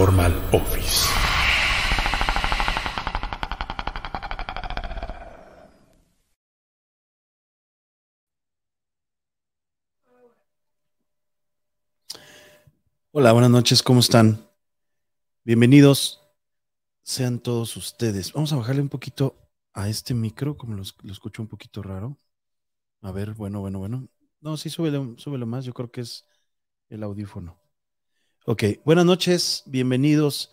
Paranormal Office. Hola, buenas noches, ¿cómo están? Bienvenidos sean todos ustedes. Vamos a bajarle un poquito a este micro, como lo, escucho un poquito raro. A ver, bueno, bueno, bueno. No, sí, súbelo, súbelo más, yo creo que es el audífono. Ok, buenas noches, bienvenidos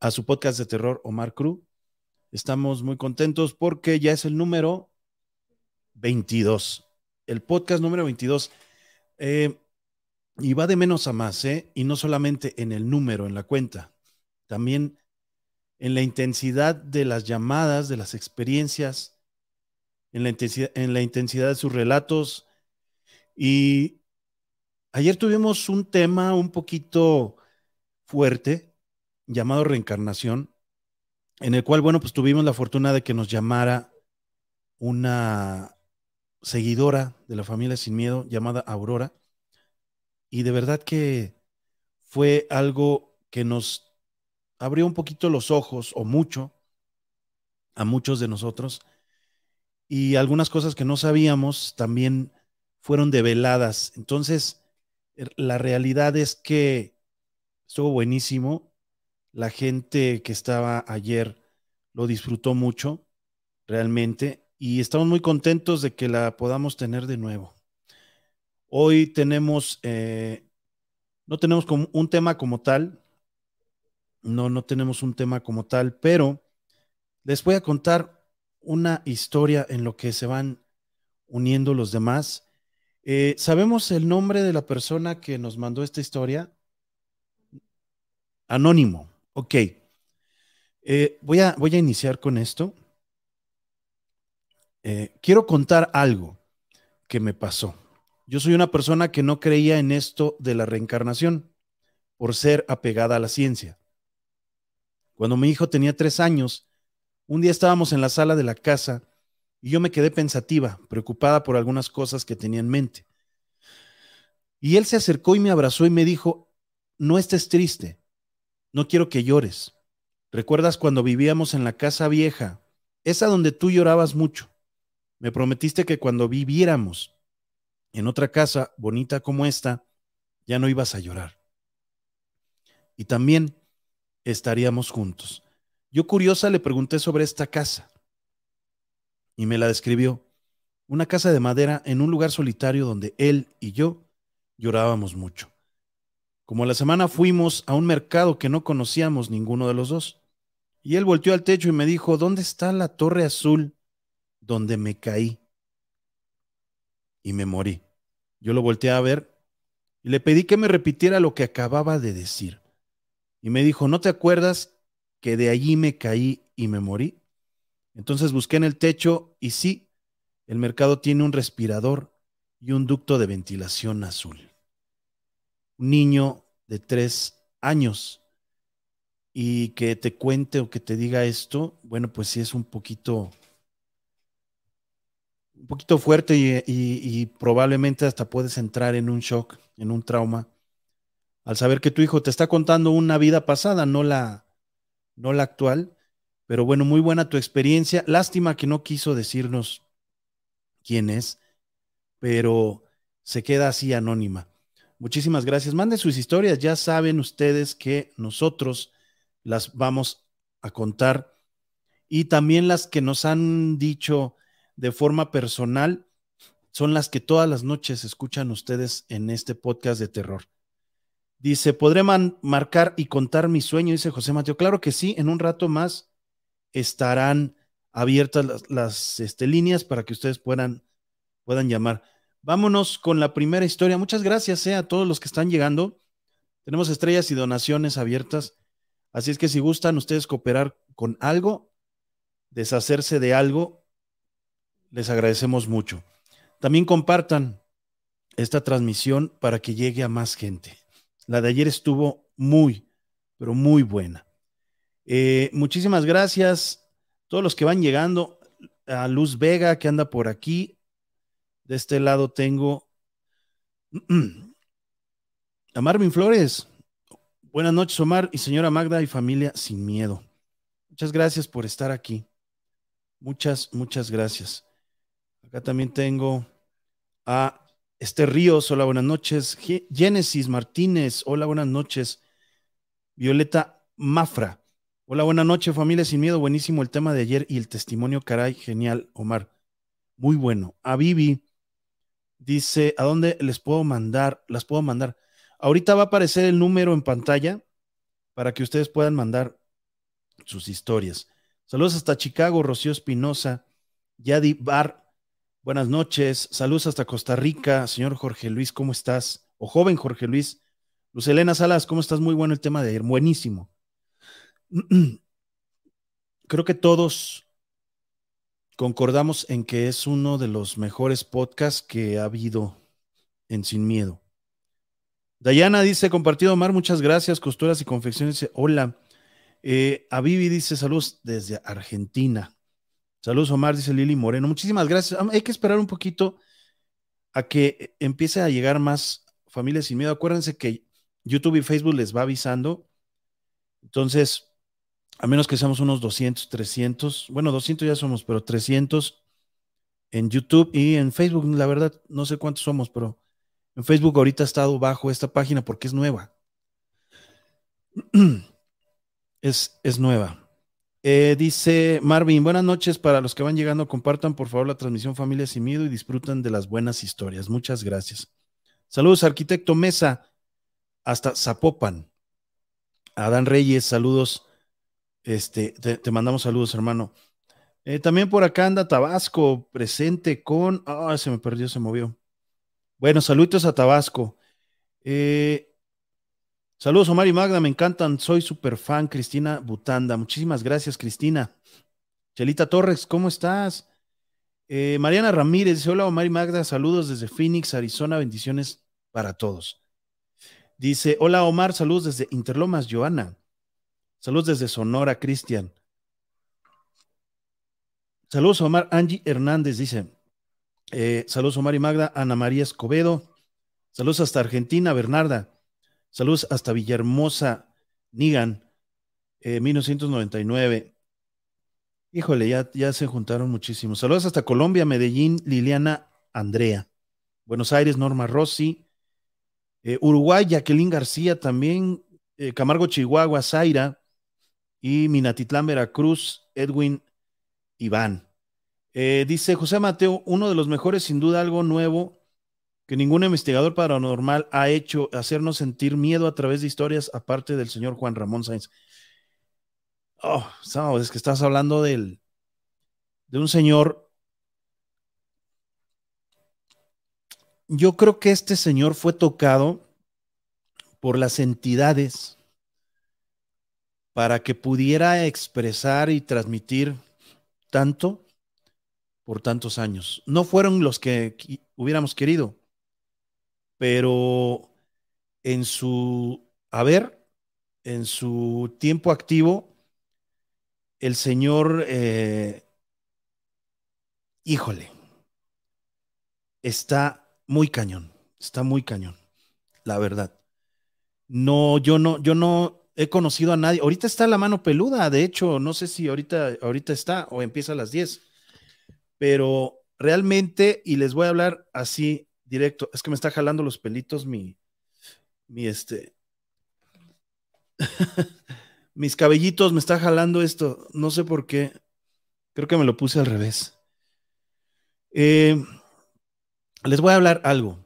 a su podcast de terror Omar Cruz. Estamos muy contentos porque ya es el número 22, el podcast número 22. Eh, y va de menos a más, ¿eh? Y no solamente en el número, en la cuenta, también en la intensidad de las llamadas, de las experiencias, en la intensidad, en la intensidad de sus relatos. Y ayer tuvimos un tema un poquito fuerte llamado reencarnación, en el cual, bueno, pues tuvimos la fortuna de que nos llamara una seguidora de la familia Sin Miedo llamada Aurora. Y de verdad que fue algo que nos abrió un poquito los ojos, o mucho, a muchos de nosotros. Y algunas cosas que no sabíamos también fueron develadas. Entonces, la realidad es que estuvo buenísimo. La gente que estaba ayer lo disfrutó mucho, realmente, y estamos muy contentos de que la podamos tener de nuevo. Hoy tenemos, eh, no tenemos un tema como tal, no, no tenemos un tema como tal, pero les voy a contar una historia en lo que se van uniendo los demás. Eh, ¿Sabemos el nombre de la persona que nos mandó esta historia? Anónimo. Ok. Eh, voy, a, voy a iniciar con esto. Eh, quiero contar algo que me pasó. Yo soy una persona que no creía en esto de la reencarnación por ser apegada a la ciencia. Cuando mi hijo tenía tres años, un día estábamos en la sala de la casa y yo me quedé pensativa, preocupada por algunas cosas que tenía en mente. Y él se acercó y me abrazó y me dijo, no estés triste, no quiero que llores. ¿Recuerdas cuando vivíamos en la casa vieja, esa donde tú llorabas mucho? Me prometiste que cuando viviéramos en otra casa bonita como esta, ya no ibas a llorar. Y también estaríamos juntos. Yo curiosa le pregunté sobre esta casa y me la describió. Una casa de madera en un lugar solitario donde él y yo llorábamos mucho. Como la semana fuimos a un mercado que no conocíamos ninguno de los dos. Y él volteó al techo y me dijo, ¿dónde está la torre azul donde me caí? Y me morí. Yo lo volteé a ver y le pedí que me repitiera lo que acababa de decir. Y me dijo, ¿no te acuerdas que de allí me caí y me morí? Entonces busqué en el techo y sí, el mercado tiene un respirador y un ducto de ventilación azul. Un niño de tres años y que te cuente o que te diga esto, bueno, pues sí es un poquito, un poquito fuerte y, y, probablemente hasta puedes entrar en un shock, en un trauma al saber que tu hijo te está contando una vida pasada, no la, no la actual. Pero bueno, muy buena tu experiencia. Lástima que no quiso decirnos quién es, pero se queda así anónima. Muchísimas gracias. Manden sus historias. Ya saben ustedes que nosotros las vamos a contar y también las que nos han dicho de forma personal son las que todas las noches escuchan ustedes en este podcast de terror. Dice, ¿podré marcar y contar mi sueño? Dice José Mateo. Claro que sí, en un rato más estarán abiertas las, este, líneas para que ustedes puedan, puedan llamar. Vámonos con la primera historia. Muchas gracias eh, a todos los que están llegando. Tenemos estrellas y donaciones abiertas. Así es que si gustan ustedes cooperar con algo, deshacerse de algo, les agradecemos mucho. También compartan esta transmisión para que llegue a más gente. La de ayer estuvo muy, pero muy buena. Eh, muchísimas gracias todos los que van llegando. A Luz Vega, que anda por aquí. De este lado tengo a Marvin Flores. Buenas noches, Omar y señora Magda y familia sin miedo. Muchas gracias por estar aquí. Muchas, muchas gracias. Acá también tengo a Esther Ríos. Hola, buenas noches. Génesis Martínez. Hola, buenas noches. Violeta Mafra. Hola, buenas noches, familia sin miedo. Buenísimo el tema de ayer y el testimonio, caray, genial, Omar. Muy bueno. A Vivi dice, ¿a dónde les puedo mandar? Las puedo mandar. Ahorita va a aparecer el número en pantalla para que ustedes puedan mandar sus historias. Saludos hasta Chicago, Rocío Espinosa, Yadi Bar. Buenas noches. Saludos hasta Costa Rica, señor Jorge Luis, ¿cómo estás? O joven Jorge Luis. Luz Elena Salas, ¿cómo estás? Muy bueno el tema de ayer. Buenísimo. Creo que todos concordamos en que es uno de los mejores podcasts que ha habido en Sin Miedo. Dayana dice, compartido Omar, muchas gracias. Costuras y confecciones, hola. Eh, Avivi dice, saludos desde Argentina. Saludos Omar, dice Lili Moreno. Muchísimas gracias. Hay que esperar un poquito a que empiece a llegar más familias sin miedo. Acuérdense que YouTube y Facebook les va avisando. Entonces, a menos que seamos unos 200, 300, bueno, 200 ya somos, pero 300 en YouTube y en Facebook, la verdad, no sé cuántos somos, pero en Facebook ahorita ha estado bajo esta página porque es nueva. Es, es nueva. Eh, dice Marvin, buenas noches para los que van llegando. Compartan por favor la transmisión Familia Sin Miedo y disfruten de las buenas historias. Muchas gracias. Saludos, arquitecto Mesa, hasta Zapopan. Adán Reyes, saludos. Este, te, mandamos saludos, hermano. Eh, también por acá anda Tabasco, presente con. Ah, se me perdió, se movió. Bueno, saludos a Tabasco. Eh, saludos, Omar y Magda, me encantan. Soy súper fan, Cristina Butanda. Muchísimas gracias, Cristina. Chelita Torres, ¿cómo estás? Eh, Mariana Ramírez dice: Hola, Omar y Magda, saludos desde Phoenix, Arizona. Bendiciones para todos. Dice: Hola, Omar, saludos desde Interlomas, Joana. Saludos desde Sonora, Cristian. Saludos, Omar. Angie Hernández dice: eh, saludos, Omar y Magda. Ana María Escobedo. Saludos hasta Argentina, Bernarda. Saludos hasta Villahermosa, Nigan, 1999. Eh, Híjole, ya, ya se juntaron muchísimos. Saludos hasta Colombia, Medellín, Liliana Andrea. Buenos Aires, Norma Rossi. Eh, Uruguay, Jacqueline García también. Camargo, Chihuahua, Zaira. Y Minatitlán, Veracruz, Edwin Iván. Eh, dice José Mateo, uno de los mejores, sin duda algo nuevo que ningún investigador paranormal ha hecho, hacernos sentir miedo a través de historias, aparte del señor Juan Ramón Sáenz. Oh, es que estás hablando del, de un señor. Yo creo que este señor fue tocado por las entidades para que pudiera expresar y transmitir tanto por tantos años. No fueron los que hubiéramos querido, pero en su haber, en su tiempo activo, el Señor, eh, híjole, está muy cañón, está muy cañón, la verdad. No, yo no, yo no he conocido a nadie. Ahorita está la mano peluda, de hecho, no sé si ahorita, ahorita está o empieza a las 10 pero realmente, y les voy a hablar así directo, es que me está jalando los pelitos mi, mi este, mis cabellitos, me está jalando esto, no sé por qué, creo que me lo puse al revés. Eh, les voy a hablar algo.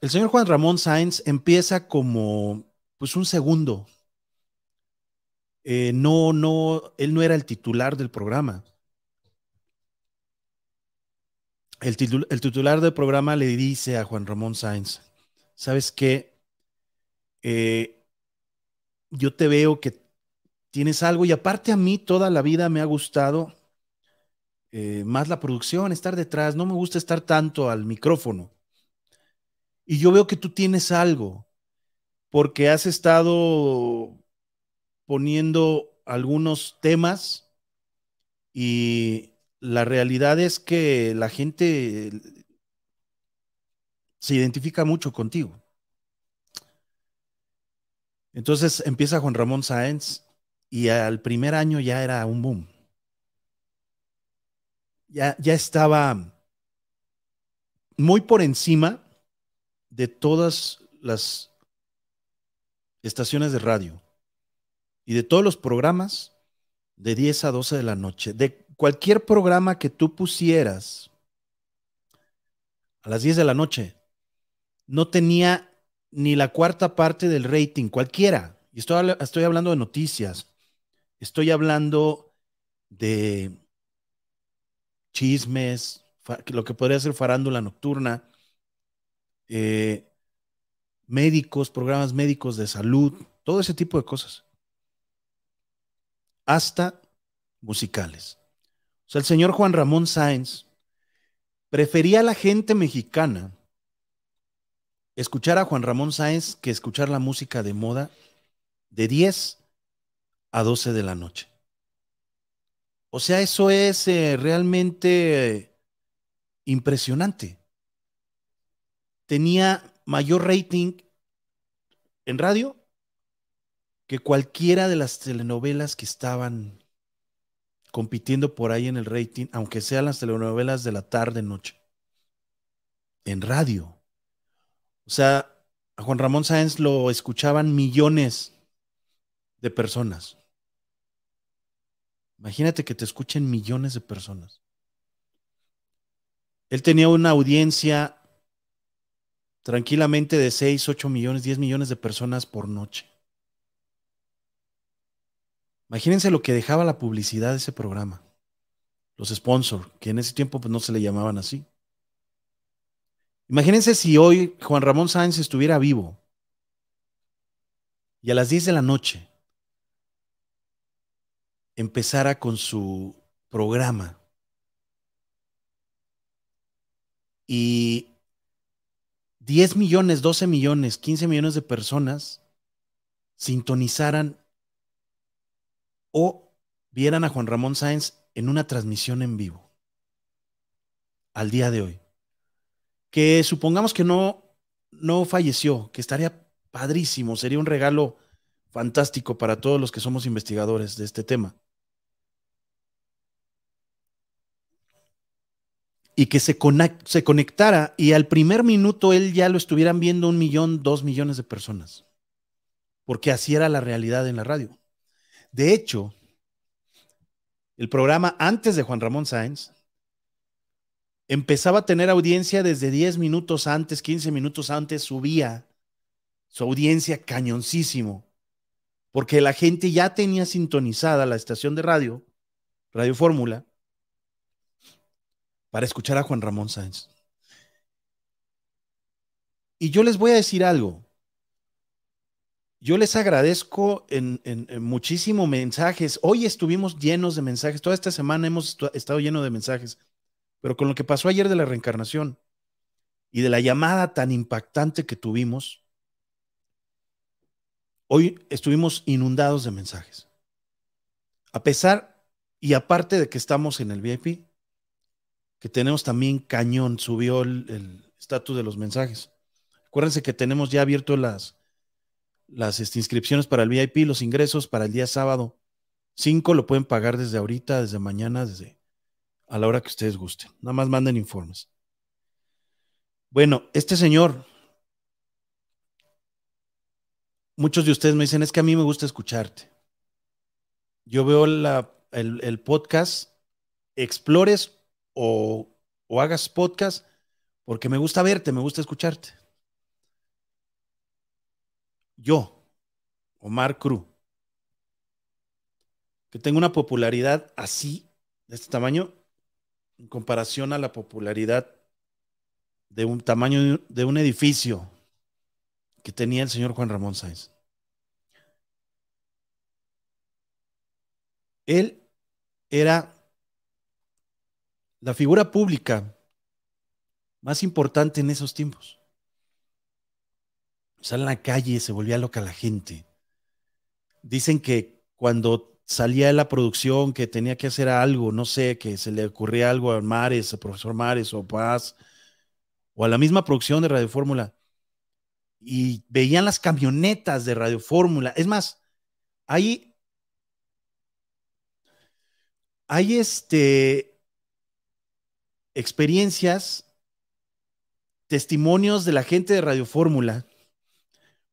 El señor Juan Ramón Sáenz empieza como, pues, un segundo. Eh, no, no, él no era el titular del programa. el, titular del programa le dice a Juan Ramón Sáenz, ¿sabes qué? Eh, yo te veo que tienes algo y aparte a mí toda la vida me ha gustado eh, más la producción, estar detrás, no me gusta estar tanto al micrófono. Y yo veo que tú tienes algo, porque has estado poniendo algunos temas y la realidad es que la gente se identifica mucho contigo. Entonces empieza Juan Ramón Sáenz y al primer año ya era un boom. Ya, ya estaba muy por encima de todas las estaciones de radio y de todos los programas de 10 a 12 de la noche. De cualquier programa que tú pusieras a las 10 de la noche, no tenía ni la cuarta parte del rating, cualquiera. Y estoy, hablando de noticias, estoy hablando de chismes, lo que podría ser farándula nocturna, eh, médicos, programas médicos de salud, todo ese tipo de cosas. Hasta musicales. O sea, el señor Juan Ramón Sáenz prefería a la gente mexicana escuchar a Juan Ramón Sáenz que escuchar la música de moda de 10 a 12 de la noche. O sea, eso es eh, realmente impresionante. Tenía mayor rating en radio que cualquiera de las telenovelas que estaban compitiendo por ahí en el rating, aunque sean las telenovelas de la tarde noche. En radio. O sea, a Juan Ramón Sáenz lo escuchaban millones de personas. Imagínate que te escuchen millones de personas. Él tenía una audiencia tranquilamente de 6, 8 millones, 10 millones de personas por noche. Imagínense lo que dejaba la publicidad de ese programa. Los sponsors, que en ese tiempo pues, no se le llamaban así. Imagínense si hoy Juan Ramón Sáenz estuviera vivo y a las 10 de la noche empezara con su programa y 10 millones, 12 millones, 15 millones de personas sintonizaran o vieran a Juan Ramón Sáenz en una transmisión en vivo al día de hoy que supongamos que no, no falleció, que estaría padrísimo, sería un regalo fantástico para todos los que somos investigadores de este tema. Y que se, se conectara y al primer minuto él ya lo estuvieran viendo un millón, dos millones de personas. Porque así era la realidad en la radio. De hecho, el programa antes de Juan Ramón Sáenz empezaba a tener audiencia desde 10 minutos antes, 15 minutos antes, subía su audiencia cañoncísimo, porque la gente ya tenía sintonizada la estación de radio, Radio Fórmula, para escuchar a Juan Ramón Sáenz. Y yo les voy a decir algo. Yo les agradezco en, en, muchísimo mensajes. Hoy estuvimos llenos de mensajes. Toda esta semana hemos estado llenos de mensajes. Pero con lo que pasó ayer de la reencarnación y de la llamada tan impactante que tuvimos, hoy estuvimos inundados de mensajes. A pesar y aparte de que estamos en el VIP, que tenemos también cañón, subió el estatus de los mensajes. Acuérdense que tenemos ya abierto las, las este, inscripciones para el VIP, los ingresos para el día sábado. Cinco lo pueden pagar desde ahorita, desde mañana, desde a la hora que ustedes gusten. Nada más manden informes. Bueno, este señor, muchos de ustedes me dicen, es que a mí me gusta escucharte. Yo veo el, podcast, explores o, o hagas podcast porque me gusta verte, me gusta escucharte. Yo, Omar Cruz, que tengo una popularidad así, de este tamaño, en comparación a la popularidad de un tamaño de un edificio que tenía el señor Juan Ramón Sáenz. Él era la figura pública más importante en esos tiempos. Sale en la calle, se volvía loca la gente. Dicen que cuando salía de la producción que tenía que hacer algo, no sé, que se le ocurría algo a Mares, a profesor Mares o Paz, o a la misma producción de Radio Fórmula, y veían las camionetas de Radio Fórmula. Es más, hay, hay este, experiencias, testimonios de la gente de Radio Fórmula,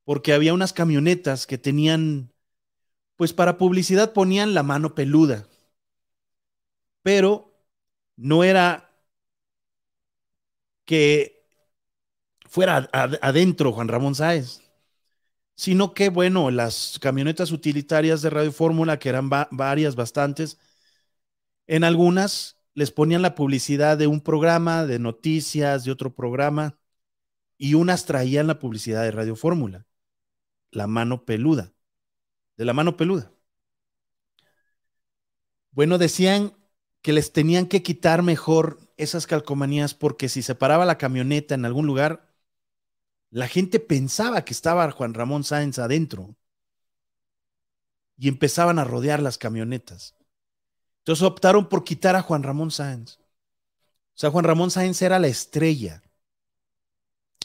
porque había unas camionetas que tenían, pues para publicidad ponían la mano peluda, pero no era que fuera adentro Juan Ramón Sáez, sino que, bueno, las camionetas utilitarias de Radio Fórmula, que eran varias, bastantes, en algunas les ponían la publicidad de un programa, de noticias, de otro programa, y unas traían la publicidad de Radio Fórmula, la mano peluda, de la mano peluda. Bueno, decían que les tenían que quitar mejor esas calcomanías porque si se paraba la camioneta en algún lugar, la gente pensaba que estaba Juan Ramón Sáenz adentro y empezaban a rodear las camionetas. Entonces optaron por quitar a Juan Ramón Sáenz. O sea, Juan Ramón Sáenz era la estrella,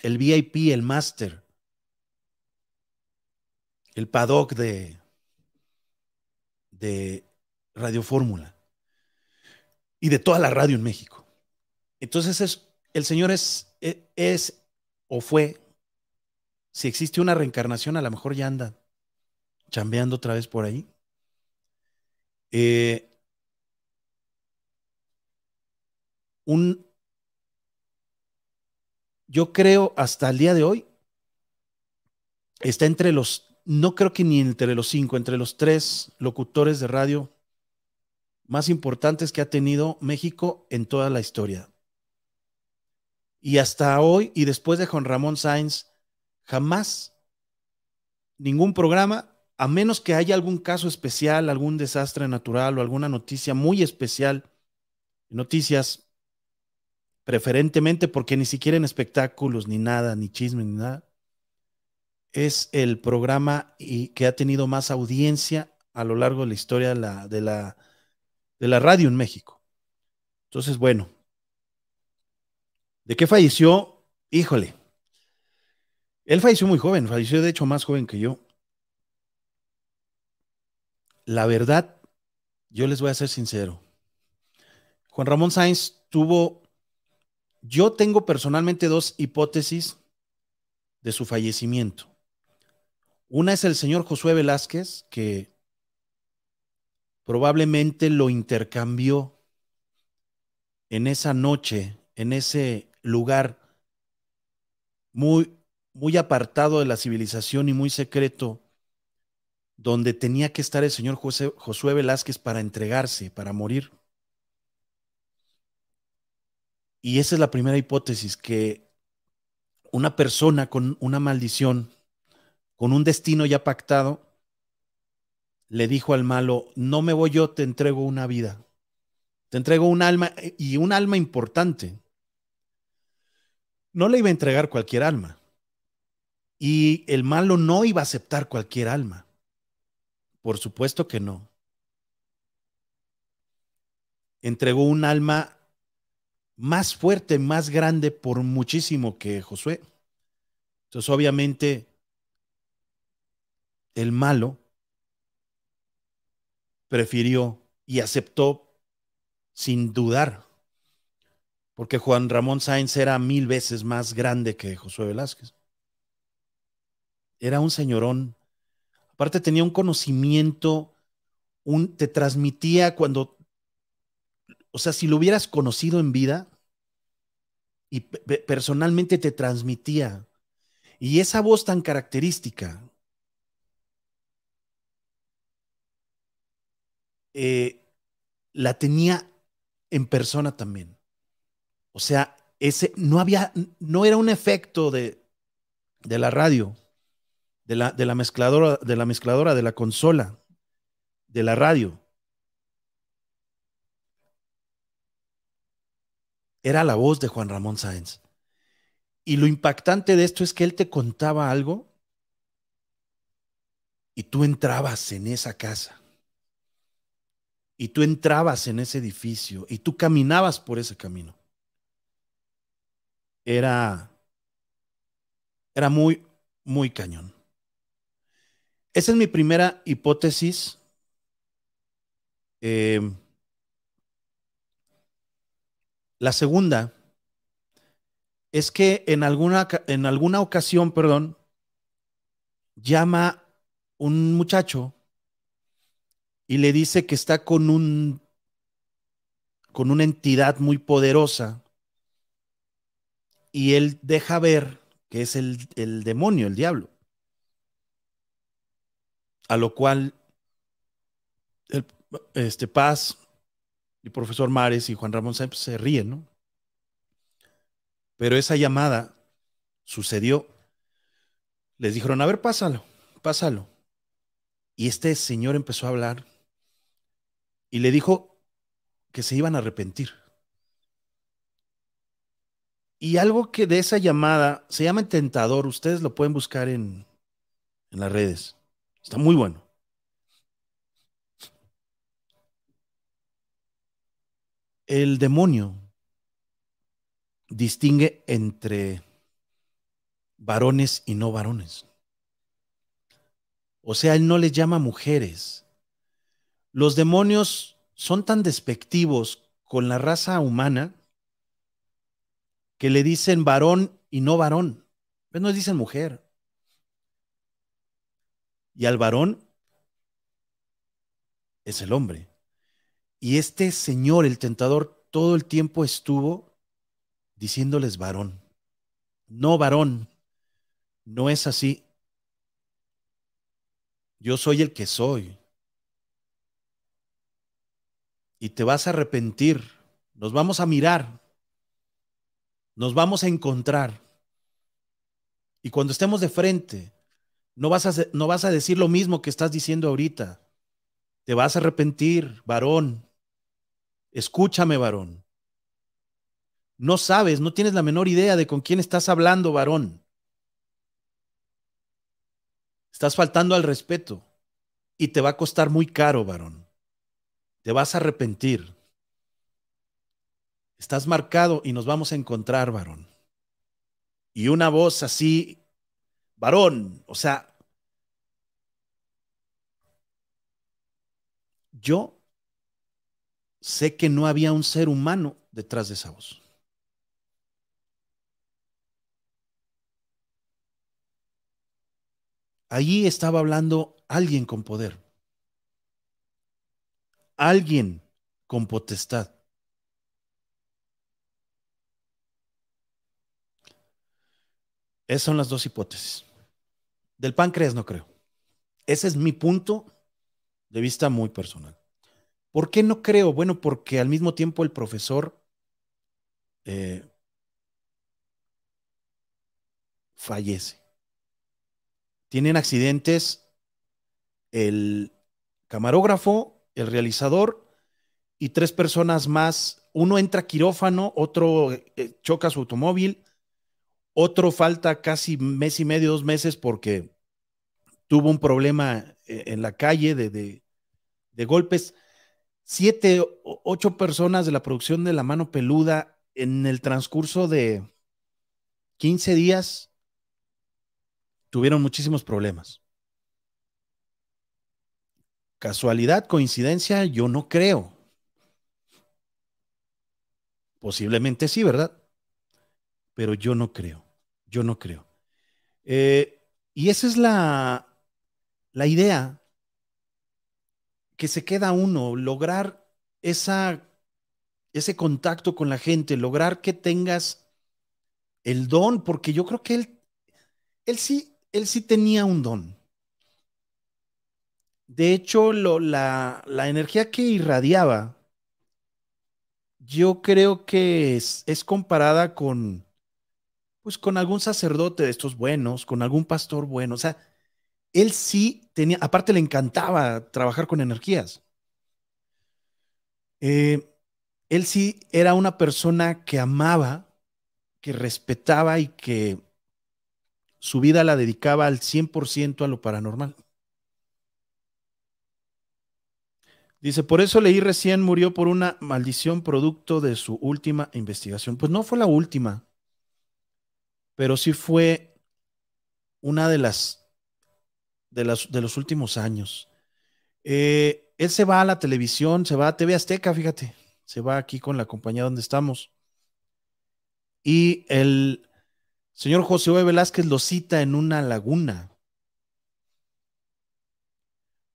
el VIP, el máster, el paddock de, de Radio Fórmula y de toda la radio en México. Entonces es, el señor es, es o fue si existe una reencarnación, a lo mejor ya anda chambeando otra vez por ahí. Eh, un, yo creo hasta el día de hoy, está entre los, no creo que ni entre los cinco, entre los tres locutores de radio más importantes que ha tenido México en toda la historia. Y hasta hoy, y después de Juan Ramón Sáenz, Jamás ningún programa, a menos que haya algún caso especial, algún desastre natural o alguna noticia muy especial, noticias preferentemente porque ni siquiera en espectáculos, ni nada, ni chisme, ni nada, es el programa y que ha tenido más audiencia a lo largo de la historia de la, de la, radio en México. Entonces, bueno, ¿de qué falleció? Híjole, él falleció muy joven, falleció de hecho más joven que yo. La verdad, yo les voy a ser sincero. Juan Ramón Sáenz tuvo, yo tengo personalmente dos hipótesis de su fallecimiento. Una es el señor Josué Velázquez, que probablemente lo intercambió en esa noche, en ese lugar muy muy apartado de la civilización y muy secreto, donde tenía que estar el señor Josué Velázquez para entregarse, para morir. Y esa es la primera hipótesis, que una persona con una maldición, con un destino ya pactado, le dijo al malo, no me voy yo, te entrego una vida, te entrego un alma y un alma importante. No le iba a entregar cualquier alma. Y el malo no iba a aceptar cualquier alma. Por supuesto que no. Entregó un alma más fuerte, más grande por muchísimo que Josué. Entonces, obviamente, el malo prefirió y aceptó sin dudar, porque Juan Ramón Sáenz era mil veces más grande que Josué Velázquez. Era un señorón. Aparte tenía un conocimiento, un, te transmitía cuando, o sea, si lo hubieras conocido en vida y personalmente te transmitía. Y esa voz tan característica, eh, la tenía en persona también. O sea, ese no había, no era un efecto de, de la radio, de la, de la mezcladora, de la mezcladora, de la consola, de la radio. Era la voz de Juan Ramón Sáenz. Y lo impactante de esto es que él te contaba algo y tú entrabas en esa casa. Y tú entrabas en ese edificio y tú caminabas por ese camino. Era era muy muy cañón. Esa es mi primera hipótesis. Eh, la segunda es que en alguna, en alguna ocasión, perdón, llama un muchacho y le dice que está con un con una entidad muy poderosa y él deja ver que es el, el demonio, el diablo. A lo cual este Paz y profesor Mares y Juan Ramón se ríen, ¿no? Pero esa llamada sucedió. Les dijeron, a ver, pásalo, pásalo. Y este señor empezó a hablar y le dijo que se iban a arrepentir. Y algo que de esa llamada se llama tentador, ustedes lo pueden buscar en, en las redes. Está muy bueno. El demonio distingue entre varones y no varones. O sea, él no les llama mujeres. Los demonios son tan despectivos con la raza humana que le dicen varón y no varón. No les dicen mujer. Y al varón es el hombre. Y este señor, el tentador, todo el tiempo estuvo diciéndoles varón. No varón. No es así. Yo soy el que soy. Y te vas a arrepentir. Nos vamos a mirar. Nos vamos a encontrar. Y cuando estemos de frente, no vas a, no vas a decir lo mismo que estás diciendo ahorita. Te vas a arrepentir, varón. Escúchame, varón. No sabes, no tienes la menor idea de con quién estás hablando, varón. Estás faltando al respeto y te va a costar muy caro, varón. Te vas a arrepentir. Estás marcado y nos vamos a encontrar, varón. Y una voz así, varón, o sea, yo sé que no había un ser humano detrás de esa voz. Allí estaba hablando alguien con poder, alguien con potestad. Esas son las dos hipótesis. Del páncreas no creo. Ese es mi punto de vista muy personal. ¿Por qué no creo? Bueno, porque al mismo tiempo el profesor eh, fallece tienen accidentes el camarógrafo, el realizador y tres personas más. Uno entra quirófano, otro eh, choca su automóvil, otro falta casi mes y medio, dos meses porque tuvo un problema eh, en la calle de, de golpes. Siete, ocho personas de la producción de La Mano Peluda en el transcurso de 15 días tuvieron muchísimos problemas. Casualidad, coincidencia, yo no creo. Posiblemente sí, ¿verdad? Pero yo no creo, yo no creo. Eh, y esa es la, la idea que se queda uno, lograr esa, ese contacto con la gente, lograr que tengas el don, porque yo creo que él, él sí él sí tenía un don. De hecho, la, energía que irradiaba, yo creo que es, comparada con, pues, con algún sacerdote de estos buenos, con algún pastor bueno. O sea, él sí tenía, aparte le encantaba trabajar con energías. Eh, él sí era una persona que amaba, que respetaba y que su vida la dedicaba al 100% a lo paranormal. Dice, por eso leí recién murió por una maldición producto de su última investigación. Pues no fue la última, pero sí fue una de las de, las, de los últimos años. Eh, él se va a la televisión, se va a TV Azteca, fíjate, se va aquí con la compañía donde estamos. Y el señor José O. Velázquez lo cita en una laguna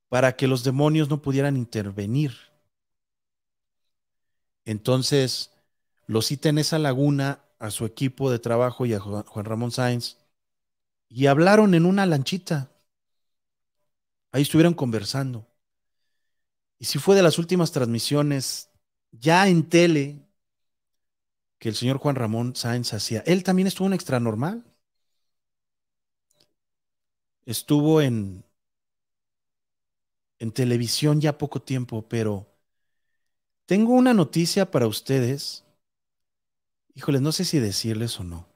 para que los demonios no pudieran intervenir. Entonces, lo cita en esa laguna a su equipo de trabajo y a Juan Ramón Sáenz y hablaron en una lanchita. Ahí estuvieron conversando. Y si fue de las últimas transmisiones, ya en tele, que el señor Juan Ramón Sáenz hacía. Él también estuvo en Extra Normal. Estuvo en, en televisión ya poco tiempo, pero tengo una noticia para ustedes. Híjoles, no sé si decirles o no.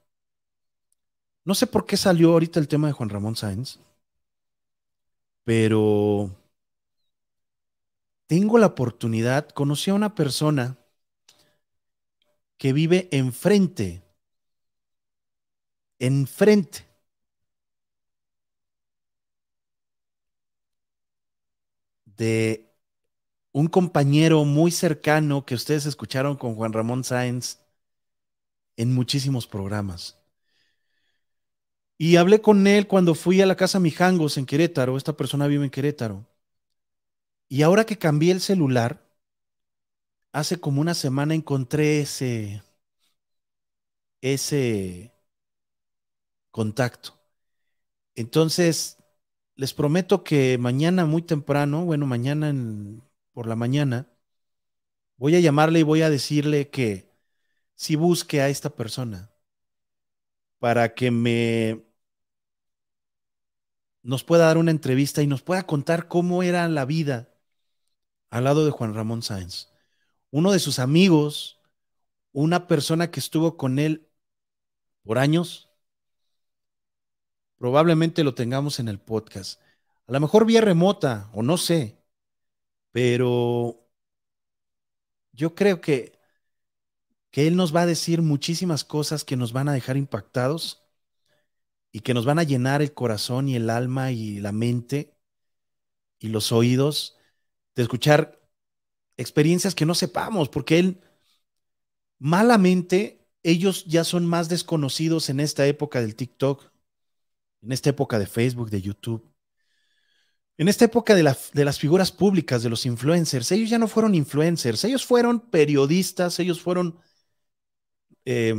No sé por qué salió ahorita el tema de Juan Ramón Sáenz, pero tengo la oportunidad, conocí a una persona que vive enfrente, enfrente de un compañero muy cercano que ustedes escucharon con Juan Ramón Sáenz en muchísimos programas. Y hablé con él cuando fui a la casa Mijangos en Querétaro. Esta persona vive en Querétaro. Y ahora que cambié el celular, hace como una semana encontré ese, ese contacto. Entonces, les prometo que mañana muy temprano, bueno, mañana por la mañana, voy a llamarle y voy a decirle que si busque a esta persona para que me nos pueda dar una entrevista y nos pueda contar cómo era la vida al lado de Juan Ramón Sáenz. Uno de sus amigos, una persona que estuvo con él por años, probablemente lo tengamos en el podcast. A lo mejor vía remota o no sé, pero yo creo que, que él nos va a decir muchísimas cosas que nos van a dejar impactados y que nos van a llenar el corazón y el alma y la mente y los oídos de escuchar experiencias que no sepamos, porque él, malamente, ellos ya son más desconocidos en esta época del TikTok, en esta época de Facebook, de YouTube, en esta época de, las figuras públicas, de los influencers. Ellos ya no fueron influencers, ellos fueron periodistas, ellos fueron eh,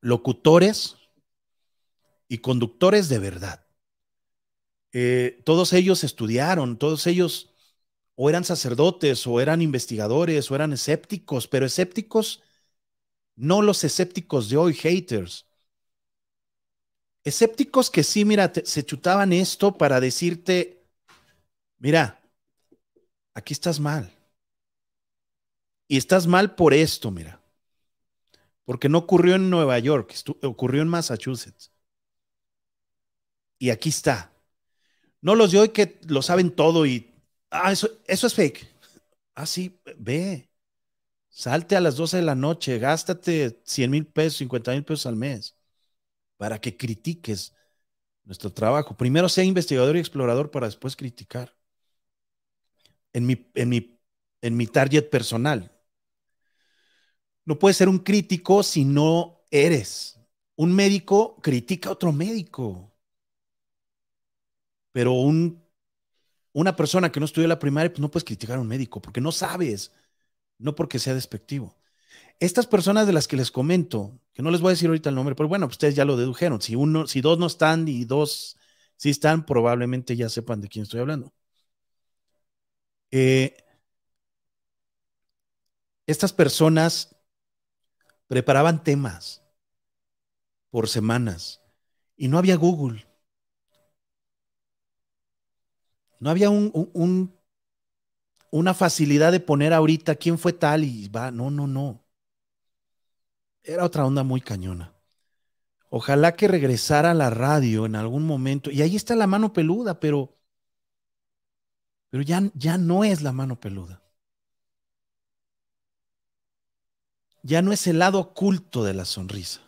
locutores y conductores de verdad. Eh, todos ellos estudiaron, todos ellos o eran sacerdotes, o eran investigadores, o eran escépticos, pero escépticos, no los escépticos de hoy, haters. Escépticos que sí, mira, se chutaban esto para decirte, mira, aquí estás mal. Y estás mal por esto, mira. Porque no ocurrió en Nueva York, ocurrió en Massachusetts y aquí está. No los de hoy que lo saben todo y, ah, eso, eso es fake. Ah, sí, ve. Salte a las 12 de la noche, gástate 100 mil pesos, 50 mil pesos al mes para que critiques nuestro trabajo. Primero sea investigador y explorador para después criticar. En mi, en mi, en mi target personal. No puedes ser un crítico si no eres. Un médico critica a otro médico pero un, una persona que no estudió la primaria, pues no puedes criticar a un médico porque no sabes, no porque sea despectivo. Estas personas de las que les comento, que no les voy a decir ahorita el nombre, pero bueno, ustedes ya lo dedujeron. Si uno, si dos no están y dos sí están, probablemente ya sepan de quién estoy hablando. Eh, estas personas preparaban temas por semanas y no había Google. No había un, una facilidad de poner ahorita quién fue tal y va. No, no, no. Era otra onda muy cañona. Ojalá que regresara a la radio en algún momento. Y ahí está la mano peluda, pero, pero ya, ya no es la mano peluda. Ya no es el lado oculto de la sonrisa.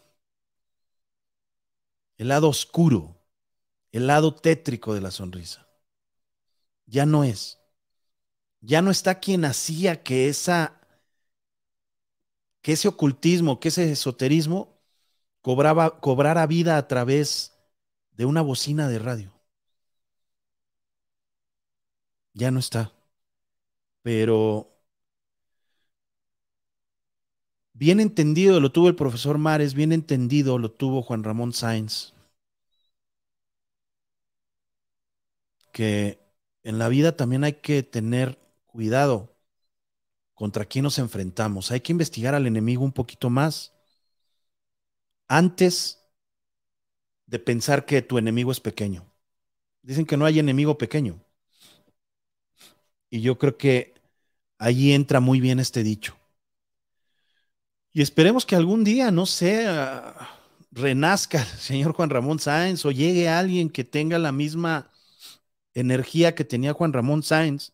El lado oscuro el lado tétrico de la sonrisa. Ya no es. Ya no está quien hacía que esa que ese ocultismo, que ese esoterismo cobraba, cobrara vida a través de una bocina de radio. Ya no está. Pero bien entendido lo tuvo el profesor Mares, bien entendido lo tuvo Juan Ramón Sáenz. Que en la vida también hay que tener cuidado contra quién nos enfrentamos. Hay que investigar al enemigo un poquito más antes de pensar que tu enemigo es pequeño. Dicen que no hay enemigo pequeño. Y yo creo que ahí entra muy bien este dicho. Y esperemos que algún día, no sé, renazca el señor Juan Ramón Sáenz o llegue alguien que tenga la misma energía que tenía Juan Ramón Sáenz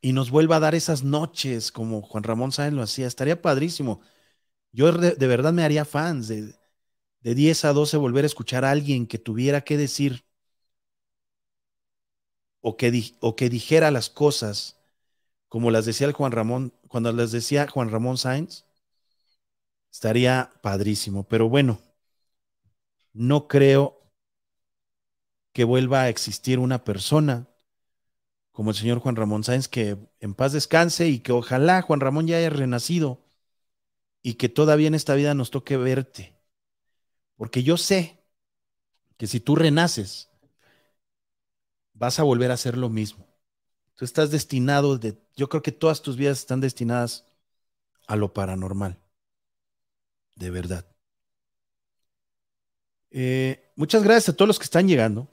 y nos vuelva a dar esas noches como Juan Ramón Sáenz lo hacía. Estaría padrísimo. Yo de, verdad me haría fans de, de 10 a 12 volver a escuchar a alguien que tuviera que decir o que, o que dijera las cosas como las decía el Juan Ramón, cuando las decía Juan Ramón Sáenz, estaría padrísimo. Pero bueno, no creo que vuelva a existir una persona como el señor Juan Ramón Sáenz, que en paz descanse y que ojalá Juan Ramón ya haya renacido y que todavía en esta vida nos toque verte. Porque yo sé que si tú renaces, vas a volver a hacer lo mismo. Tú estás destinado, de, yo creo que todas tus vidas están destinadas a lo paranormal. De verdad. Eh, muchas gracias a todos los que están llegando.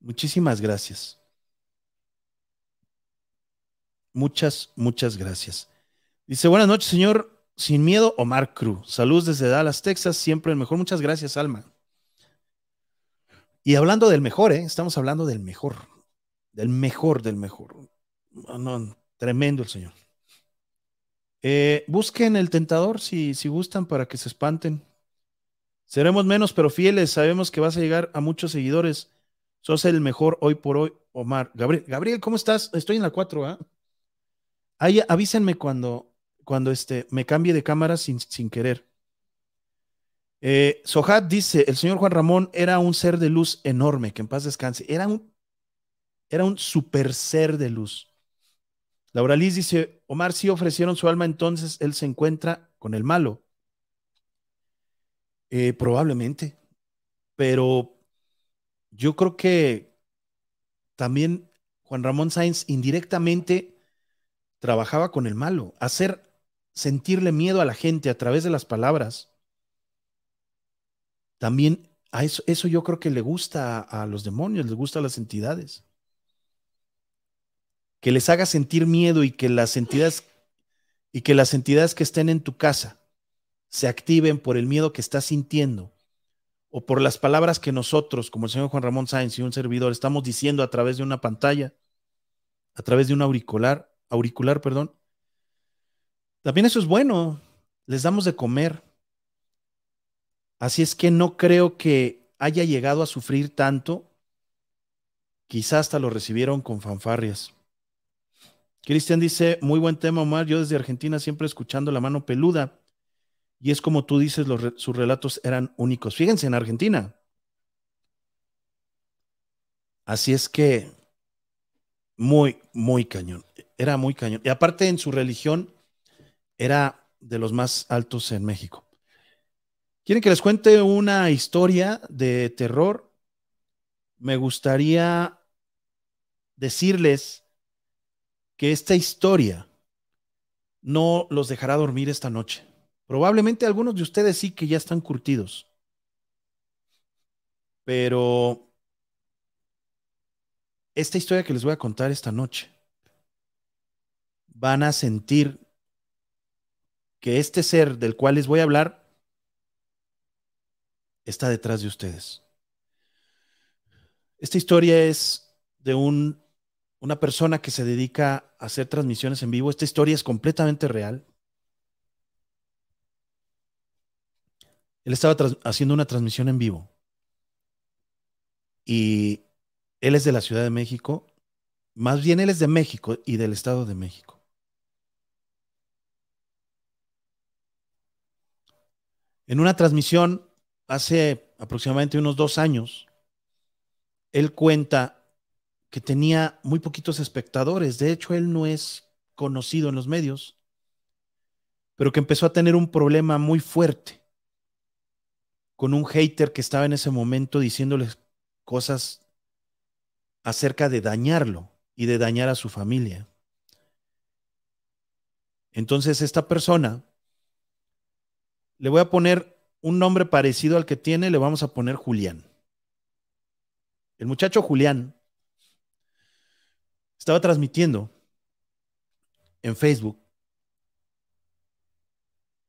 Muchísimas gracias. Muchas, muchas gracias. Dice, buenas noches, señor. Sin miedo, Omar Cruz. Saludos desde Dallas, Texas. Siempre el mejor. Muchas gracias, Alma. Y hablando del mejor, ¿eh? estamos hablando del mejor. Del mejor, del mejor. No, tremendo el señor. Eh, busquen el tentador si, si gustan para que se espanten. Seremos menos pero fieles. Sabemos que vas a llegar a muchos seguidores. Sos el mejor hoy por hoy, Omar. Gabriel, Gabriel ¿cómo estás? Estoy en la 4, ¿ah? Ahí avísenme cuando, cuando este, me cambie de cámara sin, sin querer. Eh, Sohat dice, el señor Juan Ramón era un ser de luz enorme, que en paz descanse. Era un, era un super ser de luz. Laura Liz dice, Omar, si ofrecieron su alma, entonces él se encuentra con el malo. Eh, probablemente, pero yo creo que también Juan Ramón Sáenz indirectamente trabajaba con el malo, hacer sentirle miedo a la gente a través de las palabras. También a eso, eso yo creo que le gusta a, los demonios, les gusta a las entidades. Que les haga sentir miedo y que las entidades y que las entidades que estén en tu casa se activen por el miedo que estás sintiendo o por las palabras que nosotros, como el señor Juan Ramón Sáenz y un servidor, estamos diciendo a través de una pantalla, a través de un auricular, auricular, perdón. También eso es bueno, les damos de comer. Así es que no creo que haya llegado a sufrir tanto. Quizás hasta lo recibieron con fanfarrias. Cristian dice, muy buen tema, Omar. Yo desde Argentina siempre escuchando la mano peluda. Y es como tú dices, sus relatos eran únicos. Fíjense en Argentina. Así es que muy, muy cañón. Era muy cañón. Y aparte en su religión era de los más altos en México. ¿Quieren que les cuente una historia de terror? Me gustaría decirles que esta historia no los dejará dormir esta noche. Probablemente algunos de ustedes sí que ya están curtidos. Pero esta historia que les voy a contar esta noche van a sentir que este ser del cual les voy a hablar está detrás de ustedes. Esta historia es de un, una persona que se dedica a hacer transmisiones en vivo. Esta historia es completamente real. Él estaba haciendo una transmisión en vivo y él es de la Ciudad de México, más bien él es de México y del Estado de México. En una transmisión hace aproximadamente unos dos años, él cuenta que tenía muy poquitos espectadores. De hecho, él no es conocido en los medios, pero que empezó a tener un problema muy fuerte con un hater que estaba en ese momento diciéndoles cosas acerca de dañarlo y de dañar a su familia. Entonces esta persona, le voy a poner un nombre parecido al que tiene, le vamos a poner Julián. El muchacho Julián estaba transmitiendo en Facebook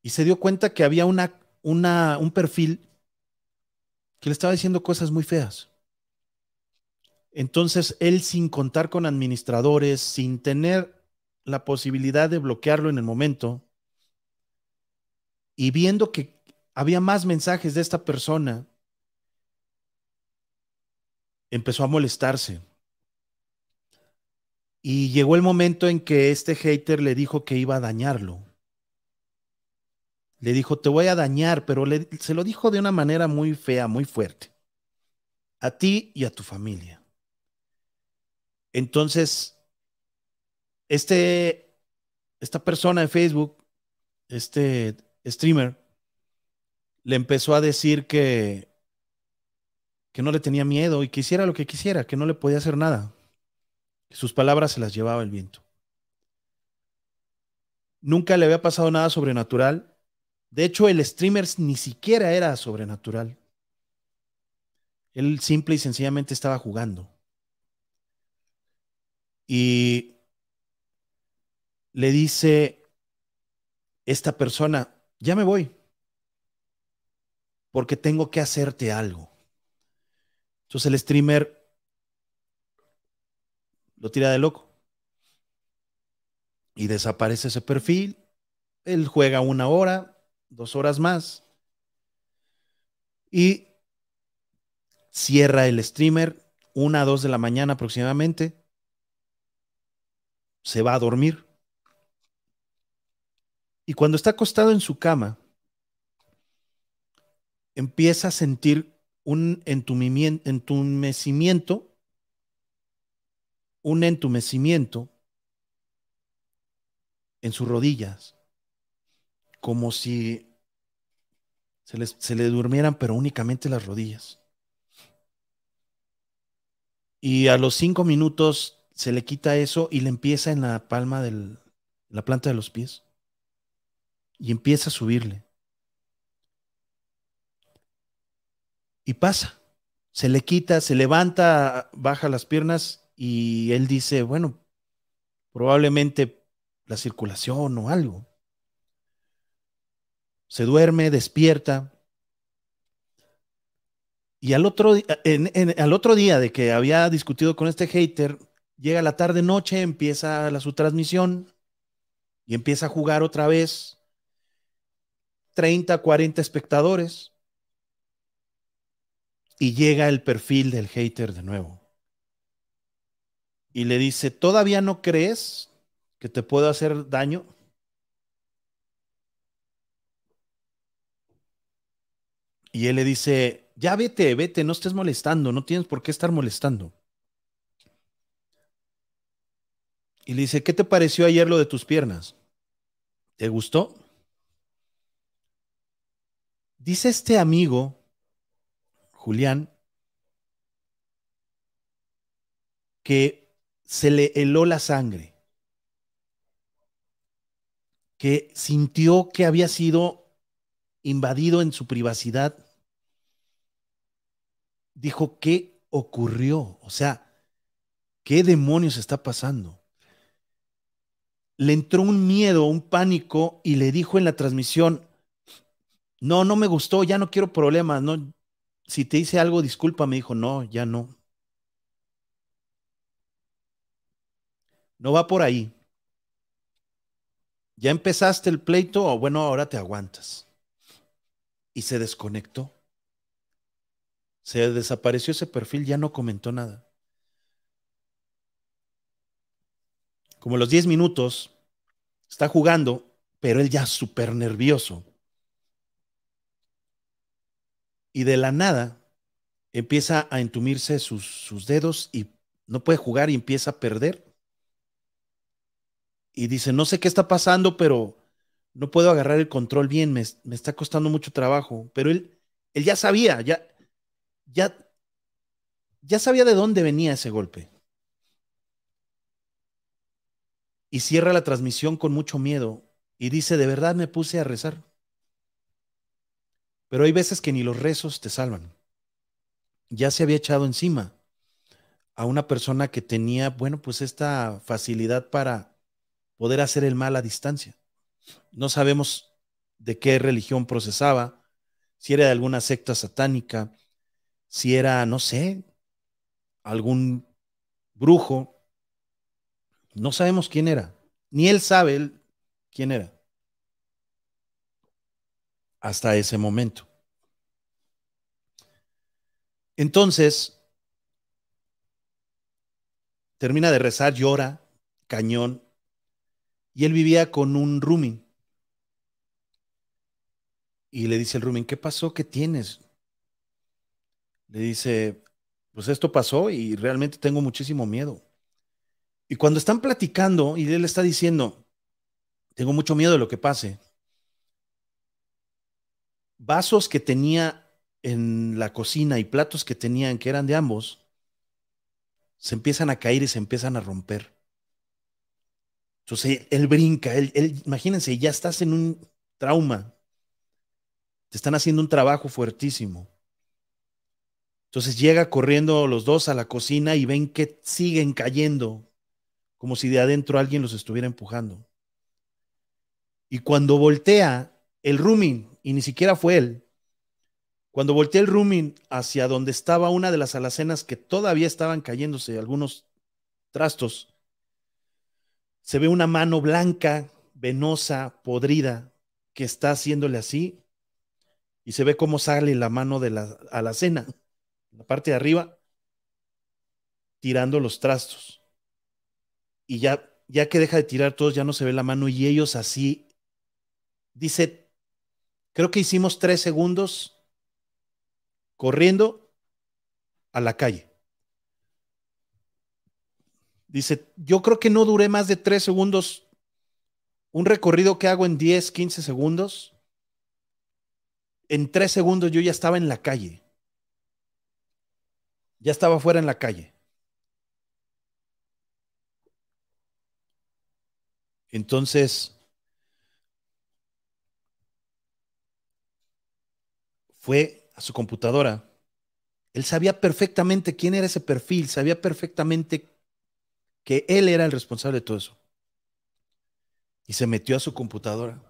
y se dio cuenta que había una, una, un perfil que le estaba diciendo cosas muy feas. Entonces, él sin contar con administradores, sin tener la posibilidad de bloquearlo en el momento, y viendo que había más mensajes de esta persona, empezó a molestarse. Y llegó el momento en que este hater le dijo que iba a dañarlo. Le dijo, te voy a dañar, pero se lo dijo de una manera muy fea, muy fuerte. A ti y a tu familia. Entonces, este, esta persona de Facebook, este streamer, le empezó a decir que, que no le tenía miedo y que hiciera lo que quisiera, que no le podía hacer nada. Sus palabras se las llevaba el viento. Nunca le había pasado nada sobrenatural de hecho, el streamer ni siquiera era sobrenatural. Él simple y sencillamente estaba jugando. Y le dice esta persona, ya me voy, porque tengo que hacerte algo. Entonces el streamer lo tira de loco y desaparece ese perfil. Él juega una hora, dos horas más. Y cierra el streamer, una a dos de la mañana aproximadamente. Se va a dormir. Y cuando está acostado en su cama, empieza a sentir un entumecimiento, un entumecimiento en sus rodillas como si se, le durmieran, pero únicamente las rodillas. Y a los cinco minutos se le quita eso y le empieza en la palma de la planta de los pies. Y empieza a subirle. Y pasa. Se le quita, se levanta, baja las piernas y él dice, bueno, probablemente la circulación o algo se duerme, despierta. Y al otro, al otro día de que había discutido con este hater, llega la tarde noche, empieza la, su transmisión y empieza a jugar otra vez 30, 40 espectadores. Y llega el perfil del hater de nuevo. Y le dice, ¿todavía no crees que te puedo hacer daño? Y él le dice, ya vete, vete, no estés molestando, no tienes por qué estar molestando. Y le dice, ¿qué te pareció ayer lo de tus piernas? ¿Te gustó? Dice este amigo, Julián, que se le heló la sangre, que sintió que había sido invadido en su privacidad dijo, ¿qué ocurrió? O sea, ¿qué demonios está pasando? Le entró un miedo, un pánico y le dijo en la transmisión, no, no me gustó, ya no quiero problemas, no, si te hice algo, disculpa, me dijo, no, ya no. No va por ahí. Ya empezaste el pleito, o bueno, ahora te aguantas. Y se desconectó. Se desapareció ese perfil, ya no comentó nada. Como los 10 minutos, está jugando, pero él ya súper nervioso. Y de la nada empieza a entumirse sus, sus dedos y no puede jugar y empieza a perder. Y dice, no sé qué está pasando, pero no puedo agarrar el control bien, me, me está costando mucho trabajo. Pero él, él ya sabía, ya, ya, ya sabía de dónde venía ese golpe. Y cierra la transmisión con mucho miedo y dice, de verdad me puse a rezar. Pero hay veces que ni los rezos te salvan. Ya se había echado encima a una persona que tenía, bueno, pues esta facilidad para poder hacer el mal a distancia. No sabemos de qué religión procesaba, si era de alguna secta satánica, si era, no sé, algún brujo. No sabemos quién era. Ni él sabe quién era. Hasta ese momento. Entonces, termina de rezar, llora, cañón, y él vivía con un rooming. Y le dice el rooming, ¿qué pasó? ¿Qué tienes? Le dice, pues esto pasó y realmente tengo muchísimo miedo. Y cuando están platicando y él está diciendo, tengo mucho miedo de lo que pase, vasos que tenía en la cocina y platos que tenían que eran de ambos, se empiezan a caer y se empiezan a romper. Entonces él brinca, él, él, imagínense, ya estás en un trauma, te están haciendo un trabajo fuertísimo. Entonces llega corriendo los dos a la cocina y ven que siguen cayendo, como si de adentro alguien los estuviera empujando. Y cuando voltea el rooming, y ni siquiera fue él, cuando volteé el rooming hacia donde estaba una de las alacenas que todavía estaban cayéndose algunos trastos, se ve una mano blanca, venosa, podrida, que está haciéndole así, y se ve cómo sale la mano de la alacena, en la parte de arriba, tirando los trastos. Y ya, ya que deja de tirar todos, ya no se ve la mano, y ellos así, dice, creo que hicimos tres segundos corriendo a la calle. Dice, yo creo que no duré más de tres segundos. Un recorrido que hago en 10, 15 segundos. En tres segundos yo ya estaba en la calle. Ya estaba fuera en la calle. Entonces, fue a su computadora, él sabía perfectamente quién era ese perfil, sabía perfectamente que él era el responsable de todo eso. Y se metió a su computadora.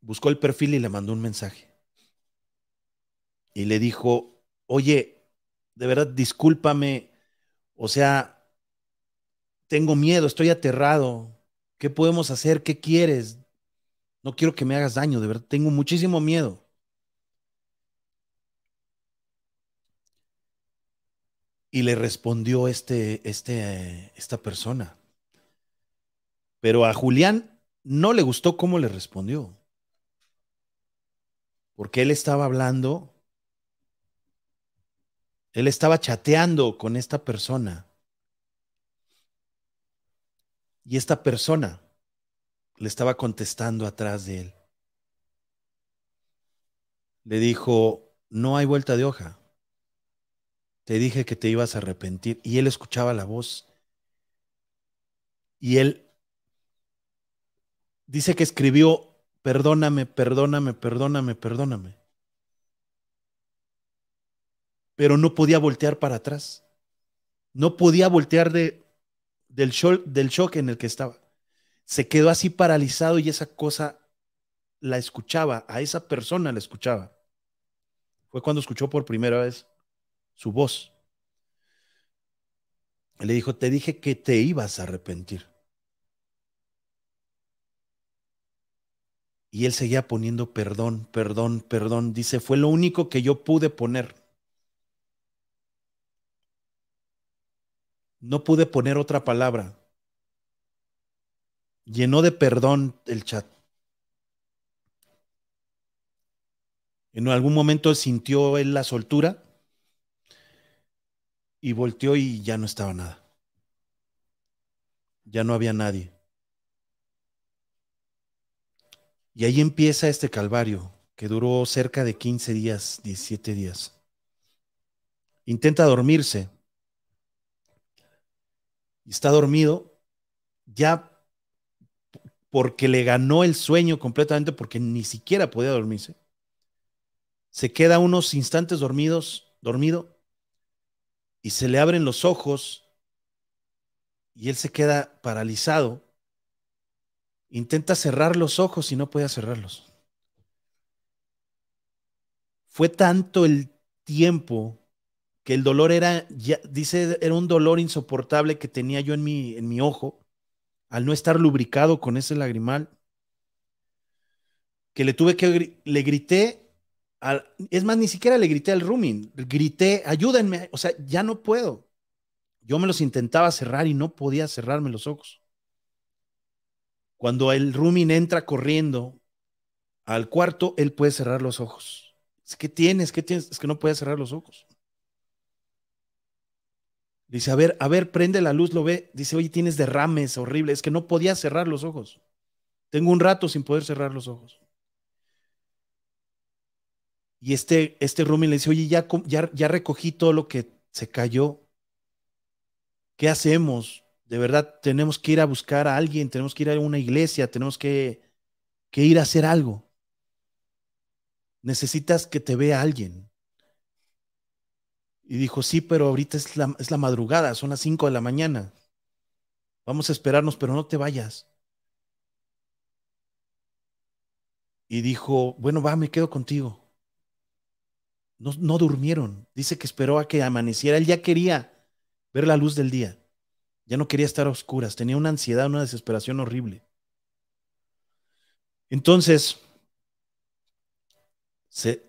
Buscó el perfil y le mandó un mensaje. Y le dijo, oye, de verdad, discúlpame. O sea, tengo miedo, estoy aterrado. ¿Qué podemos hacer? ¿Qué quieres? No quiero que me hagas daño, de verdad, tengo muchísimo miedo. Y le respondió este, este, esta persona. Pero a Julián no le gustó cómo le respondió. Porque él estaba hablando, él estaba chateando con esta persona. Y esta persona le estaba contestando atrás de él. Le dijo, no hay vuelta de hoja. Te dije que te ibas a arrepentir. Y él escuchaba la voz. Y él dice que escribió, perdóname, perdóname, perdóname, perdóname. Pero no podía voltear para atrás. No podía voltear de, del, shock, en el que estaba se quedó así paralizado y esa cosa la escuchaba, a esa persona la escuchaba. Fue cuando escuchó por primera vez su voz. Le dijo, te dije que te ibas a arrepentir. Y él seguía poniendo perdón, perdón, perdón. Dice, fue lo único que yo pude poner. No pude poner otra palabra. Llenó de perdón el chat. En algún momento sintió él la soltura y volteó y ya no estaba nada. Ya no había nadie. Y ahí empieza este calvario que duró cerca de 15 días, 17 días. Intenta dormirse. Y está dormido ya porque le ganó el sueño completamente porque ni siquiera podía dormirse. Se queda unos instantes dormidos, dormido y se le abren los ojos y él se queda paralizado Intenta cerrar los ojos y no puede cerrarlos. Fue tanto el tiempo que el dolor era, ya, dice, era un dolor insoportable que tenía yo en mi, en mi ojo, al no estar lubricado con ese lagrimal, que le tuve que, le grité, al, es más, ni siquiera le grité al rooming, grité, ayúdenme, o sea, ya no puedo. Yo me los intentaba cerrar y no podía cerrarme los ojos. Cuando el Rumin entra corriendo al cuarto, él puede cerrar los ojos. Que tienes, ¿qué tienes? Es que no puede cerrar los ojos. Dice, a ver, a ver, prende la luz, lo ve. Dice, oye, tienes derrames horribles. Es que no podía cerrar los ojos. Tengo un rato sin poder cerrar los ojos. Y este, este Rumi le dice, oye, ya, ya, ya recogí todo lo que se cayó. ¿Qué hacemos? de verdad tenemos que ir a buscar a alguien, tenemos que ir a una iglesia, tenemos que, ir a hacer algo. Necesitas que te vea alguien. Y dijo, sí, pero ahorita es la, es la madrugada, son las 5 de la mañana. Vamos a esperarnos, pero no te vayas. Y dijo, bueno, va, me quedo contigo. No, no durmieron. Dice que esperó a que amaneciera. Él ya quería ver la luz del día. Ya no quería estar a oscuras, tenía una ansiedad, una desesperación horrible. Entonces, se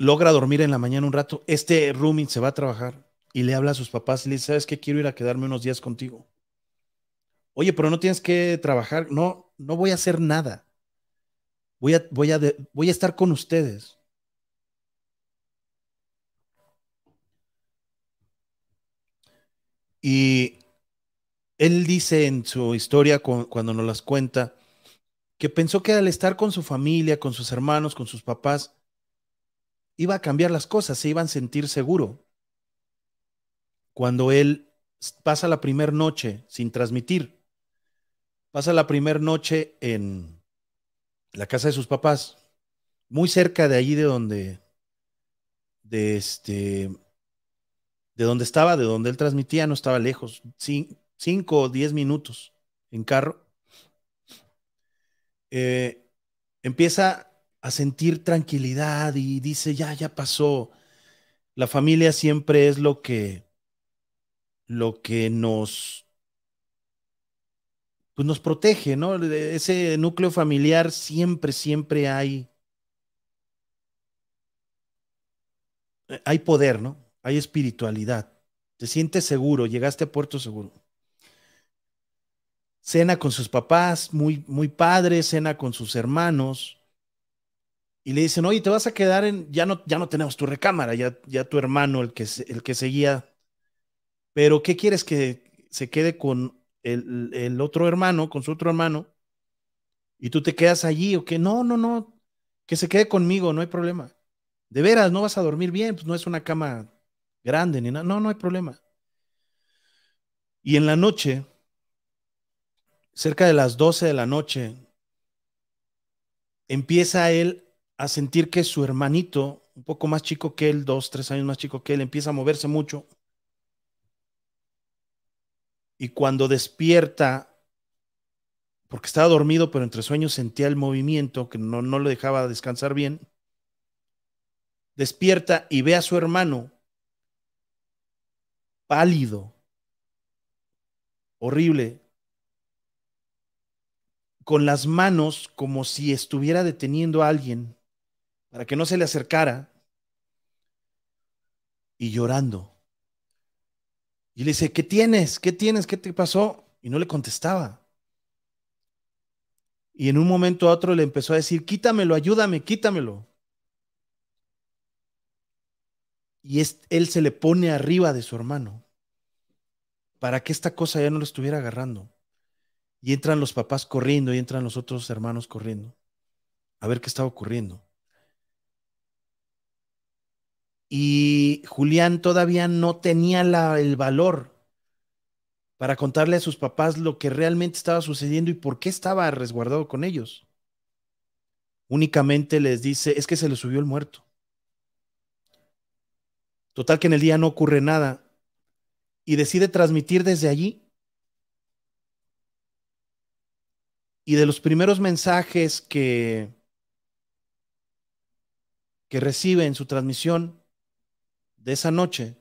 logra dormir en la mañana un rato. Este rooming se va a trabajar y le habla a sus papás y le dice, ¿sabes qué? Quiero ir a quedarme unos días contigo. Oye, pero no tienes que trabajar. No, no voy a hacer nada. Voy a, voy a, voy a estar con ustedes. Y él dice en su historia, cuando nos las cuenta, que pensó que al estar con su familia, con sus hermanos, con sus papás, iba a cambiar las cosas, se iban a sentir seguro. Cuando él pasa la primera noche sin transmitir, pasa la primera noche en la casa de sus papás, muy cerca de allí de donde, de este, de donde estaba, de donde él transmitía, no estaba lejos, cinco o diez minutos en carro, eh, empieza a sentir tranquilidad y dice, ya, ya pasó. La familia siempre es lo que, lo que nos, pues nos protege, ¿no? Ese núcleo familiar siempre, siempre hay, hay poder, ¿no? Hay espiritualidad. Te sientes seguro, llegaste a puerto seguro cena con sus papás, muy, muy padre, cena con sus hermanos, y le dicen, oye, te vas a quedar en, ya no, ya no tenemos tu recámara, ya, ya tu hermano, el que, el que seguía, pero ¿qué quieres que se quede con el, el otro hermano, con su otro hermano? Y tú te quedas allí, o que no, no, no, que se quede conmigo, no hay problema. De veras, no vas a dormir bien, pues no es una cama grande ni nada, no, no hay problema. Y en la noche, cerca de las 12 de la noche, empieza él a sentir que su hermanito, un poco más chico que él, dos, tres años más chico que él, empieza a moverse mucho. Y cuando despierta, porque estaba dormido, pero entre sueños sentía el movimiento que no, no lo dejaba descansar bien, despierta y ve a su hermano pálido, horrible, con las manos como si estuviera deteniendo a alguien para que no se le acercara y llorando. Y le dice, ¿qué tienes? ¿Qué tienes? ¿Qué te pasó? Y no le contestaba. Y en un momento a otro le empezó a decir, quítamelo, ayúdame, quítamelo. Y él se le pone arriba de su hermano para que esta cosa ya no lo estuviera agarrando. Y entran los papás corriendo y entran los otros hermanos corriendo a ver qué estaba ocurriendo. Y Julián todavía no tenía el valor para contarle a sus papás lo que realmente estaba sucediendo y por qué estaba resguardado con ellos. Únicamente les dice, es que se le subió el muerto. Total que en el día no ocurre nada y decide transmitir desde allí. Y de los primeros mensajes que, que recibe en su transmisión de esa noche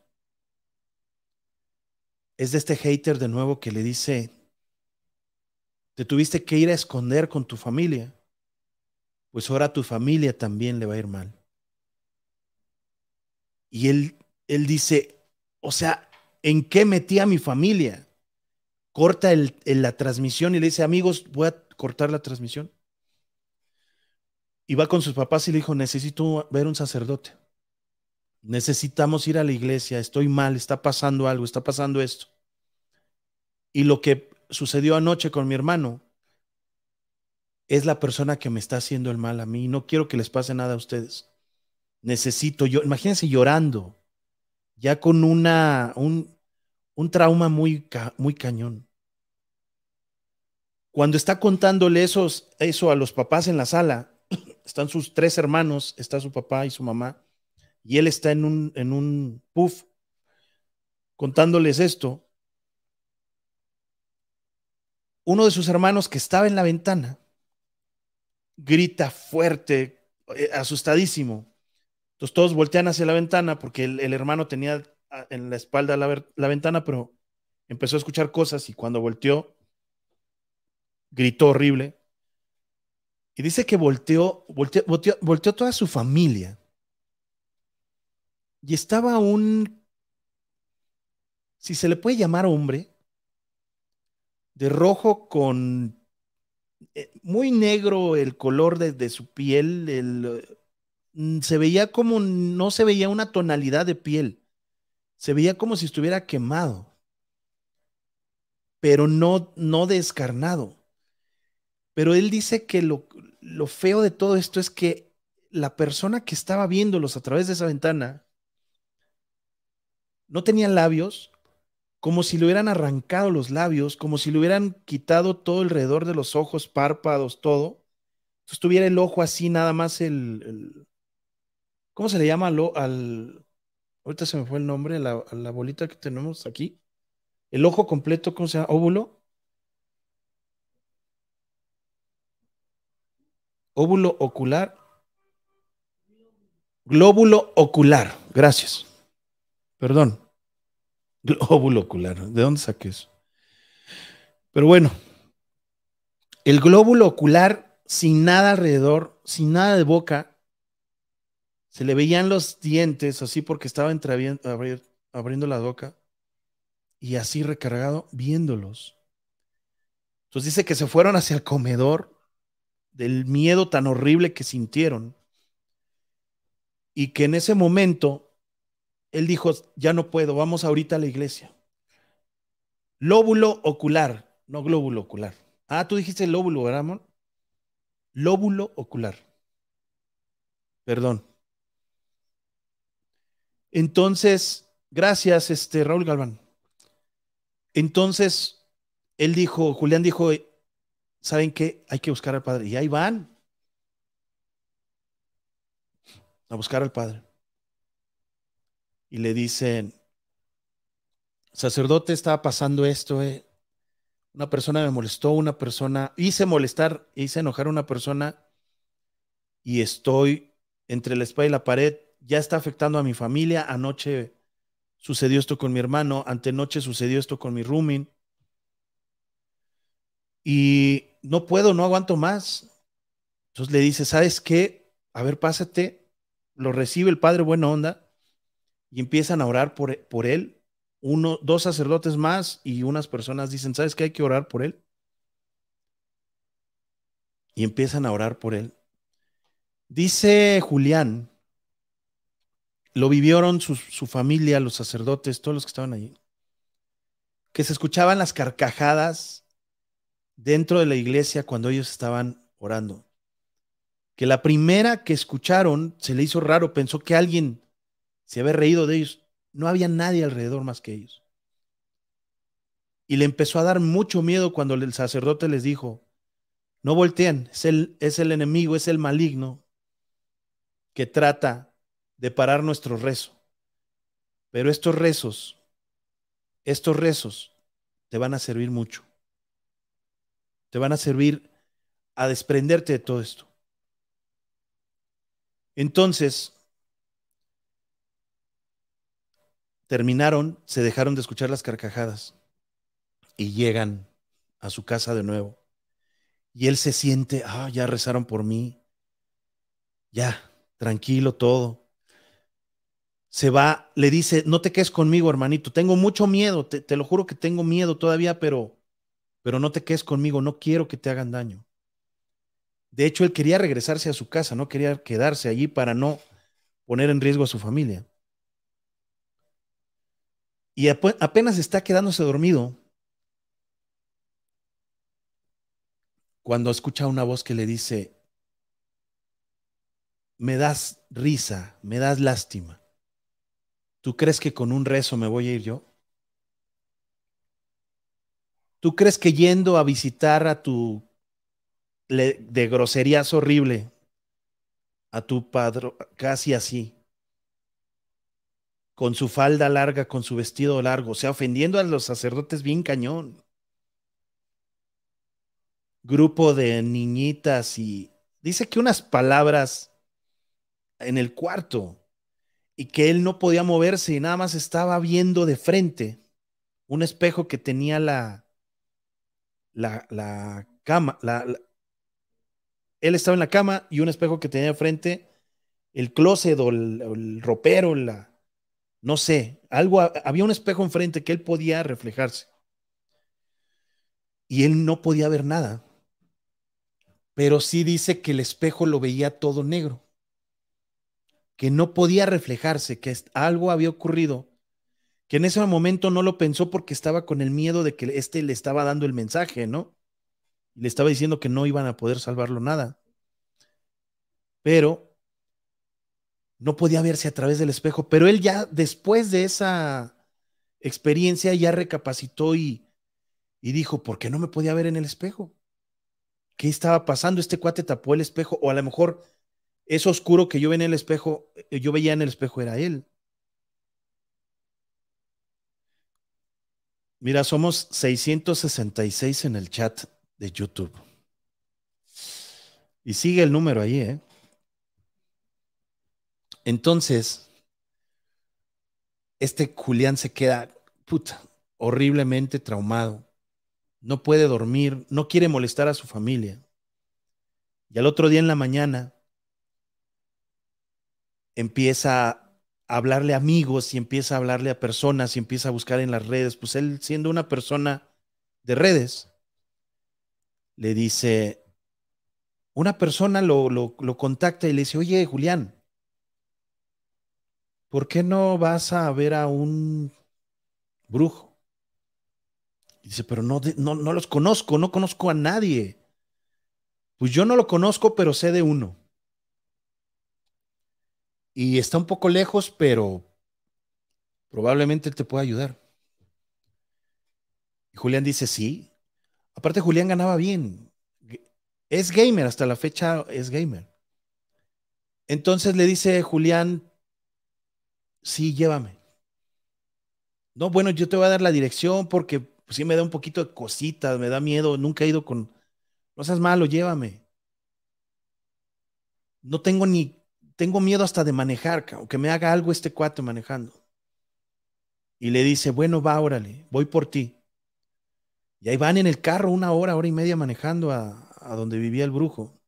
es de este hater de nuevo que le dice, te tuviste que ir a esconder con tu familia, pues ahora tu familia también le va a ir mal. Y él, él dice, o sea, ¿en qué metí a mi familia? Corta el, la transmisión y le dice, amigos, voy a cortar la transmisión. Y va con sus papás y le dijo, necesito ver un sacerdote. Necesitamos ir a la iglesia, estoy mal, está pasando algo, está pasando esto. Y lo que sucedió anoche con mi hermano es la persona que me está haciendo el mal a mí. No quiero que les pase nada a ustedes necesito yo, imagínense llorando, ya con una, un, un trauma muy, muy cañón. Cuando está contándole esos, eso a los papás en la sala, están sus tres hermanos, está su papá y su mamá, y él está en un, en un puff contándoles esto. Uno de sus hermanos que estaba en la ventana grita fuerte, eh, asustadísimo. Entonces todos voltean hacia la ventana porque el, hermano tenía ah, en la espalda la, la, ventana, pero empezó a escuchar cosas y cuando volteó, gritó horrible. Y dice que volteó, volteó, volteó, toda su familia. Y estaba un, si se le puede llamar hombre, de rojo con eh, muy negro el color de, su piel, el, Mm, se veía como, no se veía una tonalidad de piel, se veía como si estuviera quemado, pero no, no descarnado. Pero él dice que lo, lo feo de todo esto es que la persona que estaba viéndolos a través de esa ventana no tenía labios, como si le hubieran arrancado los labios, como si le hubieran quitado todo alrededor de los ojos, párpados, todo. Entonces tuviera el ojo así, nada más el, ¿Cómo se le llama al, ahorita se me fue el nombre, a la, bolita que tenemos aquí? El ojo completo, ¿cómo se llama? Óvulo. Óvulo ocular. Glóbulo ocular. Gracias. Perdón. Glóbulo ocular. ¿De dónde saqué eso? Pero bueno, el glóbulo ocular sin nada alrededor, sin nada de boca, se le veían los dientes así porque estaba abriendo la boca y así recargado viéndolos. Entonces dice que se fueron hacia el comedor del miedo tan horrible que sintieron y que en ese momento él dijo, ya no puedo, vamos ahorita a la iglesia. Lóbulo ocular, no glóbulo ocular. Ah, tú dijiste lóbulo, ¿verdad, amor? Lóbulo ocular. Perdón. Entonces, gracias, este Raúl Galván. Entonces, él dijo, Julián dijo, ¿saben qué? Hay que buscar al Padre. Y ahí van a buscar al Padre. Y le dicen, sacerdote, estaba pasando esto, eh. Una persona me molestó, una persona, hice molestar, hice enojar a una persona y estoy entre la espada y la pared ya está afectando a mi familia. Anoche sucedió esto con mi hermano, antenoche sucedió esto con mi rooming. Y no puedo, no aguanto más. Entonces le dice, ¿sabes qué? A ver, pásate. Lo recibe el padre buena onda y empiezan a orar por, por él. Uno, dos sacerdotes más y unas personas dicen, ¿sabes qué? Hay que orar por él. Y empiezan a orar por él. Dice Julián, lo vivieron su, su familia, los sacerdotes, todos los que estaban allí, que se escuchaban las carcajadas dentro de la iglesia cuando ellos estaban orando. Que la primera que escucharon se le hizo raro, pensó que alguien se había reído de ellos. No había nadie alrededor más que ellos. Y le empezó a dar mucho miedo cuando el sacerdote les dijo, no volteen, es el, es el enemigo, es el maligno que trata de parar nuestro rezo. Pero estos rezos, estos rezos te van a servir mucho te van a servir a desprenderte de todo esto. Entonces, terminaron, se dejaron de escuchar las carcajadas y llegan a su casa de nuevo. Y él se siente, ah, ya rezaron por mí, ya, tranquilo todo. Se va, le dice, no te quedes conmigo, hermanito, tengo mucho miedo, te, te lo juro que tengo miedo todavía, pero pero no te quedes conmigo, no quiero que te hagan daño. De hecho, él quería regresarse a su casa, no quería quedarse allí para no poner en riesgo a su familia. Y apenas está quedándose dormido cuando escucha una voz que le dice, me das risa, me das lástima. ¿Tú crees que con un rezo me voy a ir yo? ¿Tú crees que yendo a visitar a tu de groserías horrible a tu padre, casi así, con su falda larga, con su vestido largo, o sea, ofendiendo a los sacerdotes bien cañón? Grupo de niñitas y dice que unas palabras en el cuarto y que él no podía moverse y nada más estaba viendo de frente un espejo que tenía la, la, cama, la, él estaba en la cama y un espejo que tenía frente, el closet o el, ropero, la, no sé, algo, había un espejo enfrente que él podía reflejarse. Y él no podía ver nada. Pero sí dice que el espejo lo veía todo negro, que no podía reflejarse, que algo había ocurrido que en ese momento no lo pensó porque estaba con el miedo de que este le estaba dando el mensaje, ¿no? Le estaba diciendo que no iban a poder salvarlo nada. Pero no podía verse a través del espejo. Pero él ya después de esa experiencia ya recapacitó y, y dijo, ¿por qué no me podía ver en el espejo? ¿Qué estaba pasando? Este cuate tapó el espejo o a lo mejor eso oscuro que yo veía en el espejo, eh, yo veía en el espejo era él. Mira, somos 666 en el chat de YouTube. Y sigue el número ahí, ¿eh? Entonces, este Julián se queda, puta, horriblemente traumado. No puede dormir, no quiere molestar a su familia. Y al otro día en la mañana empieza hablarle a amigos y empieza a hablarle a personas y empieza a buscar en las redes, pues él siendo una persona de redes, le dice, una persona lo, lo, contacta y le dice, oye Julián, ¿por qué no vas a ver a un brujo? dice, pero no, no, no los conozco, no conozco a nadie. Pues yo no lo conozco, pero sé de uno. Y está un poco lejos, pero probablemente te pueda ayudar. Y Julián dice, sí. Aparte, Julián ganaba bien. Es gamer, hasta la fecha es gamer. Entonces le dice Julián, sí, llévame. No, bueno, yo te voy a dar la dirección porque sí me da un poquito de cositas, me da miedo, nunca he ido con... No seas malo, llévame. No tengo ni tengo miedo hasta de manejar, que me haga algo este cuate manejando. Y le dice, bueno, va, órale, voy por ti. Y ahí van en el carro una hora, hora y media manejando a donde vivía el brujo.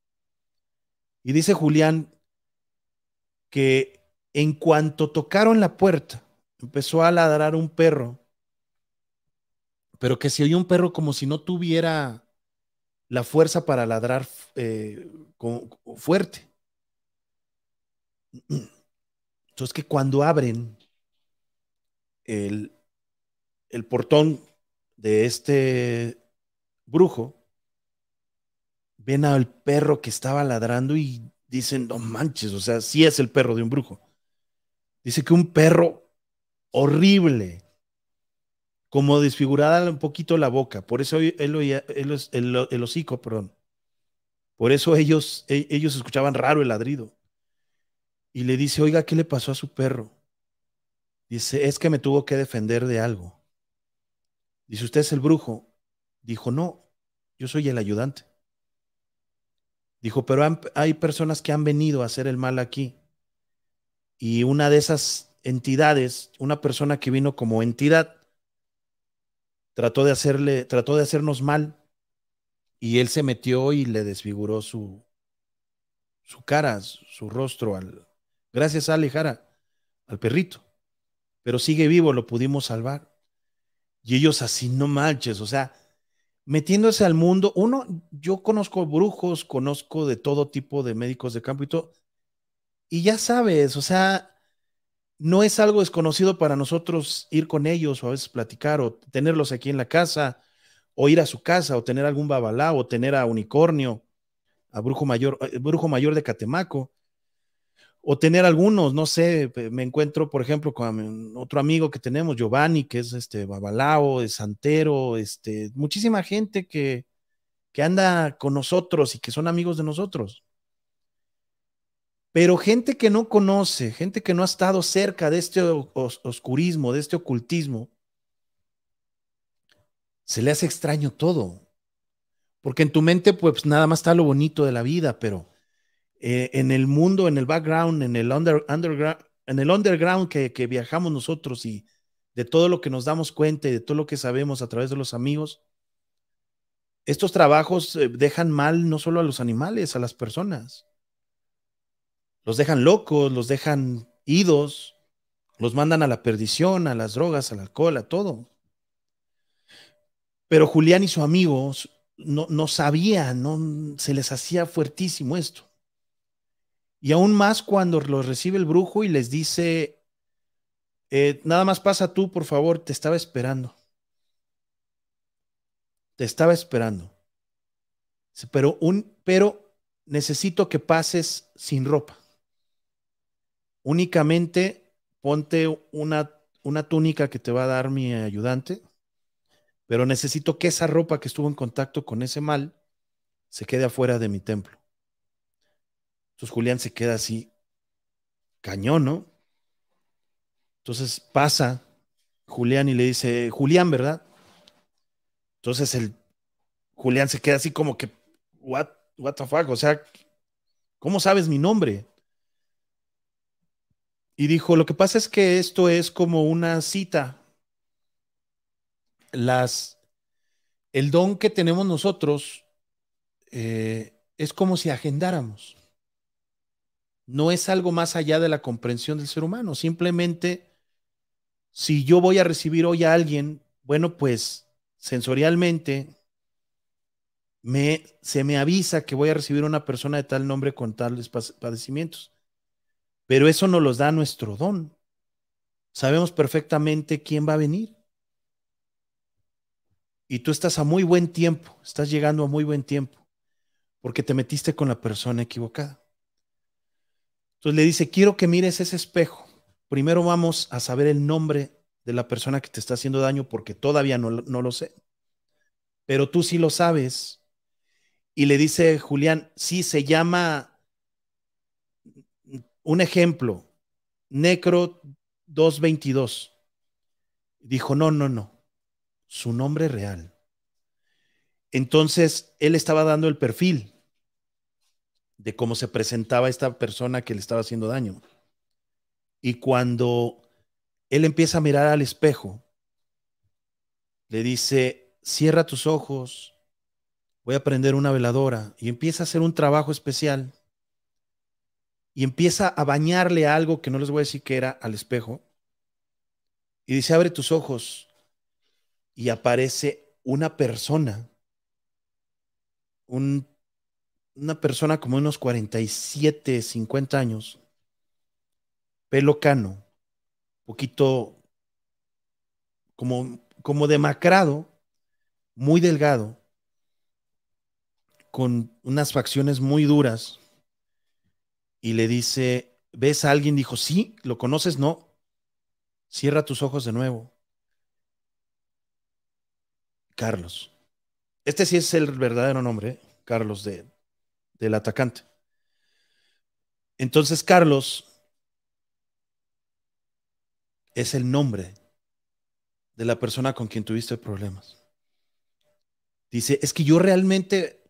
Y dice Julián que en cuanto tocaron la puerta, empezó a ladrar un perro, pero que se oyó un perro como si no tuviera la fuerza para ladrar eh, fuerte. Entonces que cuando abren el, el portón de este brujo, ven al perro que estaba ladrando y dicen, no manches, o sea, sí es el perro de un brujo. Dice que un perro horrible, como desfigurada un poquito la boca, por eso él el, hocico, perdón. Por eso ellos, e, ellos escuchaban raro el ladrido. Y le dice, oiga, ¿qué le pasó a su perro? Dice, es que me tuvo que defender de algo. Dice, ¿usted es el brujo? Dijo, no, yo soy el ayudante. Dijo, pero hay personas que han venido a hacer el mal aquí. Y una de esas entidades, una persona que vino como entidad, trató de hacerle, trató de hacernos mal. Y él se metió y le desfiguró su, su cara, su rostro al. Gracias a Alejara, al perrito. Pero sigue vivo, lo pudimos salvar. Y ellos así, no manches, o sea, metiéndose al mundo, uno, yo conozco brujos, conozco de todo tipo de médicos de campo y todo, y ya sabes, o sea, no es algo desconocido para nosotros ir con ellos o a veces platicar o tenerlos aquí en la casa o ir a su casa o tener algún babalá o tener a unicornio, a brujo mayor, eh, brujo mayor de Catemaco o tener algunos, no sé, me encuentro, por ejemplo, con otro amigo que tenemos, Giovanni, que es este babalao, es santero, este, muchísima gente que, que anda con nosotros y que son amigos de nosotros. Pero gente que no conoce, gente que no ha estado cerca de este oscurismo, de este ocultismo, se le hace extraño todo. Porque en tu mente, pues nada más está lo bonito de la vida, pero eh, en el mundo, en el background, en el underground, en el underground que, que, viajamos nosotros y de todo lo que nos damos cuenta y de todo lo que sabemos a través de los amigos, estos trabajos eh, dejan mal no solo a los animales, a las personas. Los dejan locos, los dejan idos, los mandan a la perdición, a las drogas, al alcohol, a todo. Pero Julián y su amigo no, no sabían, no, se les hacía fuertísimo esto. Y aún más cuando los recibe el brujo y les dice, eh, nada más pasa tú, por favor, te estaba esperando. Te estaba esperando. Pero, un, pero necesito que pases sin ropa. Únicamente ponte una, una túnica que te va a dar mi ayudante, pero necesito que esa ropa que estuvo en contacto con ese mal se quede afuera de mi templo. Entonces Julián se queda así, cañón, ¿no? Entonces pasa Julián y le dice, Julián, ¿verdad? Entonces el Julián se queda así como que, what, what the fuck, o sea, ¿cómo sabes mi nombre? Y dijo, lo que pasa es que esto es como una cita. Las, el don que tenemos nosotros eh, es como si agendáramos no es algo más allá de la comprensión del ser humano. Simplemente, si yo voy a recibir hoy a alguien, bueno, pues sensorialmente me, se me avisa que voy a recibir a una persona de tal nombre con tales padecimientos. Pero eso nos los da nuestro don. Sabemos perfectamente quién va a venir. Y tú estás a muy buen tiempo, estás llegando a muy buen tiempo, porque te metiste con la persona equivocada. Entonces le dice, quiero que mires ese espejo. Primero vamos a saber el nombre de la persona que te está haciendo daño porque todavía no, no lo sé. Pero tú sí lo sabes. Y le dice Julián, sí, se llama un ejemplo, Necro 222. Dijo, no, no, no, su nombre real. Entonces, él estaba dando el perfil de cómo se presentaba esta persona que le estaba haciendo daño. Y cuando él empieza a mirar al espejo, le dice, cierra tus ojos, voy a prender una veladora y empieza a hacer un trabajo especial y empieza a bañarle algo que no les voy a decir que era al espejo. Y dice, abre tus ojos y aparece una persona, una persona como unos 47, 50 años, pelo cano, poquito como, como demacrado, muy delgado, con unas facciones muy duras, y le dice, ¿ves a alguien? Dijo, sí, ¿lo conoces? No. Cierra tus ojos de nuevo. Carlos. Este sí es el verdadero nombre, ¿eh? Carlos, de, del atacante. Entonces, Carlos es el nombre de la persona con quien tuviste problemas. Dice, es que yo realmente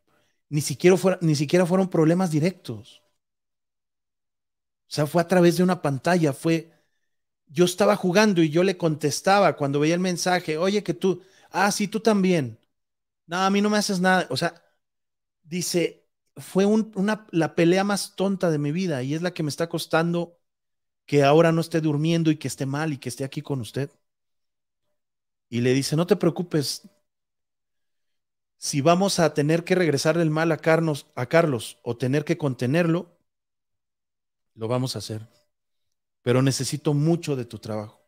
ni siquiera, ni siquiera fueron problemas directos. O sea, fue a través de una pantalla, fue, yo estaba jugando y yo le contestaba cuando veía el mensaje, oye, que tú, ah, sí, tú también. No, a mí no me haces nada. O sea, dice, fue una, la pelea más tonta de mi vida y es la que me está costando que ahora no esté durmiendo y que esté mal y que esté aquí con usted. Y le dice, no te preocupes, si vamos a tener que regresarle el mal a Carlos, a Carlos o tener que contenerlo, lo vamos a hacer. Pero necesito mucho de tu trabajo.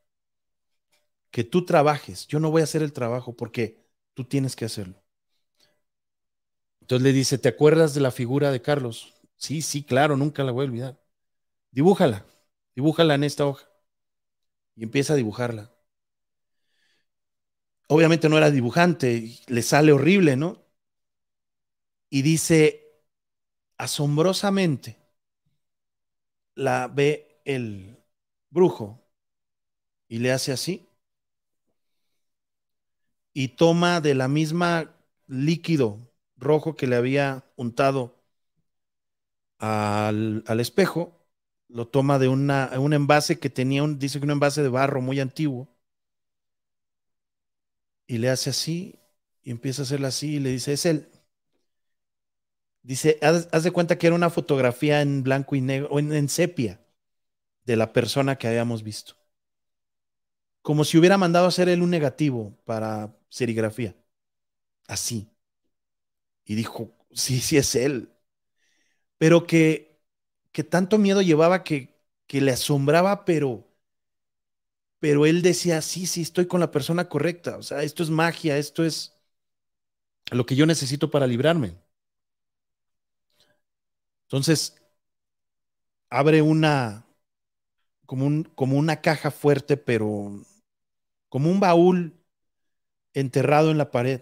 Que tú trabajes. Yo no voy a hacer el trabajo porque tú tienes que hacerlo. Entonces le dice, ¿te acuerdas de la figura de Carlos? Sí, sí, claro, nunca la voy a olvidar. Dibújala. Dibújala en esta hoja. Y empieza a dibujarla. Obviamente no era dibujante, le sale horrible, ¿no? Y dice, asombrosamente, la ve el brujo y le hace así. Y toma de la misma líquido rojo que le había untado al, al espejo lo toma de una, un envase que tenía, un, dice que un envase de barro muy antiguo, y le hace así, y empieza a hacerlo así, y le dice, es él. Dice, haz, de cuenta que era una fotografía en blanco y negro, o en, sepia, de la persona que habíamos visto. Como si hubiera mandado hacer él un negativo para serigrafía. Así. Y dijo, sí, sí es él. Pero que que tanto miedo llevaba que, que le asombraba, pero, pero él decía, sí, sí, estoy con la persona correcta. O sea, esto es magia, esto es lo que yo necesito para librarme. Entonces, abre una, como, un, como una caja fuerte, pero como un baúl enterrado en la pared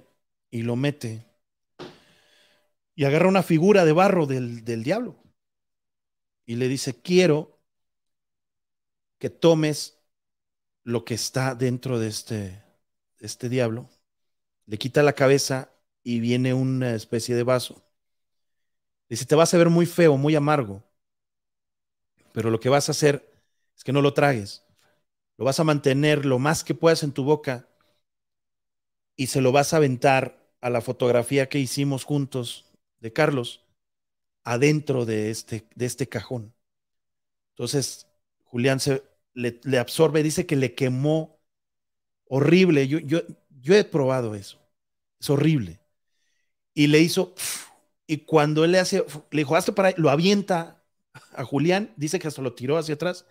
y lo mete. Y agarra una figura de barro del, del diablo y le dice, quiero que tomes lo que está dentro de este, este diablo, le quita la cabeza y viene una especie de vaso. Dice, te vas a ver muy feo, muy amargo, pero lo que vas a hacer es que no lo tragues, lo vas a mantener lo más que puedas en tu boca y se lo vas a aventar a la fotografía que hicimos juntos de Carlos adentro de este, de este cajón. Entonces, Julián se, le, absorbe, dice que le quemó horrible. Yo, yo, yo he probado eso. Es horrible. Y le hizo, y cuando él le hace, le dijo, hazte para ahí, lo avienta a Julián, dice que hasta lo tiró hacia atrás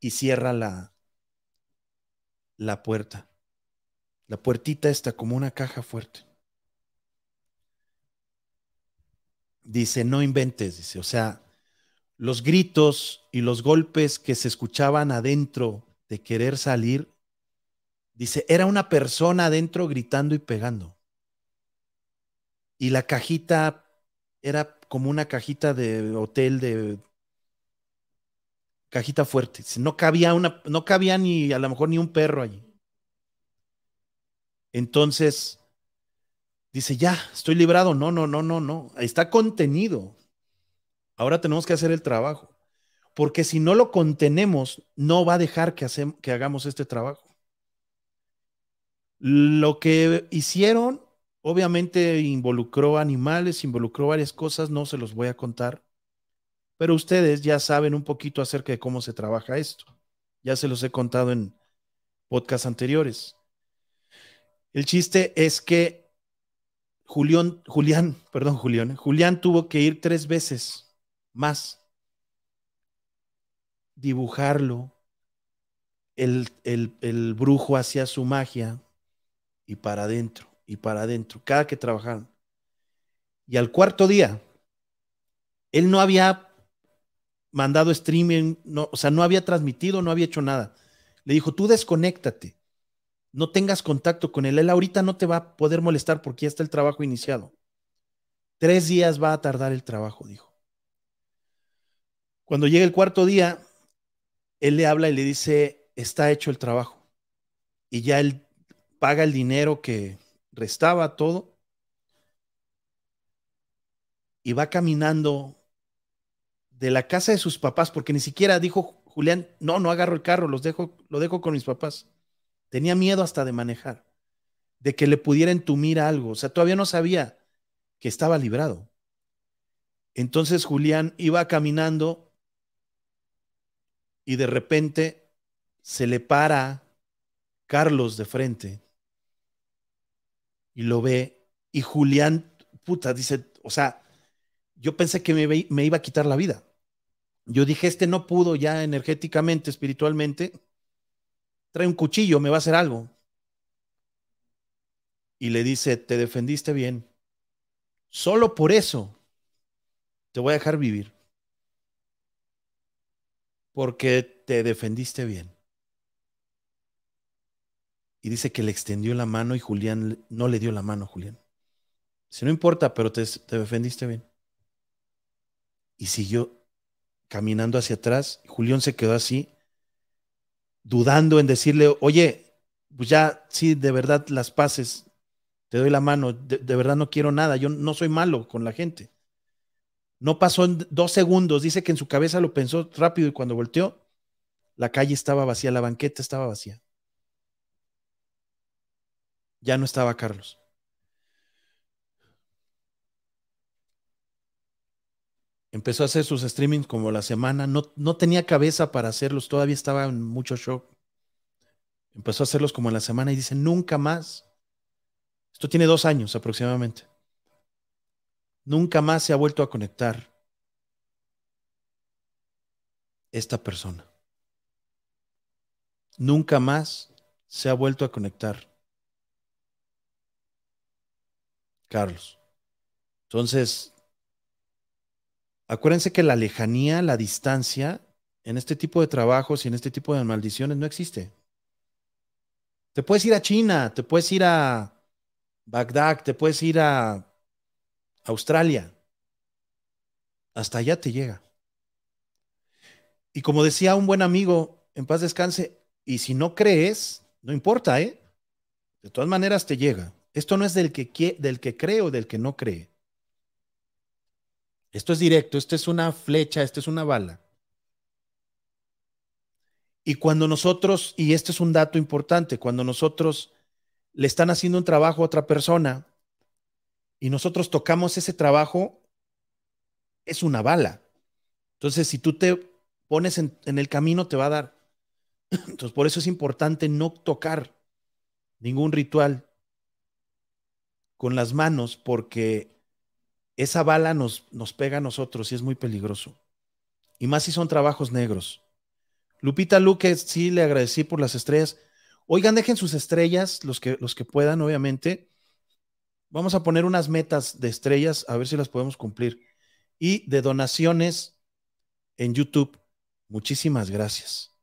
y cierra la, la puerta. La puertita está como una caja fuerte. dice, no inventes, dice, o sea, los gritos y los golpes que se escuchaban adentro de querer salir, dice, era una persona adentro gritando y pegando. Y la cajita era como una cajita de hotel de cajita fuerte. No cabía una, no cabía ni a lo mejor ni un perro allí. Entonces, dice, ya, estoy librado. No, no, no, no, no. Está contenido. Ahora tenemos que hacer el trabajo. Porque si no lo contenemos, no va a dejar que, que hagamos este trabajo. Lo que hicieron Obviamente involucró animales, involucró varias cosas, no se los voy a contar, pero ustedes ya saben un poquito acerca de cómo se trabaja esto. Ya se los he contado en podcasts anteriores. El chiste es que Julián, Julián, perdón, Julián, Julián tuvo que ir tres veces más, dibujarlo, el, el, brujo hacía su magia y para adentro, y para adentro, cada que trabajaron. Y al cuarto día, él no había mandado streaming, no, o sea, no había transmitido, no había hecho nada. Le dijo, tú desconéctate, no tengas contacto con él, él ahorita no te va a poder molestar porque ya está el trabajo iniciado. Tres días va a tardar el trabajo, dijo. Cuando llega el cuarto día, él le habla y le dice, está hecho el trabajo. Y ya él paga el dinero que restaba todo. Y va caminando de la casa de sus papás, porque ni siquiera dijo Julián, no, no agarro el carro, los dejo, lo dejo con mis papás. Tenía miedo hasta de manejar, de que le pudiera entumir algo. O sea, todavía no sabía que estaba librado. Entonces Julián iba caminando y de repente se le para Carlos de frente y lo ve y Julián, puta, dice, o sea, yo pensé que me, me, iba a quitar la vida. Yo dije, este no pudo ya energéticamente, espiritualmente, trae un cuchillo, me va a hacer algo. Y le dice, te defendiste bien. Solo por eso te voy a dejar vivir. Porque te defendiste bien. Y dice que le extendió la mano y Julián no le dio la mano, Julián. Si no importa, pero te, defendiste bien. Y siguió caminando hacia atrás. Julián se quedó así, dudando en decirle, oye, pues ya, sí, de verdad las paces, te doy la mano, de, de, verdad no quiero nada, yo no soy malo con la gente. No pasó en dos segundos, dice que en su cabeza lo pensó rápido y cuando volteó, la calle estaba vacía, la banqueta estaba vacía. Ya no estaba Carlos. Empezó a hacer sus streamings como la semana, no, no tenía cabeza para hacerlos, todavía estaba en mucho shock. Empezó a hacerlos como la semana y dice, nunca más. Esto tiene dos años aproximadamente. Nunca más se ha vuelto a conectar esta persona. Nunca más se ha vuelto a conectar. Carlos. Entonces, acuérdense que la lejanía, la distancia, en este tipo de trabajos y en este tipo de maldiciones no existe. Te puedes ir a China, te puedes ir a Bagdad, te puedes ir a Australia. Hasta allá te llega. Y como decía un buen amigo, en paz descanse, y si no crees, no importa, ¿eh? De todas maneras te llega. Esto no es del que, del que cree o del que no cree. Esto es directo, esto es una flecha, esto es una bala. Y cuando nosotros, y este es un dato importante, cuando nosotros le están haciendo un trabajo a otra persona y nosotros tocamos ese trabajo, es una bala. Entonces, si tú te pones en, el camino, te va a dar. Entonces, por eso es importante no tocar ningún ritual con las manos, porque esa bala nos, nos pega a nosotros y es muy peligroso. Y más si son trabajos negros. Lupita Luque, sí le agradecí por las estrellas. Oigan, dejen sus estrellas, los que, los que puedan, obviamente. Vamos a poner unas metas de estrellas, a ver si las podemos cumplir. Y de donaciones en YouTube. Muchísimas gracias.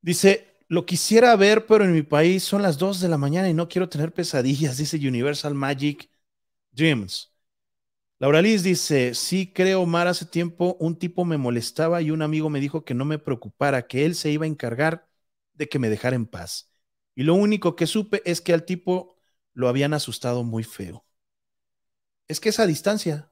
Dice, lo quisiera ver, pero en mi país son las 2 de la mañana y no quiero tener pesadillas, dice Universal Magic Dreams. Laura Liz dice, sí creo, Mar, hace tiempo un tipo me molestaba y un amigo me dijo que no me preocupara, que él se iba a encargar de que me dejara en paz. Y lo único que supe es que al tipo lo habían asustado muy feo. Es que esa distancia.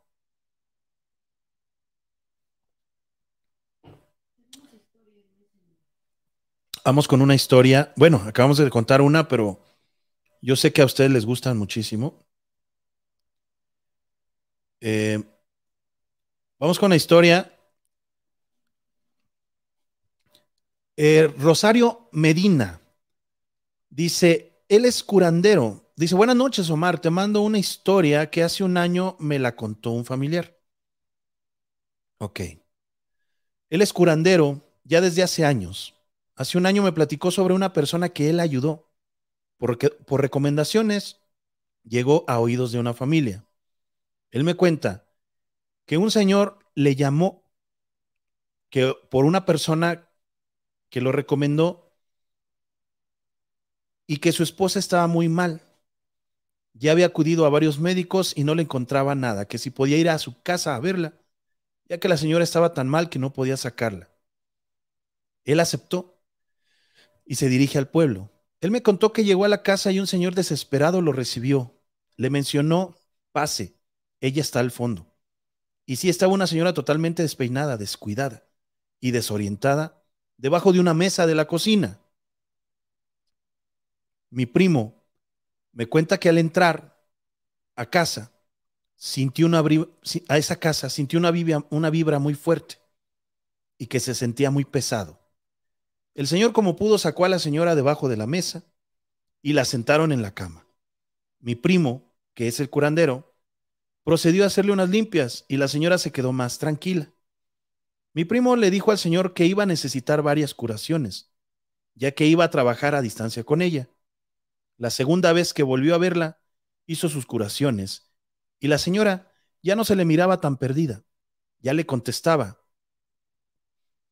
Vamos con una historia. Bueno, acabamos de contar una, pero Yo sé que a ustedes les gustan muchísimo. Eh, vamos con la historia. Eh, Rosario Medina dice, él es curandero. Dice, buenas noches, Omar. Te mando una historia que hace un año me la contó un familiar. Ok. Él es curandero ya desde hace años. Hace un año me platicó sobre una persona que él ayudó. Porque, por recomendaciones, llegó a oídos de una familia. Él me cuenta que un señor le llamó que por una persona que lo recomendó y que su esposa estaba muy mal. Ya había acudido a varios médicos y no le encontraba nada, que si podía ir a su casa a verla, ya que la señora estaba tan mal que no podía sacarla. Él aceptó y se dirige al pueblo. Él me contó que llegó a la casa y un señor desesperado lo recibió. Le mencionó, pase, ella está al fondo. Y sí estaba una señora totalmente despeinada, descuidada y desorientada debajo de una mesa de la cocina. Mi primo me cuenta que al entrar a casa, sintió una a esa casa, sintió una vibra, una vibra muy fuerte y que se sentía muy pesado. El señor como pudo sacó a la señora debajo de la mesa y la sentaron en la cama. Mi primo, que es el curandero, procedió a hacerle unas limpias y la señora se quedó más tranquila. Mi primo le dijo al señor que iba a necesitar varias curaciones, ya que iba a trabajar a distancia con ella. La segunda vez que volvió a verla, hizo sus curaciones y la señora ya no se le miraba tan perdida, ya le contestaba.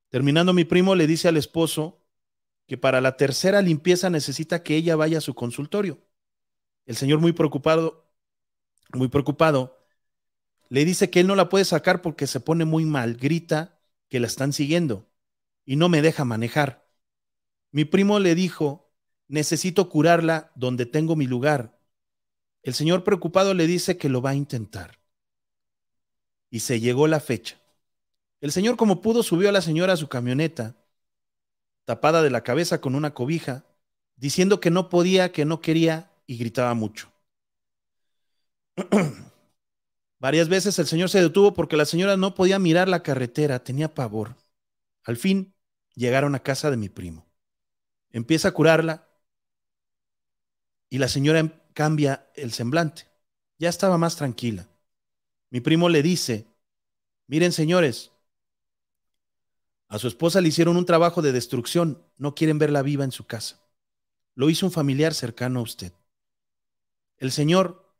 Terminando mi primo le dice al esposo que para la tercera limpieza necesita que ella vaya a su consultorio. El señor muy preocupado, muy preocupado, le dice que él no la puede sacar porque se pone muy mal, grita que la están siguiendo y no me deja manejar. Mi primo le dijo, necesito curarla donde tengo mi lugar. El señor preocupado le dice que lo va a intentar. Y se llegó la fecha. El señor como pudo subió a la señora a su camioneta, tapada de la cabeza con una cobija, diciendo que no podía, que no quería y gritaba mucho. Varias veces el señor se detuvo porque la señora no podía mirar la carretera, tenía pavor. Al fin llegaron a casa de mi primo. Empieza a curarla y la señora cambia el semblante. Ya estaba más tranquila. Mi primo le dice, miren señores, a su esposa le hicieron un trabajo de destrucción, no quieren verla viva en su casa. Lo hizo un familiar cercano a usted. El señor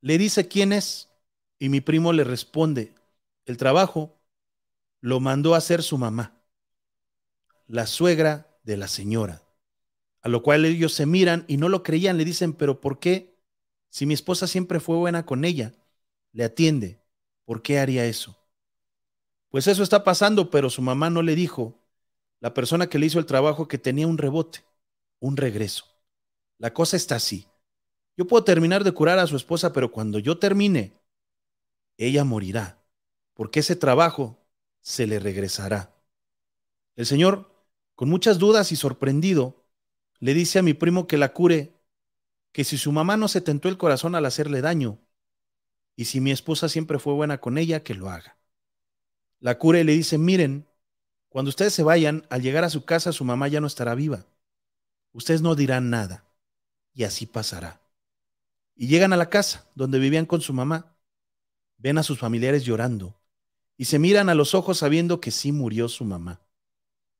le dice quién es y mi primo le responde, el trabajo lo mandó a hacer su mamá, la suegra de la señora. A lo cual ellos se miran y no lo creían, le dicen, pero ¿por qué? Si mi esposa siempre fue buena con ella, le atiende, ¿por qué haría eso? Pues eso está pasando, pero su mamá no le dijo, la persona que le hizo el trabajo, que tenía un rebote, un regreso. La cosa está así. Yo puedo terminar de curar a su esposa, pero cuando yo termine, ella morirá, porque ese trabajo se le regresará. El Señor, con muchas dudas y sorprendido, le dice a mi primo que la cure, que si su mamá no se tentó el corazón al hacerle daño, y si mi esposa siempre fue buena con ella, que lo haga. La cure y le dice, miren, cuando ustedes se vayan, al llegar a su casa, su mamá ya no estará viva. Ustedes no dirán nada, y así pasará. Y llegan a la casa donde vivían con su mamá, ven a sus familiares llorando y se miran a los ojos sabiendo que sí murió su mamá.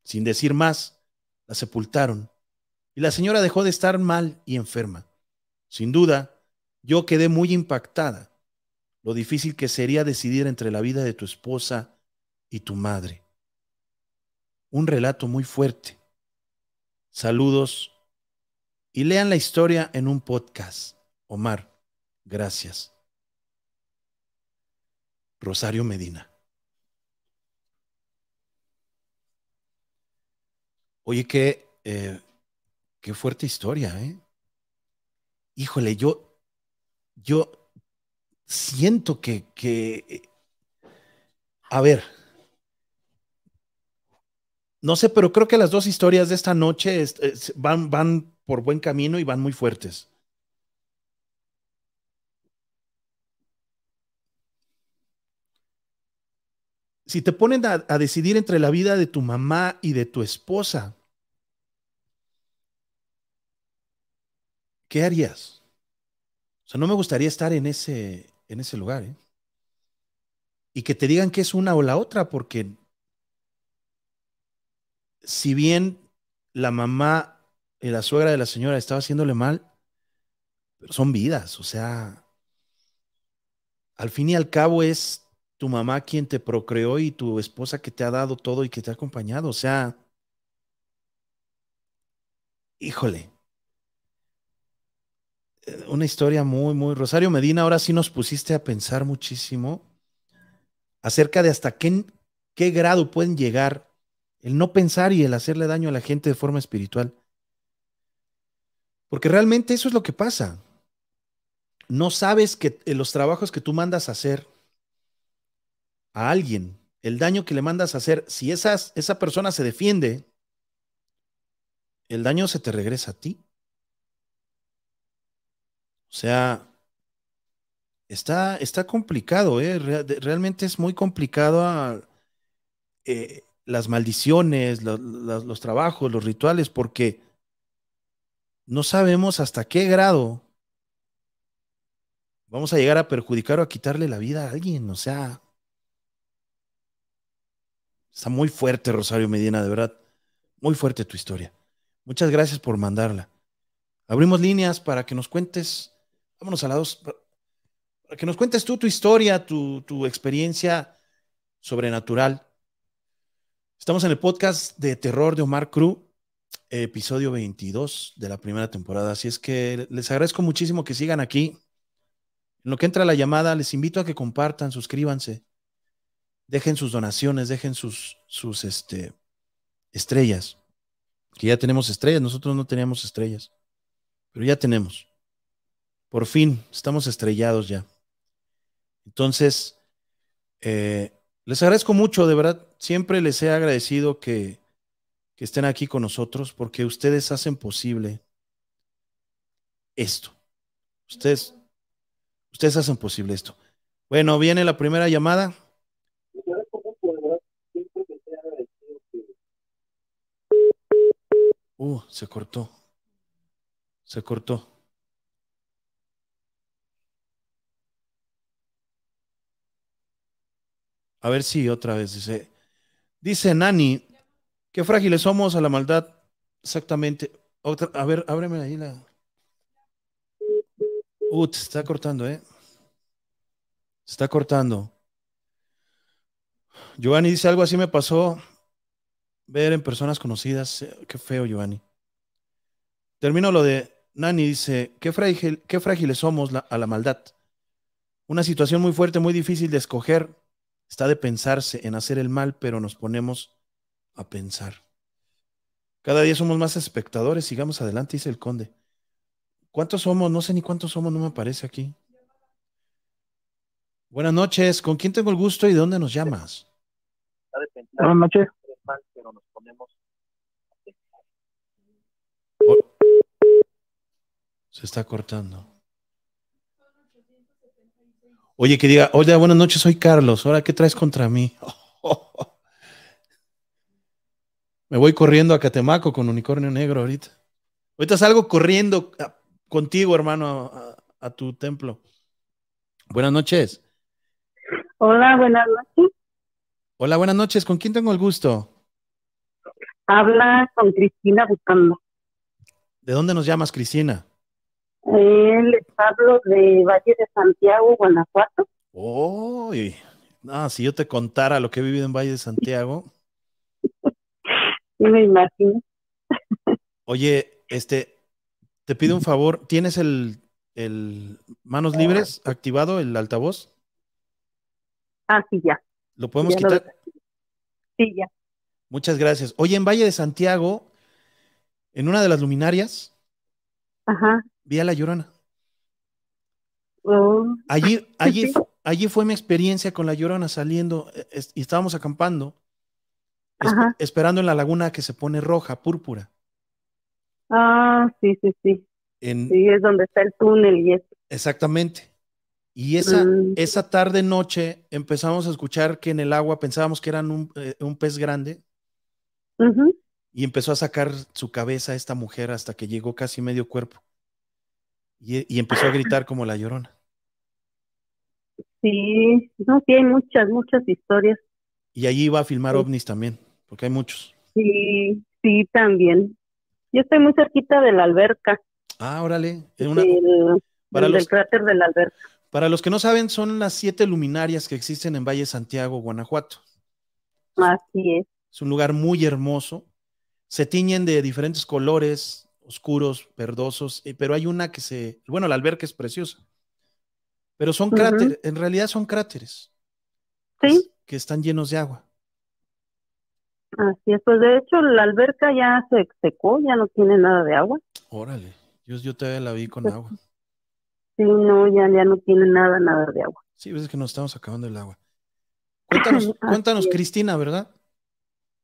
Sin decir más, la sepultaron y la señora dejó de estar mal y enferma. Sin duda, yo quedé muy impactada, lo difícil que sería decidir entre la vida de tu esposa y tu madre. Un relato muy fuerte. Saludos y lean la historia en un podcast. Omar, gracias. Rosario Medina. Oye, qué, eh, qué fuerte historia, ¿eh? Híjole, yo, yo siento que, que, a ver, no sé, pero creo que las dos historias de esta noche van, van por buen camino y van muy fuertes. Si te ponen a, a decidir entre la vida de tu mamá y de tu esposa, ¿qué harías? O sea, no me gustaría estar en ese, en ese lugar, ¿eh? Y que te digan que es una o la otra, porque si bien la mamá y la suegra de la señora estaba haciéndole mal, pero son vidas, o sea, al fin y al cabo es tu mamá quien te procreó y tu esposa que te ha dado todo y que te ha acompañado, o sea, híjole, eh, una historia muy, muy, Rosario Medina, ahora sí nos pusiste a pensar muchísimo acerca de hasta qué, qué grado pueden llegar el no pensar y el hacerle daño a la gente de forma espiritual. Porque realmente eso es lo que pasa. No sabes que en los trabajos que tú mandas a hacer a alguien, el daño que le mandas a hacer, si esas, esa persona se defiende, el daño se te regresa a ti. O sea, está, está complicado, ¿eh? realmente es muy complicado a, eh, las maldiciones, los trabajos, los rituales, porque no sabemos hasta qué grado vamos a llegar a perjudicar o a quitarle la vida a alguien. O sea, está muy fuerte, Rosario Medina, de verdad. Muy fuerte tu historia. Muchas gracias por mandarla. Abrimos líneas para que nos cuentes vámonos a la dos, para que nos cuentes tú tu historia, tu, tu experiencia sobrenatural. Estamos en el podcast de terror de Omar Cruz, episodio 22 de la primera temporada. Así es que les agradezco muchísimo que sigan aquí. En lo que entra la llamada, les invito a que compartan, suscríbanse, dejen sus donaciones, dejen sus, sus este, estrellas. Que ya tenemos estrellas, nosotros no teníamos estrellas, pero ya tenemos. Por fin, estamos estrellados ya. Entonces, eh, les agradezco mucho, de verdad, siempre les he agradecido que, que estén aquí con nosotros porque ustedes hacen posible esto. Ustedes, ustedes hacen posible esto. Bueno, viene la primera llamada. Uh, se cortó. Se cortó. A ver si otra vez dice. Dice Nani, qué frágiles somos a la maldad. Exactamente. Otra, a ver, ábreme ahí la. Se está cortando, ¿eh? Está cortando. Giovanni dice algo así me pasó ver en personas conocidas. Qué feo, Giovanni. Termino lo de Nani, dice, qué, frágil, qué frágiles somos a la maldad. Una situación muy fuerte, muy difícil de escoger Está de pensarse en hacer el mal, pero nos ponemos a pensar. Cada día somos más espectadores, sigamos adelante, dice el conde. ¿Cuántos somos? No sé ni cuántos somos, no me aparece aquí. Buenas noches, ¿con quién tengo el gusto y de dónde nos llamas? Buenas noches. Se está cortando. Oye, que diga, hola, buenas noches, soy Carlos. Ahora, ¿qué traes contra mí? Me voy corriendo a Catemaco con unicornio negro ahorita. Ahorita salgo corriendo contigo, hermano, a, tu templo. Buenas noches. Hola, buenas noches. Hola, buenas noches. ¿Con quién tengo el gusto? Habla con Cristina Buscando. ¿De dónde nos llamas, Cristina? El Pablo de Valle de Santiago, Guanajuato. Uy, no, si yo te contara lo que he vivido en Valle de Santiago. me imagino. Oye, este, te pido un favor, ¿tienes el, el manos libres activado, el altavoz? Ah, sí, ya. ¿Lo podemos quitar? Sí, ya. Muchas gracias. Oye, en Valle de Santiago, en una de las luminarias, Ajá vi a la llorona. Oh. Allí, allí, allí fue mi experiencia con la llorona saliendo eh, y estábamos acampando, esperando en la laguna que se pone roja, púrpura. Ah, sí, sí, sí. sí, es donde está el túnel y eso. Exactamente. Y esa, Mm. esa tarde noche empezamos a escuchar que en el agua pensábamos que eran un, eh, un pez grande y empezó a sacar su cabeza esta mujer hasta que llegó casi medio cuerpo. Y, y empezó a gritar como la llorona. Sí, no, sí hay muchas, muchas historias. Y allí iba a filmar Sí. ovnis también, porque hay muchos. Sí, sí, también. Yo estoy muy cerquita de la alberca, Ah, órale. en una- del, para del los- cráter de la alberca. Para los que no saben, son las siete luminarias que existen en Valle Santiago, Guanajuato. Así es. Es un lugar muy hermoso. Se tiñen de diferentes colores, oscuros, verdosos, eh, pero hay una que se, bueno, la alberca es preciosa. Pero son cráteres, en realidad son cráteres Sí, que están llenos de agua. así es. Pues de hecho la alberca ya se secó, ya no tiene nada de agua. Órale, yo, yo todavía la vi con Pues- agua. Sí, no, ya, ya no tiene nada, nada de agua. Sí, ves que nos estamos acabando el agua. Cuéntanos, cuéntanos, es. Cristina, ¿verdad?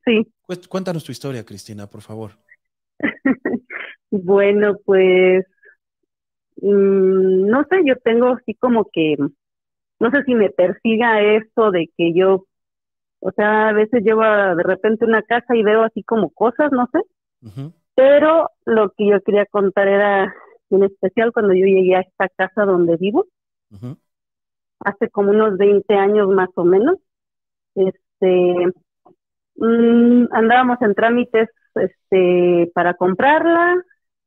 Sí, Cué- Cuéntanos tu historia, Cristina, por favor. Bueno, pues mm, no sé, yo tengo así como que, no sé si me persiga esto de que yo, o sea, a veces llevo a- de repente una casa y veo así como cosas, no sé, pero lo que yo quería contar era en especial cuando yo llegué a esta casa donde vivo, hace como unos 20 años más o menos. Este, mm, andábamos en trámites este, para comprarla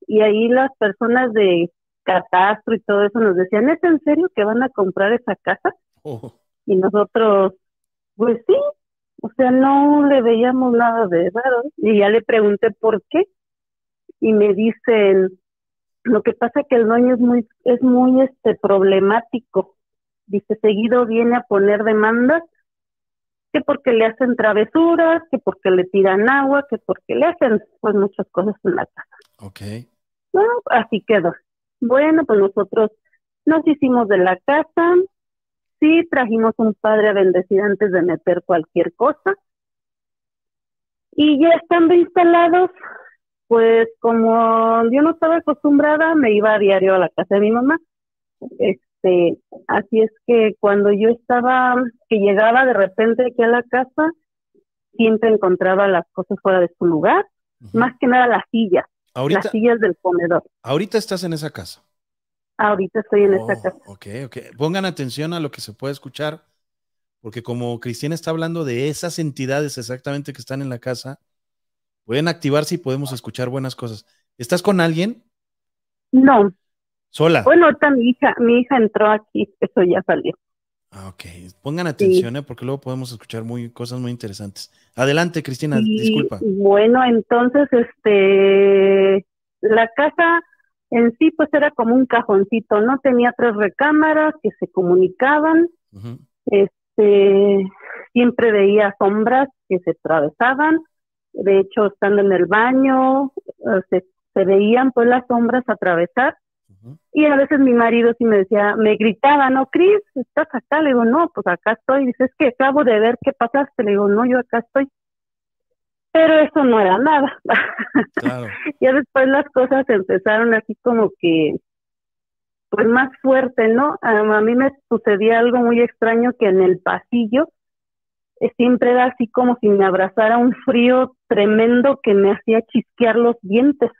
y ahí las personas de catastro y todo eso nos decían, ¿es en serio que van a comprar esa casa? Oh, Y nosotros, pues sí, o sea, no le veíamos nada de raro. Y ya le pregunté por qué. Y me dicen, lo que pasa que el dueño es muy, es muy este problemático. Dice, seguido viene a poner demandas, que porque le hacen travesuras, que porque le tiran agua, que porque le hacen pues muchas cosas en la casa. ok. Bueno, así quedó. Bueno, pues nosotros nos hicimos de la casa, sí trajimos un padre a bendecir antes de meter cualquier cosa. Y ya estando instalados, pues como yo no estaba acostumbrada, me iba a diario a la casa de mi mamá. Este, así es que cuando yo estaba, que llegaba de repente aquí a la casa, siempre encontraba las cosas fuera de su lugar, más que nada las sillas, Ahorita, las sillas del comedor. ahorita estás en esa casa. Ahorita estoy en Oh, esta casa. ok, ok. Pongan atención a lo que se puede escuchar, porque como Cristina está hablando de esas entidades exactamente que están en la casa, pueden activarse y podemos escuchar buenas cosas. ¿Estás con alguien? No, Sola. bueno, ahorita mi hija, mi hija entró aquí, eso ya salió. Ah, ok. Pongan atención, ¿eh? porque luego podemos escuchar muy, cosas muy interesantes. Adelante, Cristina, Y, disculpa. Bueno, entonces, este, la casa en sí, pues era como un cajoncito, ¿no? Tenía tres recámaras que se comunicaban, este, siempre veía sombras que se atravesaban, de hecho, estando en el baño, eh, se, se veían pues las sombras atravesar, y a veces mi marido sí me decía, me gritaba, ¿no, Cris? ¿Estás acá? Le digo, no, pues acá estoy. Dice, es que acabo de ver qué pasaste. Le digo, no, yo acá estoy. Pero eso no era nada. Claro. ya después las cosas empezaron así como que, pues más fuerte, ¿no? A, a mí me sucedía algo muy extraño que en el pasillo eh, siempre era así como si me abrazara un frío tremendo que me hacía chisquear los dientes.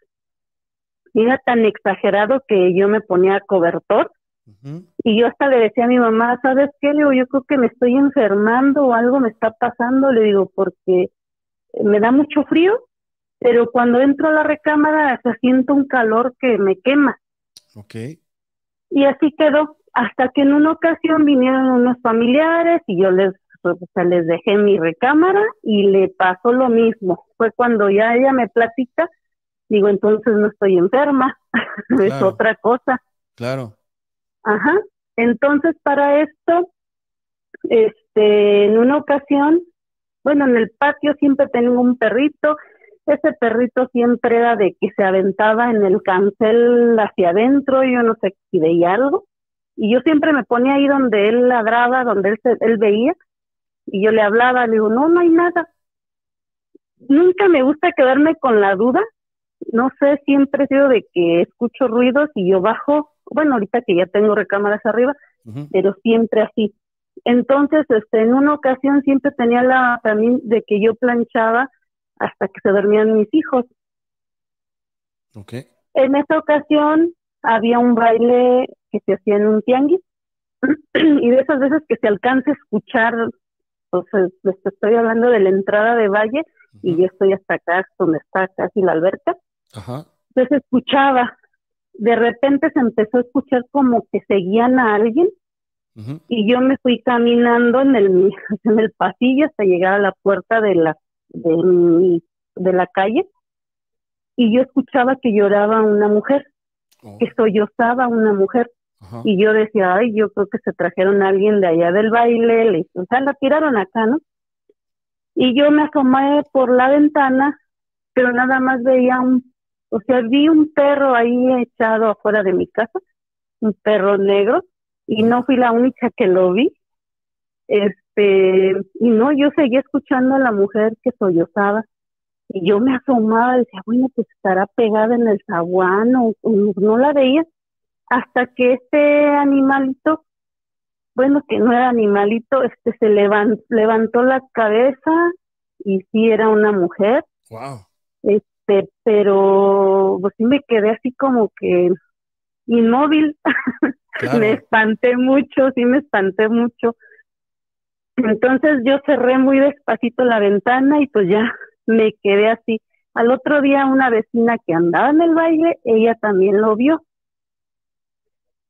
Era tan exagerado que yo me ponía cobertor y yo hasta le decía a mi mamá, ¿sabes qué? Le digo, yo creo que me estoy enfermando o algo me está pasando, le digo, porque me da mucho frío, pero cuando entro a la recámara se siento un calor que me quema. Ok. Y así quedó, hasta que en una ocasión vinieron unos familiares y yo les, o sea, les dejé mi recámara y le pasó lo mismo. Fue cuando ya ella me platica, digo, entonces no estoy enferma, es otra cosa. Claro. Ajá. Entonces, para esto, este, en una ocasión, bueno, en el patio siempre tengo un perrito. Ese perrito siempre era de que se aventaba en el cancel hacia adentro, yo no sé si veía algo. Y yo siempre me ponía ahí donde él ladraba, donde él, se- él veía, y yo le hablaba, le digo, no, no hay nada. Nunca me gusta quedarme con la duda. No sé, siempre he sido de que escucho ruidos y yo bajo, bueno, ahorita que ya tengo recámaras arriba, pero siempre así. Entonces, este, en una ocasión siempre tenía la también de que yo planchaba hasta que se dormían mis hijos. Okay. En esa ocasión había un baile que se hacía en un tianguis y de esas veces que se alcanza a escuchar, pues les estoy hablando de la entrada de valle y yo estoy hasta acá, donde está casi la alberca. Ajá. Entonces escuchaba, de repente se empezó a escuchar como que seguían a alguien y yo me fui caminando en el, en el pasillo hasta llegar a la puerta de la, de, de la calle y yo escuchaba que lloraba una mujer, oh. que sollozaba una mujer. Y yo decía, ay, yo creo que se trajeron a alguien de allá del baile, le, o sea, la tiraron acá, ¿no? Y yo me asomé por la ventana, pero nada más veía un, o sea, vi un perro ahí echado afuera de mi casa, un perro negro, y no fui la única que lo vi. Este, y no, yo seguía escuchando a la mujer que sollozaba. Y yo me asomaba y decía, bueno, pues estará pegada en el zaguán o, no la veía. Hasta que este animalito, bueno, que no era animalito, este se levantó, levantó la cabeza y sí era una mujer. Wow. Este, pero pues sí me quedé así como que inmóvil. me espanté mucho, sí me espanté mucho. Entonces yo cerré muy despacito la ventana y pues ya me quedé así. Al otro día una vecina que andaba en el baile, ella también lo vio.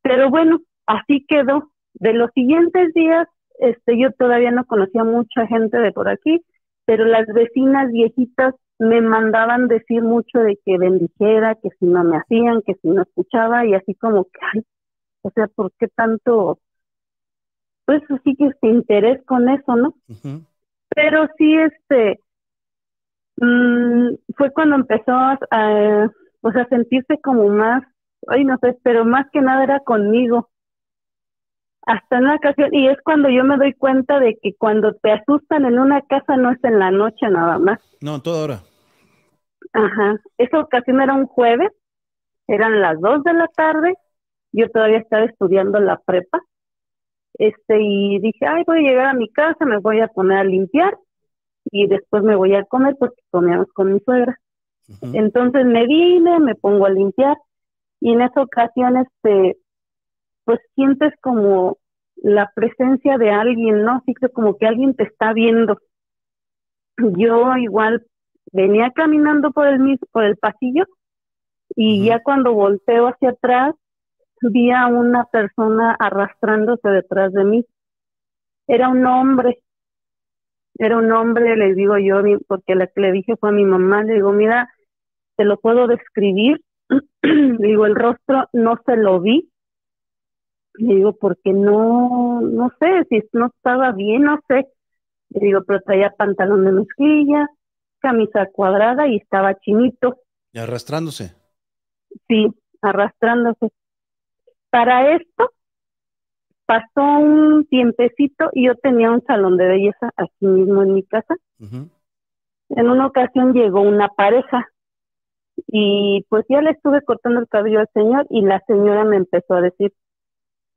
Pero bueno, así quedó. De los siguientes días, este, yo todavía no conocía mucha gente de por aquí, pero las vecinas viejitas me mandaban decir mucho de que bendijera, que si no me hacían, que si no escuchaba, y así como que, ay, o sea, ¿por qué tanto, pues sí que este interés con eso, ¿no? Pero sí, este, mmm, fue cuando empezó a, pues a sentirse como más, ay, no sé, pero más que nada era conmigo. Hasta en una ocasión, y es cuando yo me doy cuenta de que cuando te asustan en una casa no es en la noche nada más. No, toda hora. Ajá. Esa ocasión era un jueves, eran las dos de la tarde, yo todavía estaba estudiando la prepa, este, y dije, ay, voy a llegar a mi casa, me voy a poner a limpiar y después me voy a comer porque comíamos con mi suegra. Entonces me vine, me pongo a limpiar y en esa ocasión, este, pues sientes como la presencia de alguien, ¿no? Así que como que alguien te está viendo. Yo igual venía caminando por el mismo, por el pasillo y ya cuando volteo hacia atrás vi a una persona arrastrándose detrás de mí. Era un hombre, era un hombre, le digo yo, porque la que le dije fue a mi mamá, le digo, mira, te lo puedo describir, le digo, el rostro no se lo vi, le digo, porque no, no sé, si no estaba bien, no sé, le digo, pero traía pantalón de mezclilla, camisa cuadrada y estaba chinito. ¿Y arrastrándose? Sí, arrastrándose. Para esto pasó un tiempecito y yo tenía un salón de belleza aquí mismo en mi casa. En una ocasión llegó una pareja y pues ya le estuve cortando el cabello al señor y la señora me empezó a decir,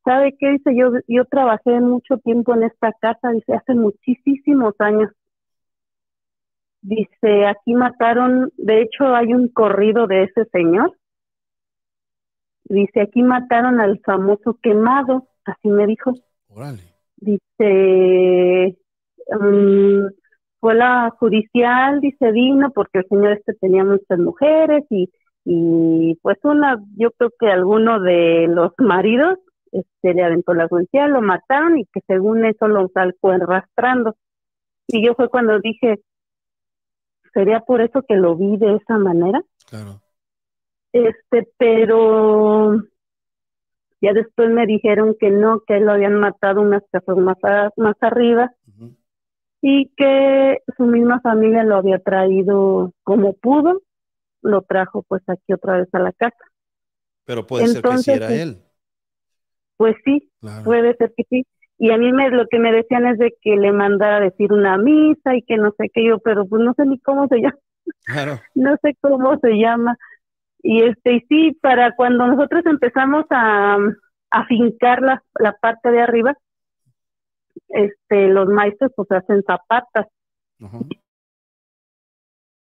¿sabe qué? Dice, yo, yo trabajé mucho tiempo en esta casa, dice, hace muchísimos años. Dice, aquí mataron, de hecho hay un corrido de ese señor. Dice, aquí mataron al famoso quemado, así me dijo. Dice, um, fue la judicial, dice, vino porque el señor este tenía muchas mujeres y, y pues una, yo creo que alguno de los maridos este, le aventó la judicial, lo mataron y que según eso lo salcó arrastrando. Y yo fue cuando dije, sería por eso que lo vi de esa manera. Claro. Este, pero ya después me dijeron que no, que lo habían matado unas casas más, más arriba y que su misma familia lo había traído como pudo, lo trajo pues aquí otra vez a la casa. Pero puede ser que sí era él. Pues sí, puede ser que sí y a mí me, lo que me decían es de que le mandara a decir una misa y que no sé qué yo, pero pues no sé ni cómo se llama. no sé cómo se llama. Y este, y sí, para cuando nosotros empezamos a, afincar la, la parte de arriba, este, los maestros pues hacen zapatas.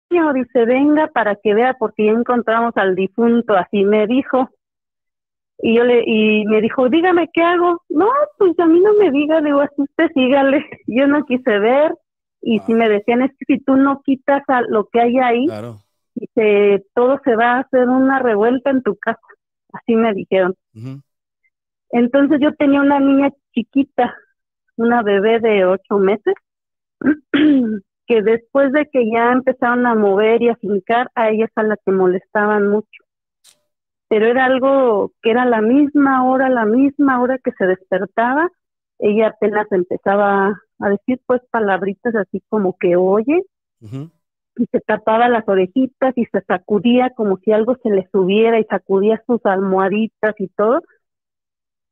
Dice, venga para que vea, porque ya encontramos al difunto, así me dijo. Y yo le, y me dijo, dígame qué hago. No, pues a mí no me diga, digo, así usted sígale. Yo no quise ver. Y si me decían, es que si tú no quitas a lo que hay ahí, dice, todo se va a hacer una revuelta en tu casa. Así me dijeron. Entonces yo tenía una niña chiquita, una bebé de ocho meses, que después de que ya empezaron a mover y a fincar, a ella es a la que molestaban mucho. Pero era algo que era la misma hora, la misma hora que se despertaba, ella apenas empezaba a decir pues palabritas así como que oye, y se tapaba las orejitas y se sacudía como si algo se le subiera y sacudía sus almohaditas y todo.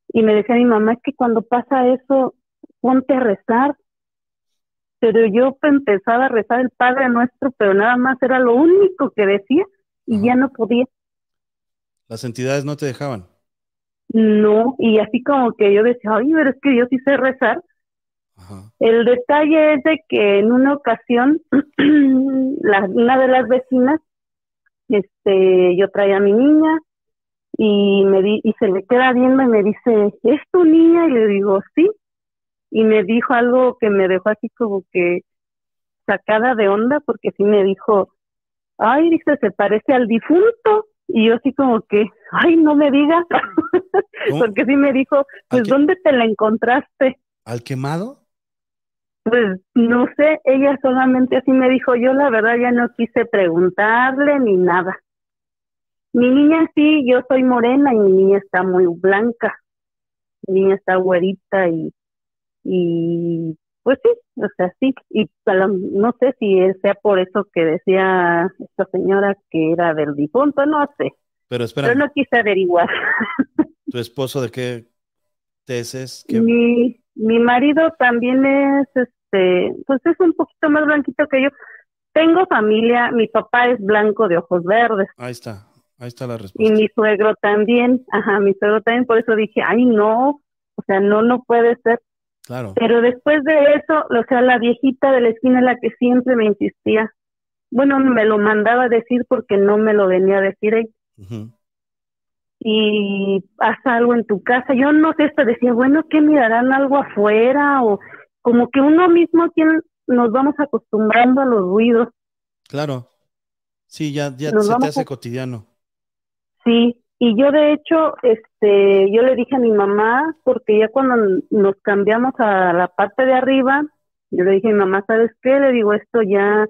Y me decía mi mamá, es que cuando pasa eso, ponte a rezar, pero yo empezaba a rezar el Padre Nuestro, pero nada más era lo único que decía y ya no podía. ¿Las entidades no te dejaban? No, y así como que yo decía, ay, pero es que yo sí sé rezar. El detalle es de que en una ocasión, la, una de las vecinas, este, yo traía a mi niña y me di, y se le queda viendo y me dice, ¿es tu niña? Y le digo, sí y me dijo algo que me dejó así como que sacada de onda porque sí me dijo, ay, dice, se parece al difunto. Y yo así como que, ay, no me digas, porque sí me dijo, pues, ¿dónde te la encontraste? ¿Al quemado? Pues no sé, ella solamente así me dijo, yo la verdad ya no quise preguntarle ni nada. Mi niña sí, yo soy morena y mi niña está muy blanca. Mi niña está güerita y y pues sí, o sea, sí, y no sé si sea por eso que decía esta señora que era del difunto, no sé. Pero espera. Pero no quise averiguar. ¿Tu esposo de qué tesis? Mi, mi marido también es, este, pues es un poquito más blanquito que yo. Tengo familia, mi papá es blanco de ojos verdes. Ahí está, ahí está la respuesta. Y mi suegro también, ajá, mi suegro también, por eso dije, ay no, o sea, no, no puede ser. Pero después de eso, o sea, la viejita de la esquina es la que siempre me insistía. Bueno, me lo mandaba a decir porque no me lo venía a decir ella. Y haz algo en tu casa. Yo no sé, hasta decía, bueno, ¿qué mirarán algo afuera? O como que uno mismo tiene, nos vamos acostumbrando a los ruidos. Claro. Sí, ya, ya se te hace cotidiano. Sí, y yo de hecho, este, yo le dije a mi mamá, porque ya cuando nos cambiamos a la parte de arriba, yo le dije a mi mamá, ¿sabes qué? Le digo, esto ya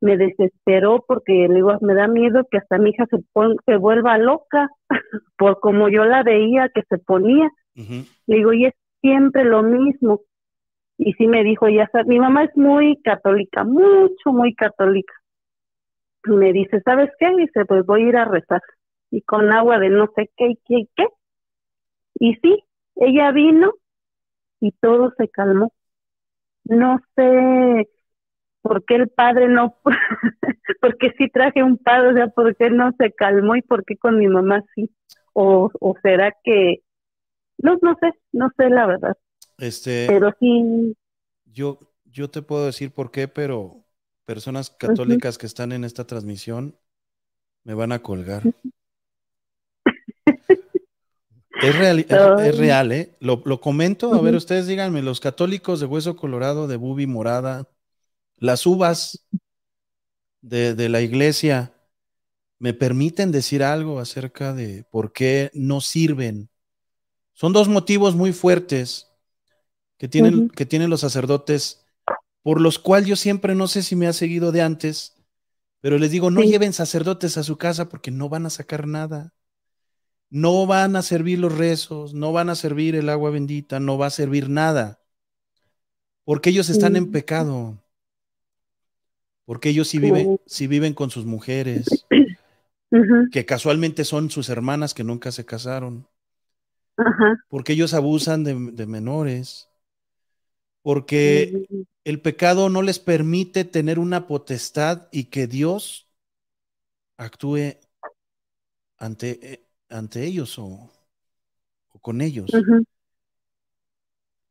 me desesperó porque le digo, me da miedo que hasta mi hija se, se vuelva loca por como yo la veía que se ponía. Le digo, y es siempre lo mismo. Y sí me dijo, ya mi mamá es muy católica, mucho, muy católica. Y me dice, ¿sabes qué? Dice, pues voy a ir a rezar y con agua de no sé qué y qué y qué. Y sí, ella vino y todo se calmó. No sé por qué el padre no, porque sí traje un padre, o sea, por qué no se calmó y por qué con mi mamá sí. O, o será que, no, no sé, no sé la verdad. Este, pero sí. Yo, yo te puedo decir por qué, pero personas católicas que están en esta transmisión me van a colgar. Es real, es, real ¿eh? Lo, comento, a ver, ustedes díganme, los católicos de Hueso Colorado, de Bubi Morada, las uvas de, la iglesia, ¿me permiten decir algo acerca de por qué no sirven? Son dos motivos muy fuertes que tienen, que tienen los sacerdotes, por los cuales yo siempre no sé si me ha seguido de antes, pero les digo, no lleven sacerdotes a su casa porque no van a sacar nada. No van a servir los rezos, no van a servir el agua bendita, no va a servir nada. Porque ellos están en pecado. Porque ellos sí viven, viven con sus mujeres, que casualmente son sus hermanas que nunca se casaron. Porque ellos abusan de, de menores. Porque el pecado no les permite tener una potestad y que Dios actúe ante, ante ellos o, o con ellos.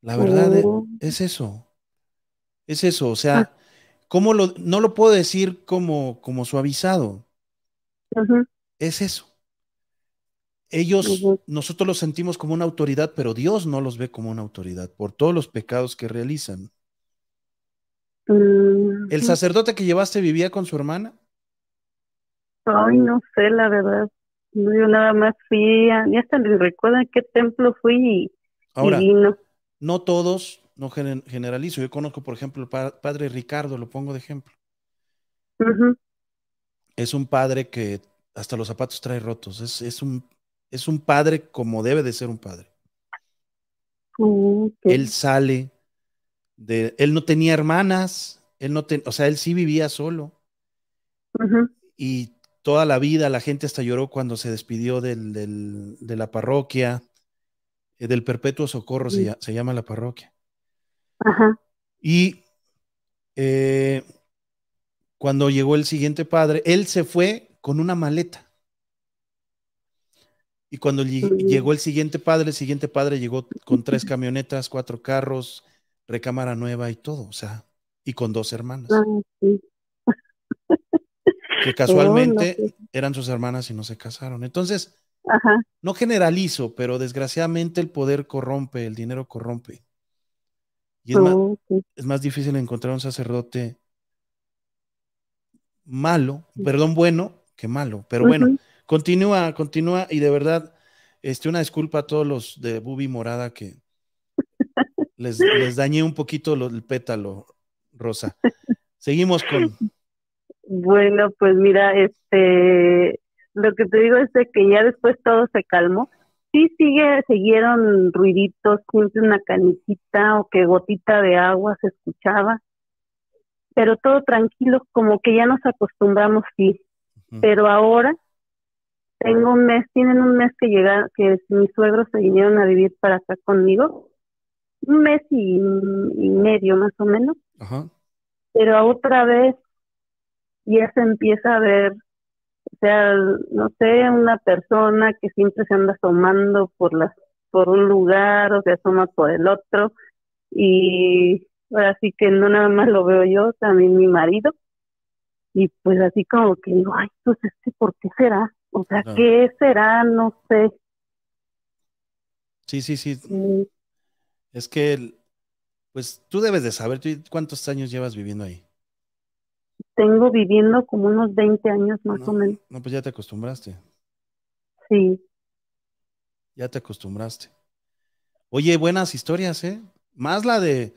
La verdad oh. es eso. Es eso, o sea, ah. ¿cómo lo, no lo puedo decir como, como suavizado? Es eso. Ellos, nosotros los sentimos como una autoridad, pero Dios no los ve como una autoridad por todos los pecados que realizan. ¿El sacerdote que llevaste vivía con su hermana? Ay, no sé, la verdad. Yo nada más fui, a, ya hasta me recuerdo en qué templo fui y, Ahora, no todos, no generalizo. Yo conozco, por ejemplo, el padre Ricardo, lo pongo de ejemplo. Es un padre que hasta los zapatos trae rotos. Es, un, es un padre como debe de ser un padre. Él sale de, él no tenía hermanas, él no o sea, él sí vivía solo. Y toda la vida la gente hasta lloró cuando se despidió del, de la parroquia, eh, del Perpetuo Socorro se, llama la parroquia. Ajá. Y eh, cuando llegó el siguiente padre, él se fue con una maleta. Y cuando llegó el siguiente padre, el siguiente padre llegó con tres camionetas, cuatro carros, recámara nueva y todo, o sea, y con dos hermanas. Ah, que casualmente eran sus hermanas y no se casaron. Entonces, no generalizo, pero desgraciadamente el poder corrompe, el dinero corrompe. Y es, más, difícil encontrar un sacerdote malo, perdón, bueno, que malo. Pero bueno, continúa, continúa y de verdad, este, una disculpa a todos los de Bubi Morada que les, les dañé un poquito el pétalo, Rosa. Seguimos con. Bueno, pues mira, este, lo que te digo es que ya después todo se calmó. Sí sigue, siguieron ruiditos, siempre una canicita o que gotita de agua se escuchaba, pero todo tranquilo, como que ya nos acostumbramos, sí. Pero ahora tengo un mes, tienen un mes que llegar, que mis suegros se vinieron a vivir para acá conmigo, un mes y, medio más o menos. Pero otra vez ya se empieza a ver o sea, no sé, una persona que siempre se anda asomando por las por un lugar o se asoma por el otro y ahora sí que no nada más lo veo yo, también mi marido y pues así como que digo, ay, pues este, ¿por qué será? O sea, ¿qué será? No sé. Sí, sí, sí. Es que, pues tú debes de saber, ¿cuántos años llevas viviendo ahí? Tengo viviendo como unos 20 años más o menos. No, pues ya te acostumbraste. Sí. Ya te acostumbraste. Oye, buenas historias, ¿eh? Más la de,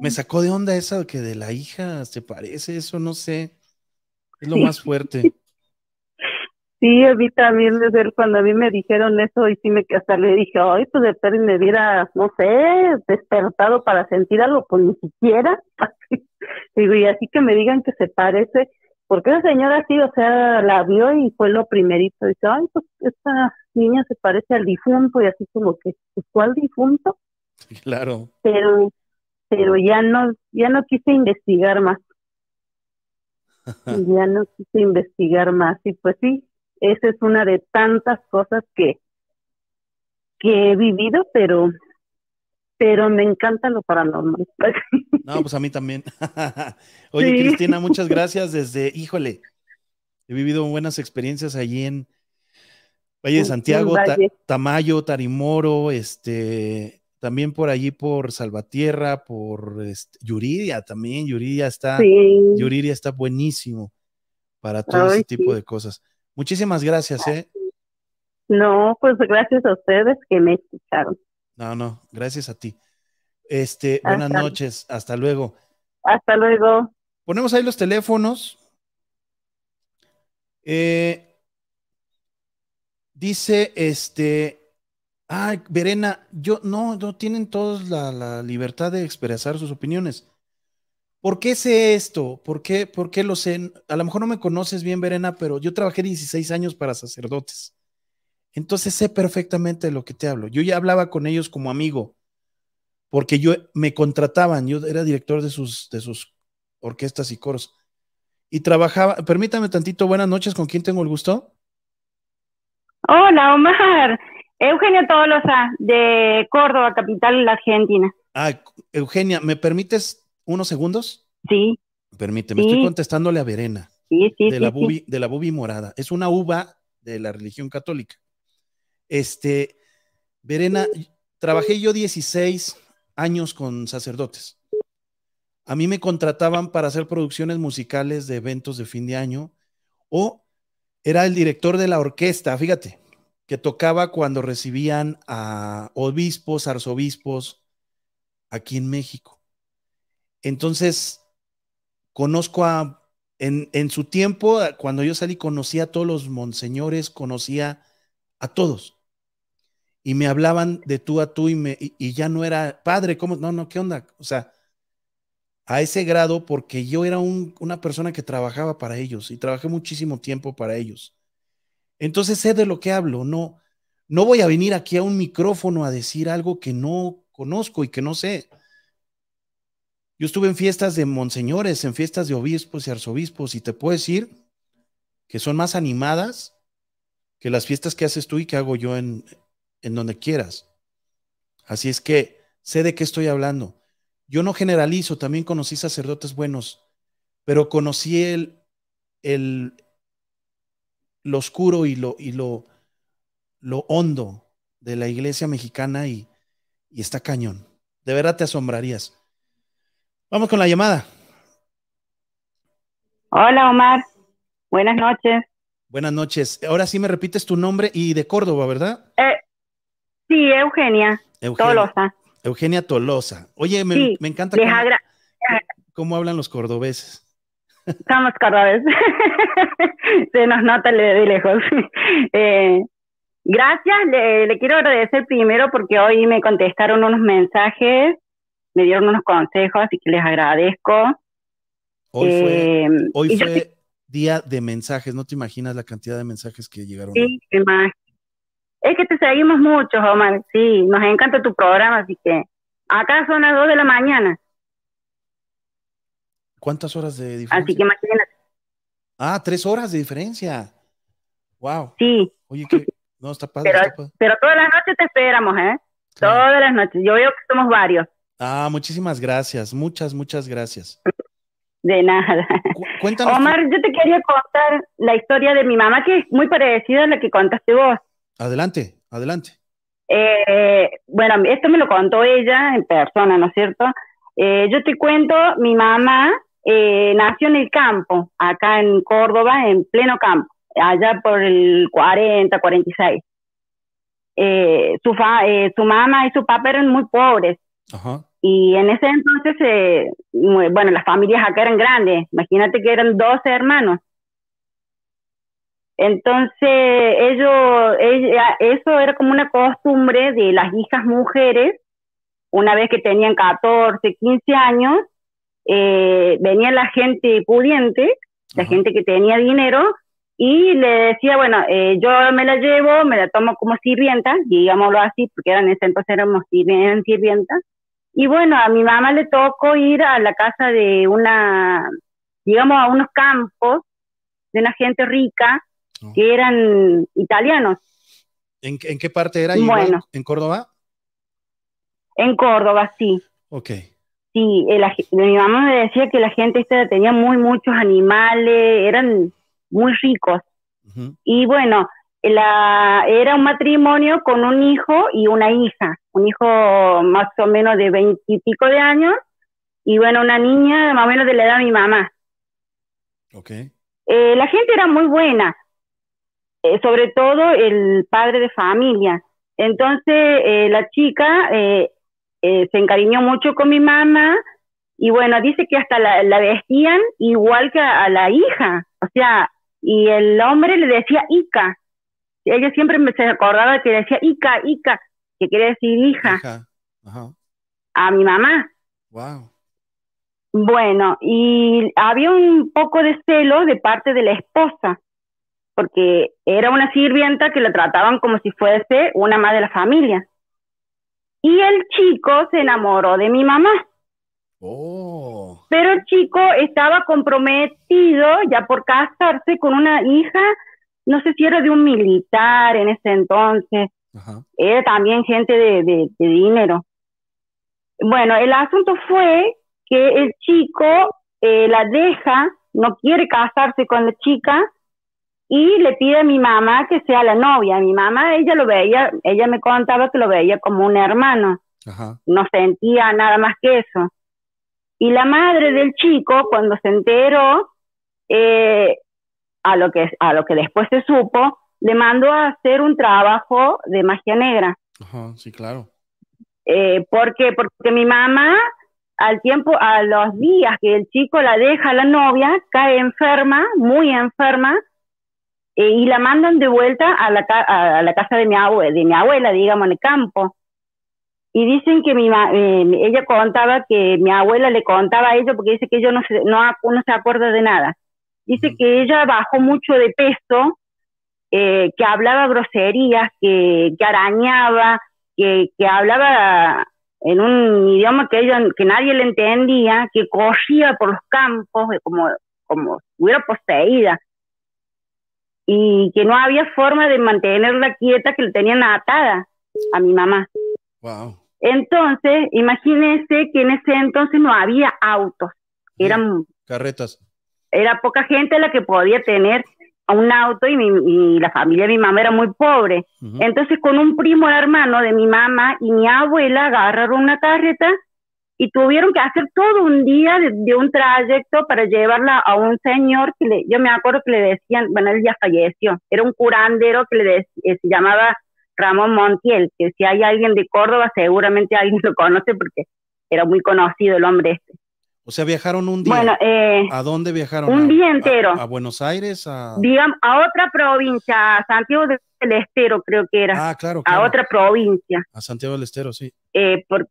me sacó de onda esa que de la hija, ¿te parece? Eso no sé. Es lo más fuerte. Sí, a mí también desde cuando a mí me dijeron eso y sí me hasta le dije, ay, pues de Pérez me hubiera, no sé, despertado para sentir algo, pues ni siquiera. Digo, y así que me digan que se parece, porque esa señora sí, o sea, la vio y fue lo primerito. Dice, ay, pues esta niña se parece al difunto y así como que, pues, ¿cuál difunto? Claro. Pero, pero ya no, ya no quise investigar más. ya no quise investigar más y pues sí, esa es una de tantas cosas que, que he vivido, pero, pero me encanta lo paranormal. No, pues a mí también. Oye, Cristina, muchas gracias desde, híjole, he vivido buenas experiencias allí en Valle de Santiago, Tamayo, Tarimoro, este, también por allí por Salvatierra, por este, Yuridia también, Yuridia está, Yuridia está buenísimo para todo ese tipo de cosas. Muchísimas gracias, ¿eh? No, pues gracias a ustedes que me escucharon. No, no, gracias a ti. Este, buenas noches, hasta luego. Hasta luego. Ponemos ahí los teléfonos. Eh, dice este, ay, Verena, yo no, no tienen todos la, la libertad de expresar sus opiniones. ¿Por qué sé esto? ¿Por qué, ¿Por qué lo sé? A lo mejor no me conoces bien, Verena, pero yo trabajé 16 años para sacerdotes. Entonces sé perfectamente de lo que te hablo. Yo ya hablaba con ellos como amigo, porque yo me contrataban, yo era director de sus, de sus orquestas y coros. Y trabajaba, permítame tantito, buenas noches, ¿con quién tengo el gusto? Hola, Omar. Eugenia Tolosa, de Córdoba, capital de la Argentina. Ah, Eugenia, ¿me permites unos segundos? Sí. Permíteme, estoy contestándole a Verena. Sí, sí, de, la bubi, de la bubi morada. Es una uva de la religión católica. Este, Verena, trabajé yo 16 años con sacerdotes. A mí me contrataban para hacer producciones musicales de eventos de fin de año o era el director de la orquesta, fíjate, que tocaba cuando recibían a obispos, arzobispos aquí en México. Entonces, conozco a, en, en, su tiempo, cuando yo salí, conocía a todos los monseñores, conocía a todos. Y me hablaban de tú a tú y, me, y, ya no era, padre, ¿cómo? No, no, ¿qué onda? O sea, a ese grado porque yo era un, una persona que trabajaba para ellos y trabajé muchísimo tiempo para ellos. Entonces sé de lo que hablo, no, no voy a venir aquí a un micrófono a decir algo que no conozco y que no sé. Yo estuve en fiestas de monseñores, en fiestas de obispos y arzobispos y te puedo decir que son más animadas que las fiestas que haces tú y que hago yo en, en donde quieras. Así es que sé de qué estoy hablando. Yo no generalizo, también conocí sacerdotes buenos, pero conocí el, el lo oscuro y lo, y lo, lo hondo de la iglesia mexicana y, y está cañón. De verdad te asombrarías. Vamos con la llamada. Hola Omar, buenas noches. Buenas noches. Ahora sí me repites tu nombre y de Córdoba, ¿verdad? Eh, sí, Eugenia. Eugenia. Tolosa. Eugenia Tolosa. Oye, me, encanta cómo, hablan los cordobeses. Somos cordobeses. Se nos nota de lejos. Eh, gracias, le, quiero agradecer primero porque hoy me contestaron unos mensajes, me dieron unos consejos, así que les agradezco. Hoy fue, eh, hoy fue día de mensajes, no te imaginas la cantidad de mensajes que llegaron. Sí, más es que te seguimos mucho, Omar. Sí, nos encanta tu programa, así que acá son las 2 de la mañana. ¿Cuántas horas de diferencia? Así que imagínate. Ah, tres horas de diferencia. Wow. Sí. Oye, que no está padre. Pero, todas las noches te esperamos, ¿eh? Todas las noches. Yo veo que somos varios. Ah, muchísimas gracias. Muchas, muchas gracias. De nada. Cuéntanos. Omar, yo te quería contar la historia de mi mamá, que es muy parecida a la que contaste vos. Adelante, adelante. Eh, bueno, esto me lo contó ella en persona, ¿no es cierto? Eh, yo te cuento, mi mamá eh, nació en el campo, acá en Córdoba, en pleno campo, allá por el 40, 46. su, su mamá y su papá eran muy pobres. Y en ese entonces, bueno, las familias acá eran grandes. Imagínate que eran 12 hermanos. Entonces, ellos, ella, eso era como una costumbre de las hijas mujeres, una vez que tenían 14, 15 años, eh, venía la gente pudiente, la gente que tenía dinero, y le decía, bueno, eh, yo me la llevo, me la tomo como sirvienta, digámoslo así, porque eran ese entonces éramos sirvientas, y bueno, a mi mamá le tocó ir a la casa de una, digamos, a unos campos de una gente rica, que eran italianos. ¿En, qué parte era? Bueno. ¿En Córdoba? En Córdoba, sí. Ok. Sí, mi mamá me decía que la gente esta tenía muy muchos animales, eran muy ricos. Y bueno, la, era un matrimonio con un hijo y una hija, un hijo más o menos de veintipico de años y bueno, una niña más o menos de la edad de mi mamá. Ok. Eh, la gente era muy buena, eh, sobre todo el padre de familia. Entonces, eh, la chica eh, se encariñó mucho con mi mamá y bueno, dice que hasta la, vestían igual que a, la hija, o sea, y el hombre le decía Ica. Ella siempre me se acordaba que decía Ica, Ica, que quiere decir hija. A mi mamá. Wow. Bueno, y había un poco de celo de parte de la esposa porque era una sirvienta que la trataban como si fuese una madre de la familia. Y el chico se enamoró de mi mamá. Oh. Pero el chico estaba comprometido ya por casarse con una hija, no sé si era de un militar en ese entonces, Era también gente de, de, dinero. Bueno, el asunto fue que el chico eh, la deja, no quiere casarse con la chica y le pide a mi mamá que sea la novia. Mi mamá, ella lo veía, ella me contaba que lo veía como un hermano. No sentía nada más que eso. Y la madre del chico, cuando se enteró, eh, a, lo que, a lo que después se supo, le mandó a hacer un trabajo de magia negra. Ajá, sí, claro. Eh, porque, porque mi mamá, al tiempo, a los días que el chico la deja a la novia, cae enferma, muy enferma, eh, y la mandan de vuelta a la, a la casa de mi, abuela, de mi abuela, digamos, en el campo. Y dicen que mi eh, ella contaba que mi abuela le contaba a ella, porque dice que ella no se, no, no se acuerda de nada. Dice que ella bajó mucho de peso, eh, que hablaba groserías, que, que arañaba, que, que, hablaba en un idioma que ella que nadie le entendía, que corría por los campos eh, como como hubiera poseída y que no había forma de mantenerla quieta, que le tenían atada a mi mamá. Wow. Entonces, imagínense que en ese entonces no había autos, eran carretas. Era poca gente la que podía tener un auto y, la familia de mi mamá era muy pobre. Entonces, con un primo hermano de mi mamá y mi abuela agarraron una carreta y tuvieron que hacer todo un día de, un trayecto para llevarla a un señor que le, yo me acuerdo que le decían, bueno, él ya falleció, era un curandero que le eh, se llamaba Ramón Montiel, que si hay alguien de Córdoba, seguramente alguien lo conoce porque era muy conocido el hombre este. O sea, viajaron un día. Bueno, eh, ¿A dónde viajaron? Un día entero. A, Buenos Aires? A... Digamos, a otra provincia, a Santiago del Estero creo que era. Ah, claro. A otra provincia. A Santiago del Estero, sí. Eh, por,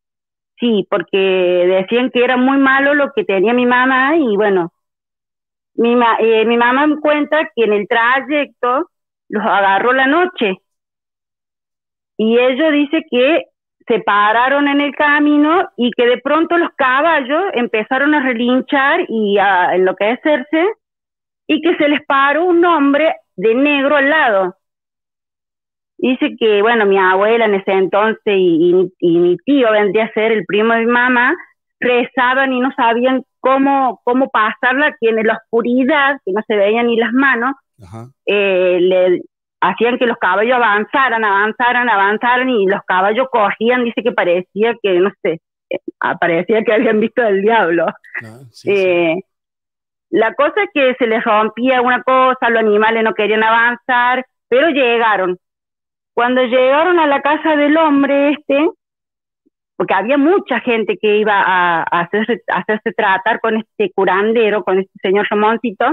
sí, porque decían que era muy malo lo que tenía mi mamá y bueno, mi, eh, mi mamá me cuenta que en el trayecto los agarró la noche y ella dice que se pararon en el camino y que de pronto los caballos empezaron a relinchar y a enloquecerse y que se les paró un hombre de negro al lado. Dice que, bueno, mi abuela en ese entonces y, mi tío vendría a ser el primo de mi mamá, rezaban y no sabían cómo, cómo pasarla, que en la oscuridad, que no se veían ni las manos, eh, le, hacían que los caballos avanzaran, avanzaran, avanzaran y los caballos corrían, dice que parecía que, no sé, eh, parecía que habían visto el diablo. Ah, eh, la cosa es que se les rompía una cosa, los animales no querían avanzar, pero llegaron. Cuando llegaron a la casa del hombre este, porque había mucha gente que iba a, hacerse, hacerse tratar con este curandero, con este señor Ramoncito,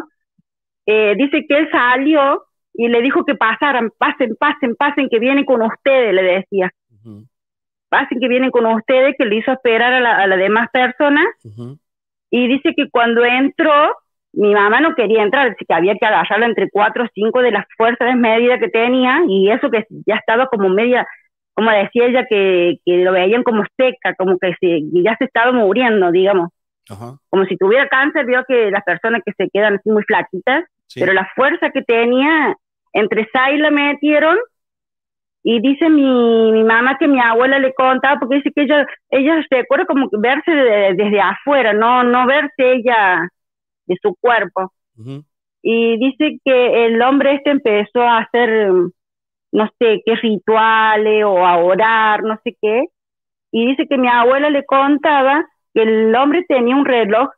eh, dice que él salió y le dijo que pasaran, pasen, pasen, pasen, que vienen con ustedes, le decía. Pasen que vienen con ustedes, que le hizo esperar a las la demás personas. Y dice que cuando entró, mi mamá no quería entrar, dice que había que agarrarla entre cuatro o cinco de las fuerzas desmedidas que tenía, y eso que ya estaba como media, como decía ella, que, que lo veían como seca, como que se, ya se estaba muriendo, digamos. Como si tuviera cáncer, vio que las personas que se quedan así muy flaquitas, pero la fuerza que tenía entre y la metieron y dice mi, mi mamá que mi abuela le contaba porque dice que ella, ella se acuerda como verse desde afuera, no, no verse ella de su cuerpo. Y dice que el hombre este empezó a hacer, no sé, qué rituales o a orar, no sé qué. Y dice que mi abuela le contaba que el hombre tenía un reloj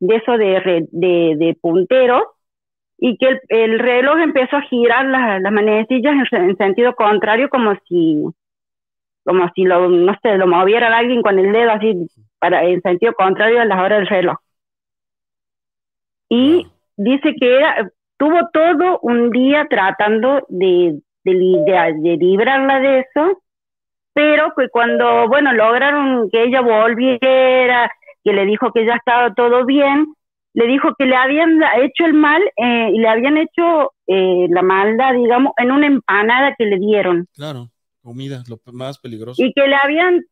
de eso de, de, de punteros y que el, reloj empezó a girar las, las manecillas en, sentido contrario como si como si lo no sé lo moviera alguien con el dedo así para en sentido contrario a las horas del reloj. Y dice que era tuvo todo un día tratando de, de, de librarla de eso pero que cuando bueno lograron que ella volviera que le dijo que ya estaba todo bien le dijo que le habían hecho el mal eh, y le habían hecho eh, la maldad, digamos, en una empanada que le dieron. Claro, comida, lo más peligroso. Y que le habían,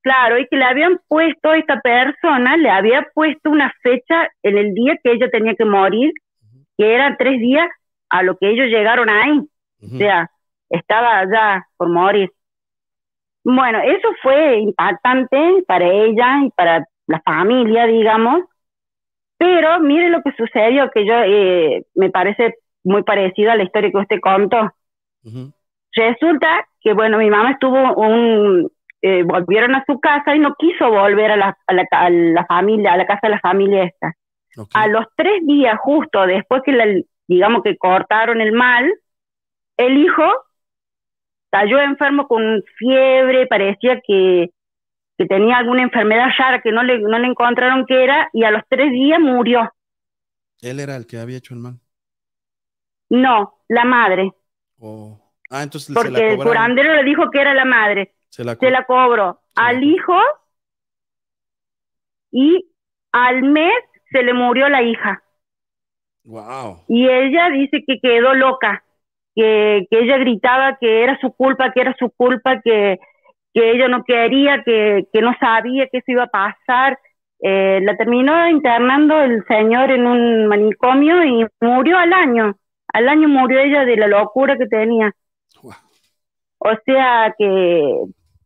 claro, y que le habían puesto a esta persona, le había puesto una fecha en el día que ella tenía que morir, que eran tres días a lo que ellos llegaron ahí. O sea, estaba ya por morir. Bueno, eso fue impactante para ella y para la familia, digamos, pero mire lo que sucedió, que yo eh, me parece muy parecido a la historia que usted contó. Resulta que, bueno, mi mamá estuvo un, eh, volvieron a su casa y no quiso volver a la, a la, familia, a la casa de la familia esta. A los tres días, justo después que, la, digamos que cortaron el mal, el hijo cayó enfermo con fiebre, parecía que, que tenía alguna enfermedad rara que no le, no le encontraron qué era, y a los tres días murió. ¿Él era el que había hecho el mal? No, la madre. Oh. Ah, entonces Porque el curandero le dijo que era la madre. Se la, se la cobró al hijo y al mes se le murió la hija. Wow. Y ella dice que quedó loca, que, que ella gritaba que era su culpa, que era su culpa, que, que ella no quería, que, que no sabía que eso iba a pasar. Eh, la terminó internando el señor en un manicomio y murió al año. Al año murió ella de la locura que tenía. O sea que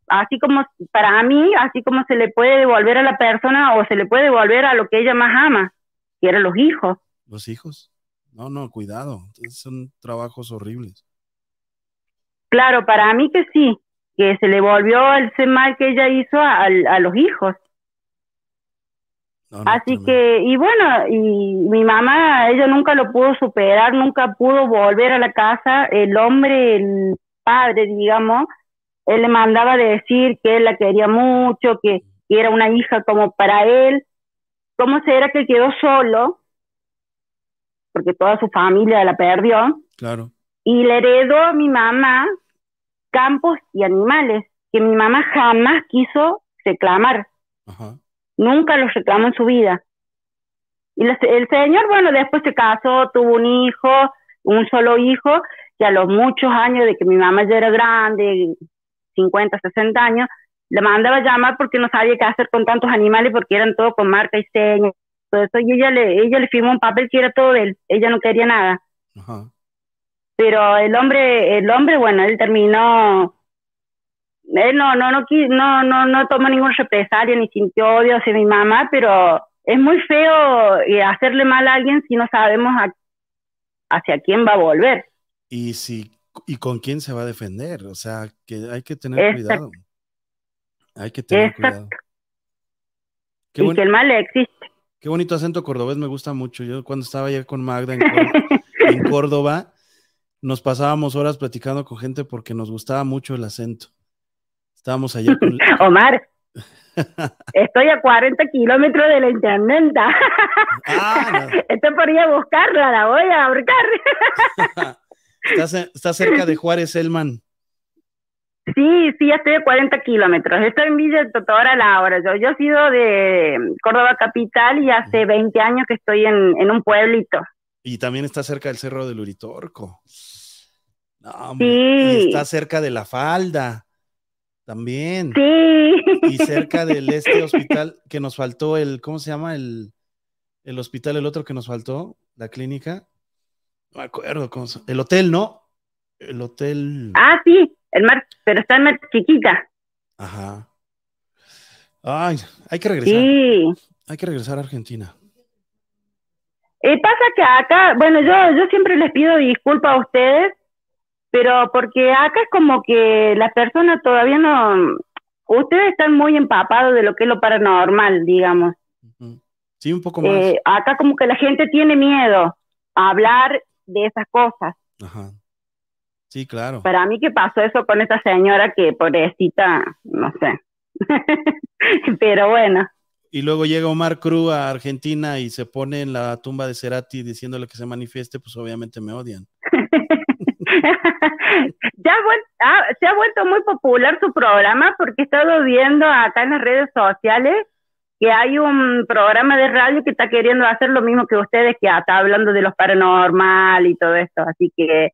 así como para mí, así como se le puede devolver a la persona o se le puede devolver a lo que ella más ama, que eran los hijos. Los hijos. No, no, cuidado. Son trabajos horribles. Claro, para mí que sí, que se le volvió el mal que ella hizo a, los hijos. Así que, y bueno, y mi mamá, ella nunca lo pudo superar, nunca pudo volver a la casa. El hombre, el padre, digamos, él le mandaba decir que él la quería mucho, que, era una hija como para él. ¿Cómo será que quedó solo? Porque toda su familia la perdió. Claro. Y le heredó a mi mamá campos y animales que mi mamá jamás quiso reclamar. Nunca los reclamó en su vida. Y el señor, bueno, después se casó, tuvo un hijo, un solo hijo, y a los muchos años de que mi mamá ya era grande, 50, 60 años, le mandaba a llamar porque no sabía qué hacer con tantos animales porque eran todos con marca y señas, todo eso, y ella le, ella le firmó un papel que era todo de él, ella no quería nada. Pero el hombre, el hombre, bueno, él terminó, él no, no, no, no, no, no tomó ningún represalia ni sintió odio hacia mi mamá, pero es muy feo eh, hacerle mal a alguien si no sabemos hacia quién va a volver. Y si y con quién se va a defender. O sea, que hay que tener cuidado. Hay que tener cuidado. y que el mal existe. Qué bonito acento cordobés, me gusta mucho. Yo cuando estaba allá con Magda en, Córdoba, nos pasábamos horas platicando con gente porque nos gustaba mucho el acento. Estábamos allá con... Omar, estoy a 40 kilómetros de la intendenta. Ah, Esto podría buscarla, la voy a buscar. ¿Estás, cerca de Juárez, Elman? Sí, sí, estoy a 40 kilómetros. Estoy en Villa a la hora. Yo, yo he sido de Córdoba Capital y hace 20 años que estoy en, un pueblito. Y también está cerca del Cerro del Uritorco. Sí. está cerca de la falda. También. Sí. Y cerca del este hospital que nos faltó, el, ¿cómo se llama? El, el hospital, el otro que nos faltó, la clínica. No me acuerdo cómo se... El hotel, ¿no? El hotel. Ah, sí, el mar, pero está en mar chiquita. Ajá. Ay, hay que regresar. Sí. Hay que regresar a Argentina. Eh, pasa que acá, bueno, yo, yo siempre les pido disculpas a ustedes, pero porque acá es como que las personas todavía no, ustedes están muy empapados de lo que es lo paranormal, digamos. Sí, un poco más. Eh, acá como que la gente tiene miedo a hablar de esas cosas. Ajá. Sí, claro. Para mí que pasó eso con esa señora que pobrecita, no sé. Pero bueno. Y luego llega Omar Cruz a Argentina y se pone en la tumba de Cerati diciéndole que se manifieste, pues obviamente me odian. ya ah, se ha vuelto muy popular su programa porque he estado viendo acá en las redes sociales que hay un programa de radio que está queriendo hacer lo mismo que ustedes, que está hablando de los paranormal y todo esto. Así que,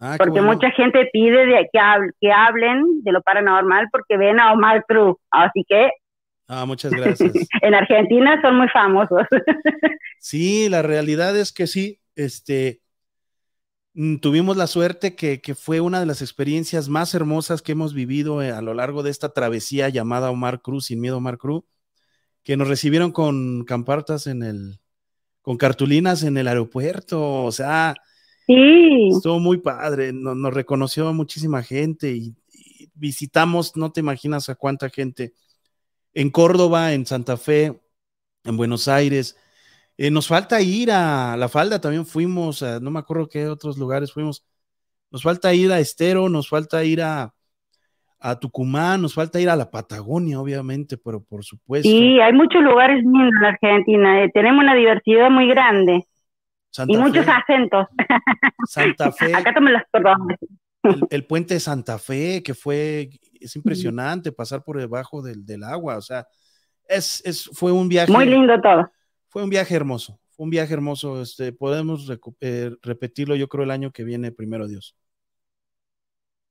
ah, porque mucha gente pide de que, que hablen de lo paranormal porque ven a Omar Cruz. Así que. Ah, muchas gracias. en Argentina son muy famosos. sí, la realidad es que sí. Este. Mm, tuvimos la suerte que, que, fue una de las experiencias más hermosas que hemos vivido eh, a lo largo de esta travesía llamada Omar Cruz, sin miedo Omar Cruz, que nos recibieron con campartas en el, con cartulinas en el aeropuerto, o sea, sí. estuvo muy padre, nos, nos reconoció muchísima gente y, y visitamos, no te imaginas a cuánta gente, en Córdoba, en Santa Fe, en Buenos Aires, eh, nos falta ir a La Falda, también fuimos, a, no me acuerdo qué otros lugares fuimos. Nos falta ir a Estero, nos falta ir a, a Tucumán, nos falta ir a la Patagonia, obviamente, pero por supuesto. Sí, hay muchos lugares en la Argentina, eh, tenemos una diversidad muy grande. Santa y Fe, muchos acentos. Santa Fe. Acá las perdón. El, el, puente de Santa Fe, que fue, es impresionante pasar por debajo del, del agua, o sea, es, es, fue un viaje. Muy lindo todo. Fue un viaje hermoso, fue un viaje hermoso. Este, podemos eh, repetirlo, yo creo, el año que viene, primero Dios.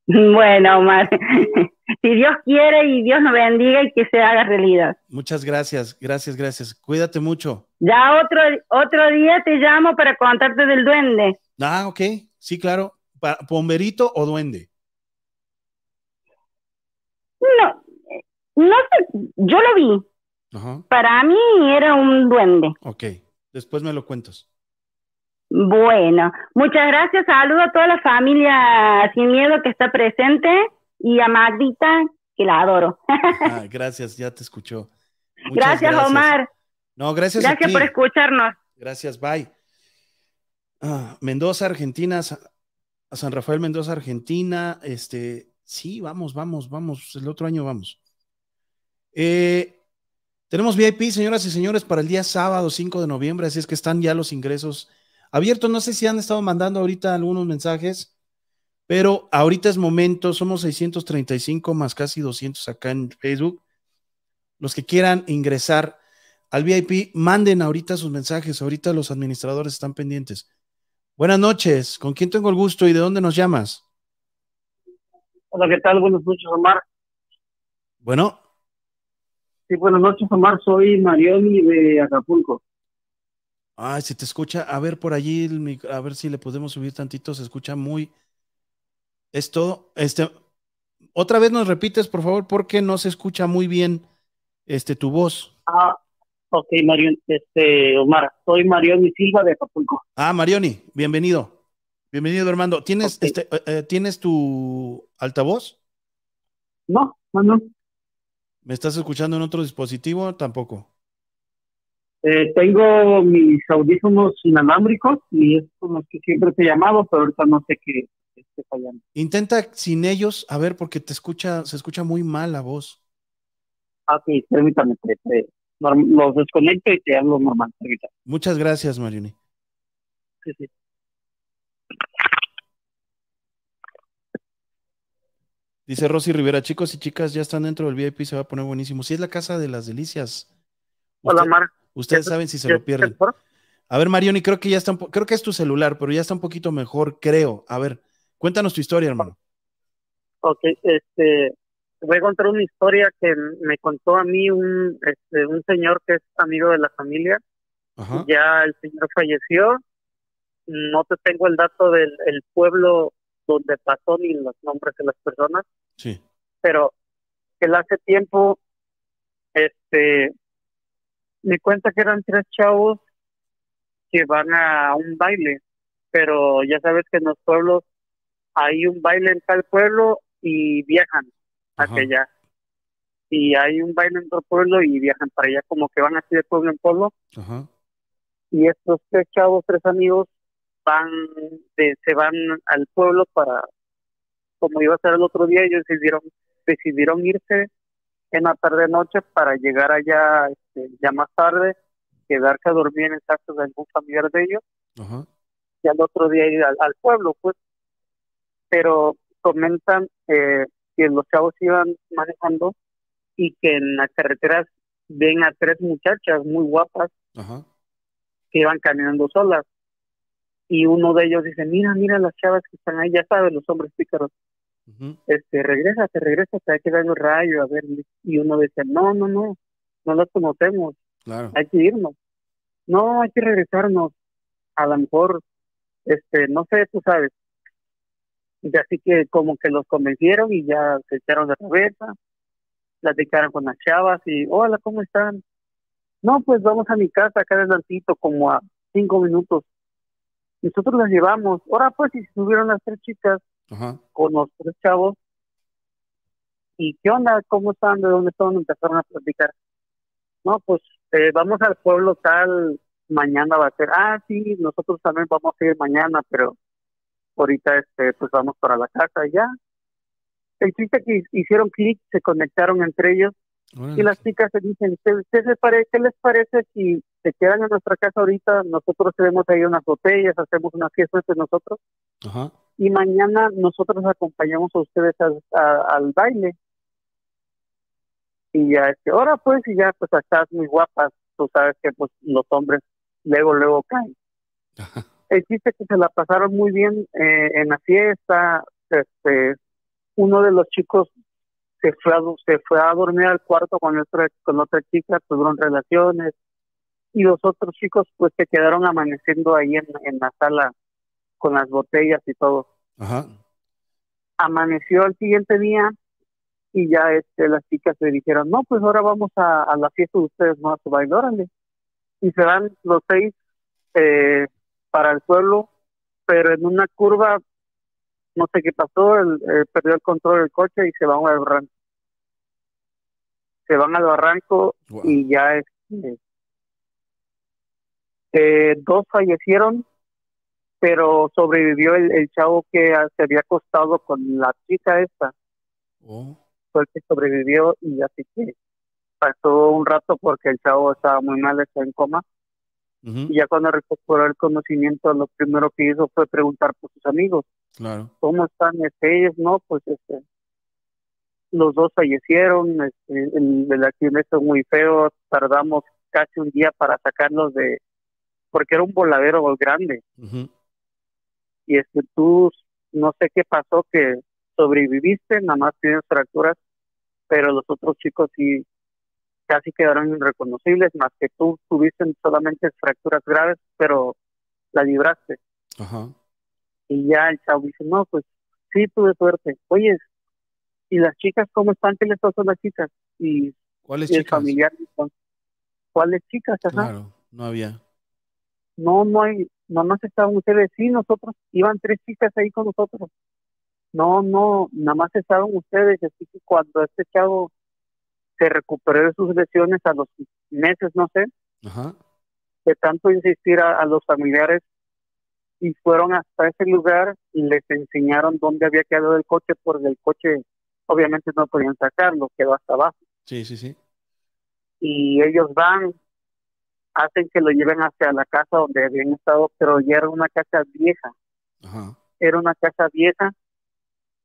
Bueno, Omar, si Dios quiere y Dios nos bendiga y que se haga realidad. Muchas gracias, gracias, gracias. Cuídate mucho. Ya otro, otro día te llamo para contarte del duende. Ah, ok, sí, claro. ¿Pomberito o duende? No, no sé, yo lo vi. Ajá. Para mí era un duende. Ok, después me lo cuentas. Bueno, muchas gracias. Saludo a toda la familia Sin Miedo que está presente y a Magdita, que la adoro. Ah, gracias, ya te escuchó. Gracias, gracias, Omar. No, gracias. Gracias por escucharnos. Gracias, bye. Ah, Mendoza, Argentina, a San Rafael Mendoza, Argentina. Este, sí, vamos, vamos, vamos. El otro año vamos. Eh, tenemos VIP, señoras y señores, para el día sábado 5 de noviembre, así es que están ya los ingresos abiertos. No sé si han estado mandando ahorita algunos mensajes, pero ahorita es momento, somos 635 más casi 200 acá en Facebook. Los que quieran ingresar al VIP, manden ahorita sus mensajes, ahorita los administradores están pendientes. Buenas noches, ¿con quién tengo el gusto y de dónde nos llamas? Hola, ¿qué tal? Buenas noches, Omar. Bueno. Sí, buenas noches, Omar. Soy Marioni de Acapulco. Ay, se te escucha, a ver por allí, el micro, a ver si le podemos subir tantito, se escucha muy. Es todo, este, otra vez nos repites, por favor, porque no se escucha muy bien este tu voz. Ah, ok, Marioni, este, Omar, soy Marioni Silva de Acapulco. Ah, Marioni, bienvenido. Bienvenido, Armando. ¿Tienes, okay. este, eh, ¿tienes tu altavoz? No, no, no. ¿Me estás escuchando en otro dispositivo? Tampoco. Eh, tengo mis audífonos inalámbricos y es con los que siempre te he llamado, pero ahorita no sé qué esté fallando. Intenta sin ellos, a ver, porque te escucha, se escucha muy mal la voz. Ah, Ok, permítame, te, te, los desconecto y te hablo normal. Ahorita. Muchas gracias, Marioni. Sí, sí. Dice Rosy Rivera, chicos y chicas, ya están dentro del VIP, se va a poner buenísimo. Si sí, es la casa de las delicias. Hola, Mar. Ustedes saben si se lo pierden. A ver, Marioni, creo que ya está, creo que es tu celular, pero ya está un poquito mejor, creo. A ver, cuéntanos tu historia, hermano. Ok, este, voy a contar una historia que me contó a mí un, este, un señor que es amigo de la familia. Ajá. Ya el señor falleció. No te tengo el dato del el pueblo donde pasó ni los nombres de las personas. Sí. Pero él hace tiempo, este, me cuenta que eran tres chavos que van a un baile, pero ya sabes que en los pueblos hay un baile en tal pueblo y viajan hacia allá. Y hay un baile en otro pueblo y viajan para allá, como que van así de pueblo en pueblo. Ajá. Y estos tres chavos, tres amigos, van de, se van al pueblo para, como iba a ser el otro día, ellos decidieron, decidieron irse en la tarde noche para llegar allá este, ya más tarde, quedarse a dormir en el casa de algún familiar de ellos Ajá. y al otro día ir al, al pueblo, pues. Pero comentan eh, que los chavos iban manejando y que en las carreteras ven a tres muchachas muy guapas Ajá. que iban caminando solas. Y uno de ellos dice, mira, mira las chavas que están ahí, ya sabes, los hombres pícaros Ujú. este, regrésate, regrésate, hay que dar un rayo, a ver, y uno dice, no, no, no, no las conocemos, Claro. hay que irnos, no, hay que regresarnos, a lo mejor este, no sé, tú sabes. Y así que como que los convencieron y ya se echaron de cabeza, platicaron con las chavas y, hola, ¿cómo están? No, pues vamos a mi casa acá adelantito, como a cinco minutos. Nosotros las llevamos. Ahora pues, y subieron las tres chicas con los tres chavos. ¿Y qué onda? ¿Cómo están? ¿De dónde están? Empezaron a platicar. No, pues eh, vamos al pueblo tal, mañana va a ser, ah, sí, nosotros también vamos a ir mañana, pero ahorita este pues vamos para la casa ya. El chiste que hicieron clic, se conectaron entre ellos y las chicas se dicen, ¿qué, ¿qué les parece si se quedan en nuestra casa ahorita? Nosotros tenemos ahí unas botellas, hacemos una fiesta entre nosotros y mañana nosotros acompañamos a ustedes al baile. Y ya, este, ahora pues, y ya pues estás muy guapas, tú sabes que pues los hombres luego, luego caen. El chiste que se la pasaron muy bien eh, en la fiesta, este, uno de los chicos se fue a, se fue a dormir al cuarto con otra, con otra chica, tuvieron relaciones, y los otros chicos pues se quedaron amaneciendo ahí en, en la sala con las botellas y todo. Amaneció el siguiente día y ya este las chicas le dijeron, no, pues ahora vamos a, a la fiesta de ustedes, no a su baile, órale y se van los seis eh, para el pueblo, pero en una curva, no sé qué pasó, el, eh, perdió el control del coche y se van al barranco. Se van al barranco y ya este, eh, dos fallecieron, pero sobrevivió el, chavo que se había acostado con la chica esta. Oh. Fue el que sobrevivió y así que pasó un rato porque el chavo estaba muy mal, estaba en coma. Y ya cuando recuperó el conocimiento, lo primero que hizo fue preguntar por sus amigos. Claro. ¿Cómo están este, ellos? No, pues este, los dos fallecieron, este, el, el accidente fue muy feo, tardamos casi un día para sacarlos de, porque era un voladero grande. Y este, tú, no sé qué pasó, que sobreviviste, nada más tienes fracturas, pero los otros chicos sí casi quedaron irreconocibles, más que tú tuviste solamente fracturas graves, pero la libraste. Ajá. Y ya el chavo dice, no, pues sí, tuve suerte. Oye, ¿y las chicas cómo están? ¿Qué les pasó a las chicas? Y, ¿Cuáles chicas? familiar, ¿cuáles chicas? Ajá. Claro, no había. No, no hay, nomás estaban ustedes, sí, nosotros, iban tres chicas ahí con nosotros. No, no, nada más estaban ustedes, así que cuando este chavo se recuperó de sus lesiones a los meses, no sé, de tanto insistir a, los familiares y fueron hasta ese lugar y les enseñaron dónde había quedado el coche, porque el coche obviamente no podían sacarlo, quedó hasta abajo. Sí, sí, sí. Y ellos van, hacen que lo lleven hacia la casa donde habían estado, pero ya era una casa vieja. Era una casa vieja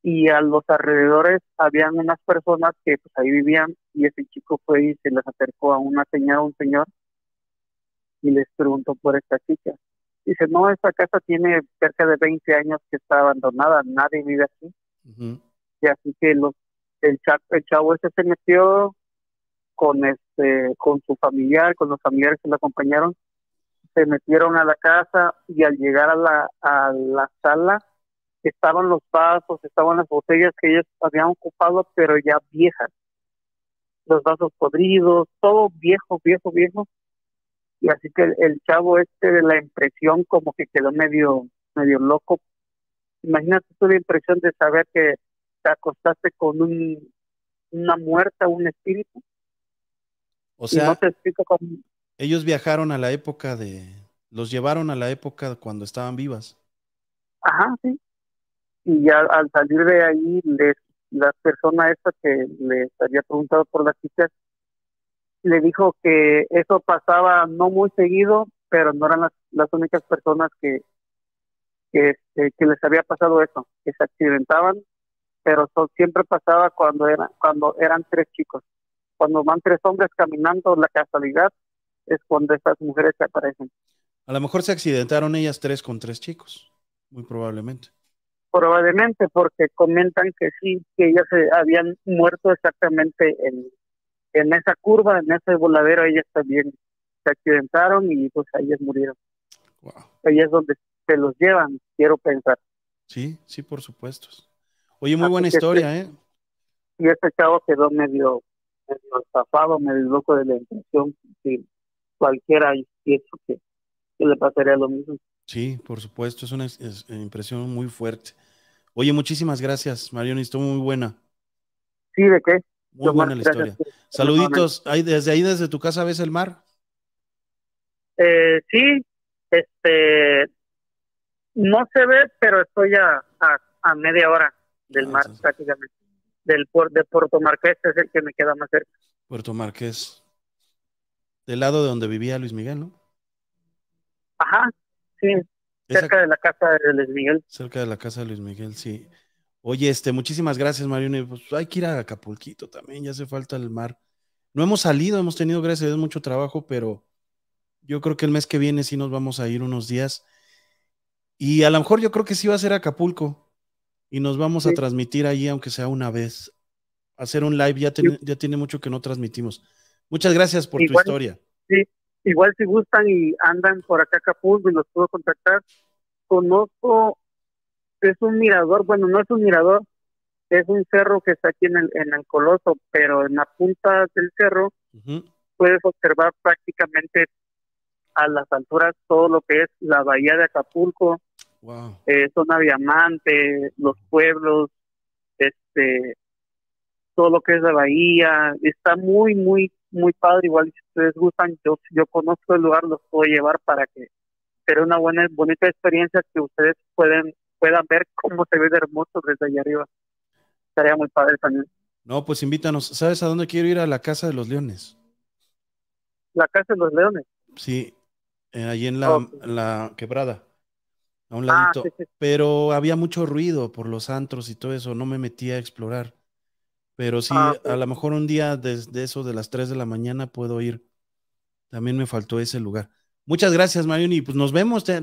y a los alrededores habían unas personas que pues ahí vivían y ese chico fue y se les acercó a una señora, un señor y les preguntó por esta chica. Dice, no, esta casa tiene cerca de 20 años que está abandonada, nadie vive aquí. Y así que los, el, el chavo ese se metió con este con su familiar, con los familiares que lo acompañaron, se metieron a la casa y al llegar a la, a la sala estaban los vasos, estaban las botellas que ellos habían ocupado, pero ya viejas. Los vasos podridos, todo viejo, viejo, viejo. Y así que el, chavo este de la impresión como que quedó medio, medio loco. Imagínate tú la impresión de saber que te acostaste con un, una muerta, un espíritu. O sea, ellos viajaron a la época de, los llevaron a la época cuando estaban vivas. Ajá, sí. Y ya al salir de ahí les, la persona esta que les había preguntado por las chicas le dijo que eso pasaba no muy seguido pero no eran las, las únicas personas que que, este, que les había pasado eso que se accidentaban pero siempre pasaba cuando eran cuando eran tres chicos cuando van tres hombres caminando la casualidad es cuando estas mujeres se aparecen a lo mejor se accidentaron ellas tres con tres chicos muy probablemente Probablemente porque comentan que sí, que ellas se habían muerto exactamente en, en esa curva, en ese voladero, ellas también se accidentaron y pues ellas murieron. Ahí es donde se los llevan, quiero pensar. Sí, sí, por supuesto. Oye, muy buena historia, ¿eh? Y este chavo quedó medio, medio estafado, medio loco de la impresión. Si cualquiera pienso que, que le pasaría lo mismo. Sí, por supuesto, es una impresión muy fuerte. Oye, muchísimas gracias, Marión, estuvo muy buena. Sí, ¿de qué? Muy buena la historia. Saluditos, ¿Ahí, ¿desde ahí, desde tu casa ves el mar? Eh, sí, este, no se ve, pero estoy a, a, media hora del ah, mar prácticamente. Del de Puerto Marqués es el que me queda más cerca. Puerto Marqués. Del lado de donde vivía Luis Miguel, ¿no? Ajá, sí. Cerca de la casa de Luis Miguel. Cerca de la casa de Luis Miguel, sí. Oye, este, muchísimas gracias, Marione. Pues hay que ir a Acapulquito también, ya hace falta el mar. No hemos salido, hemos tenido, gracias a Dios, mucho trabajo, pero yo creo que el mes que viene sí nos vamos a ir unos días. Y a lo mejor yo creo que sí va a ser Acapulco. Y nos vamos a transmitir allí, aunque sea una vez. Hacer un live, ya, ya tiene mucho que no transmitimos. Muchas gracias por tu historia. Sí, igual si gustan y andan por acá Acapulco y los puedo contactar, conozco es un mirador, bueno, no es un mirador, es un cerro que está aquí en el, en el Coloso, pero en la punta del cerro puedes observar prácticamente a las alturas todo lo que es la bahía de Acapulco, eh, zona diamante, los pueblos, este, todo lo que es la bahía, está muy, muy, muy padre, igual si ustedes gustan, yo, yo conozco el lugar, los puedo llevar para que sea una buena, bonita experiencia que ustedes pueden puedan ver cómo se ve de hermoso desde allá arriba. Estaría muy padre también. No, pues invítanos. ¿Sabes a dónde quiero ir? A la Casa de los Leones. ¿La Casa de los Leones? Sí, eh, allí en la, quebrada, a un ah, ladito. Pero había mucho ruido por los antros y todo eso, no me metí a explorar. Pero sí, ah, a lo mejor un día desde eso de las 3 de la mañana puedo ir. También me faltó ese lugar. Muchas gracias, Marioni. Pues nos vemos. Eh,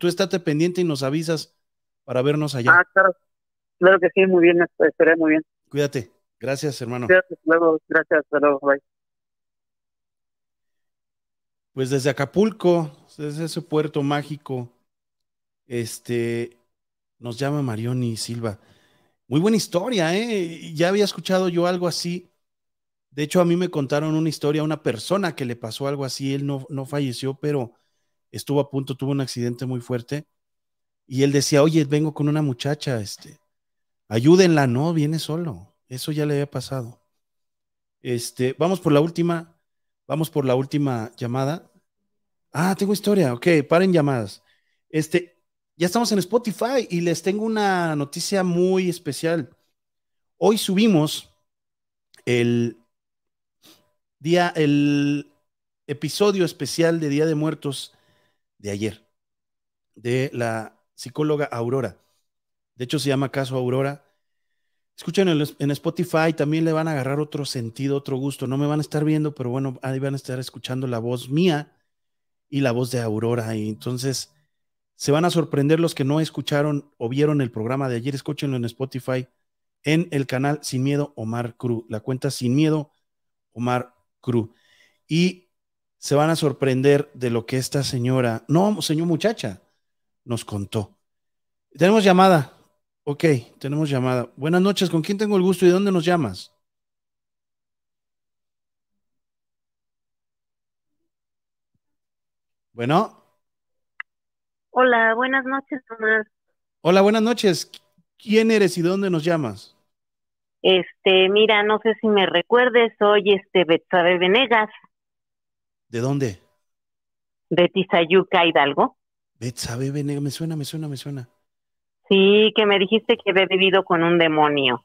tú estate pendiente y nos avisas para vernos allá. Ah, claro. Claro que sí, muy bien, estaré muy bien. Cuídate. Gracias, hermano. Gracias, luego, gracias, luego, bye. Pues desde Acapulco, desde ese puerto mágico, este, nos llama Marioni Silva. Muy buena historia, ¿eh? Ya había escuchado yo algo así. De hecho, a mí me contaron una historia, una persona que le pasó algo así, él no, no falleció, pero estuvo a punto, tuvo un accidente muy fuerte y él decía, oye, vengo con una muchacha, este, ayúdenla, no, viene solo. Eso ya le había pasado. Este, vamos por la última, vamos por la última llamada. Ah, tengo historia, ok, paren llamadas. Este, ya estamos en Spotify y les tengo una noticia muy especial. Hoy subimos el día, el episodio especial de Día de Muertos de ayer, de la psicóloga Aurora. De hecho, se llama Caso Aurora. Escuchen en Spotify, también le van a agarrar otro sentido, otro gusto. No me van a estar viendo, pero bueno, ahí van a estar escuchando la voz mía y la voz de Aurora. Y entonces se van a sorprender los que no escucharon o vieron el programa de ayer. Escúchenlo en Spotify, en el canal Sin Miedo Omar Cruz, la cuenta Sin Miedo Omar Cruz. Y se van a sorprender de lo que esta señora, no, señor muchacha, nos contó. Tenemos llamada. Ok, tenemos llamada. Buenas noches, ¿con quién tengo el gusto y de dónde nos llamas? Bueno. Hola, buenas noches, Tomás. Hola, buenas noches. ¿Quién eres y de dónde nos llamas? Este, mira, no sé si me recuerdes, soy este Betsabe Venegas. ¿De dónde? De Tizayuca, Hidalgo. Betsabe Venegas, me suena, me suena, me suena. Sí, que me dijiste que había vivido con un demonio.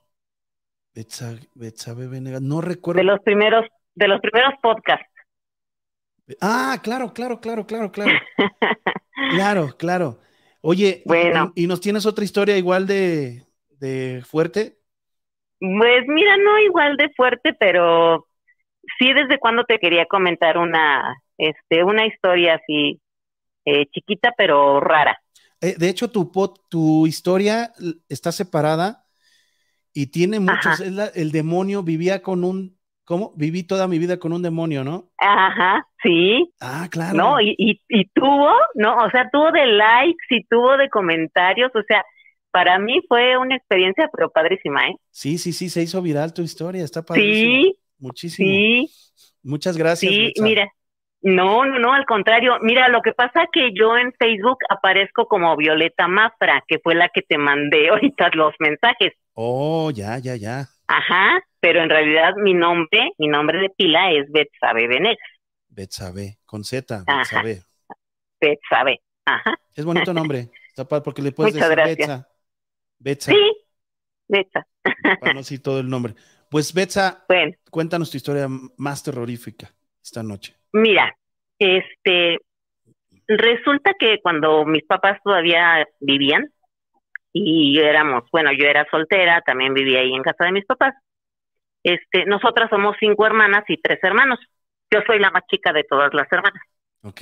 Betsabe Venegas, no recuerdo. De los primeros, de los primeros podcasts. Ah, claro, claro, claro, claro, claro. claro, claro. Oye, bueno. ¿y, nos tienes otra historia igual de, de fuerte? Pues mira, no igual de fuerte, pero sí desde cuando te quería comentar una, este, una historia así eh, chiquita pero rara. Eh, de hecho, tu, tu historia está separada y tiene muchos. el demonio vivía con un ¿Cómo? Viví toda mi vida con un demonio, ¿no? Ajá, sí. Ah, claro. No, y, y, y tuvo, ¿no? O sea, tuvo de likes y tuvo de comentarios, o sea, para mí fue una experiencia, pero padrísima, ¿eh? Sí, sí, sí, se hizo viral tu historia, está padrísimo. Sí, Muchísimo. sí, Muchas gracias. sí, mira. No, no, no, al contrario. Mira, lo que pasa que yo en Facebook aparezco como Violeta Mafra, que fue la que te mandé ahorita los mensajes. Oh, ya, ya, ya. Ajá, pero en realidad mi nombre, mi nombre de pila es Betsabe Venegas. Betsabe, con Z. Betsabe. Betsabe. Ajá. Es bonito nombre. Está padre porque le puedes Muchas decir gracias. Betsa. Betsa, Sí, Betsa. para no decir todo el nombre. Pues Betsa, Bueno, cuéntanos tu historia más terrorífica esta noche. mira, este, resulta que cuando mis papás todavía vivían y éramos, bueno, yo era soltera, también vivía ahí en casa de mis papás. Este, nosotras somos cinco hermanas y tres hermanos. Yo soy la más chica de todas las hermanas. Ok.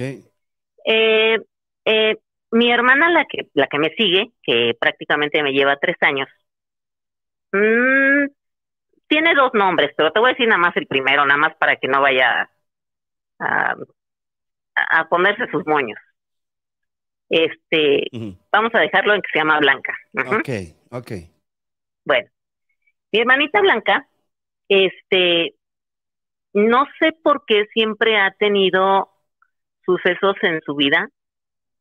Eh, eh, mi hermana, la que, la que me sigue, que prácticamente me lleva tres años, mm, tiene dos nombres, pero te voy a decir nada más el primero, nada más para que no vaya a, a ponerse sus moños. Este, vamos a dejarlo en que se llama Blanca. Ok, ok. Bueno, mi hermanita Blanca, este, no sé por qué siempre ha tenido sucesos en su vida.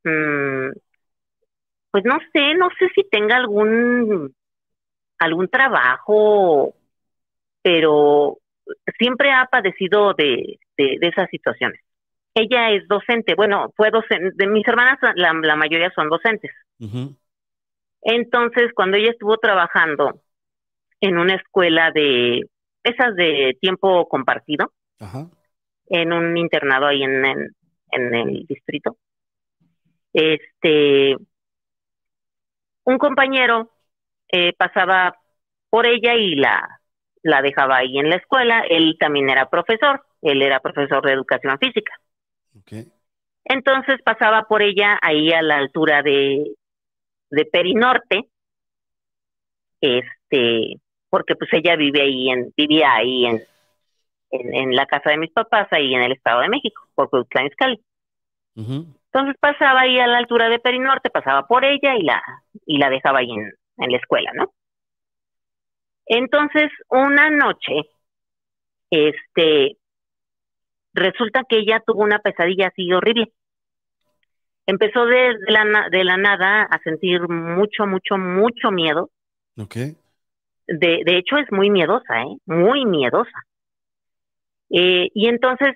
Mm, pues no sé, no sé si tenga algún algún trabajo, pero siempre ha padecido de, de, de esas situaciones. Ella es docente, bueno, fue docente, de mis hermanas la, la mayoría son docentes. Entonces, cuando ella estuvo trabajando en una escuela de esas de tiempo compartido, Ajá. en un internado ahí en, en, en el distrito, este, un compañero eh, pasaba por ella y la, la dejaba ahí en la escuela. Él también era profesor, él era profesor de educación física. Ok. Entonces pasaba por ella ahí a la altura de, de Perinorte, este, porque pues ella vive ahí en, vivía ahí en, en, en la casa de mis papás, ahí en el Estado de México, por Cuauhtémoc Izcalli. Ujú. Entonces pasaba ahí a la altura de Perinorte, pasaba por ella y la, y la dejaba ahí en, en la escuela, ¿no? Entonces, una noche, este, resulta que ella tuvo una pesadilla así horrible. Empezó de, de la, de la nada a sentir mucho, mucho, mucho miedo. Ok. De, de hecho, es muy miedosa, ¿eh? Muy miedosa. Eh, y entonces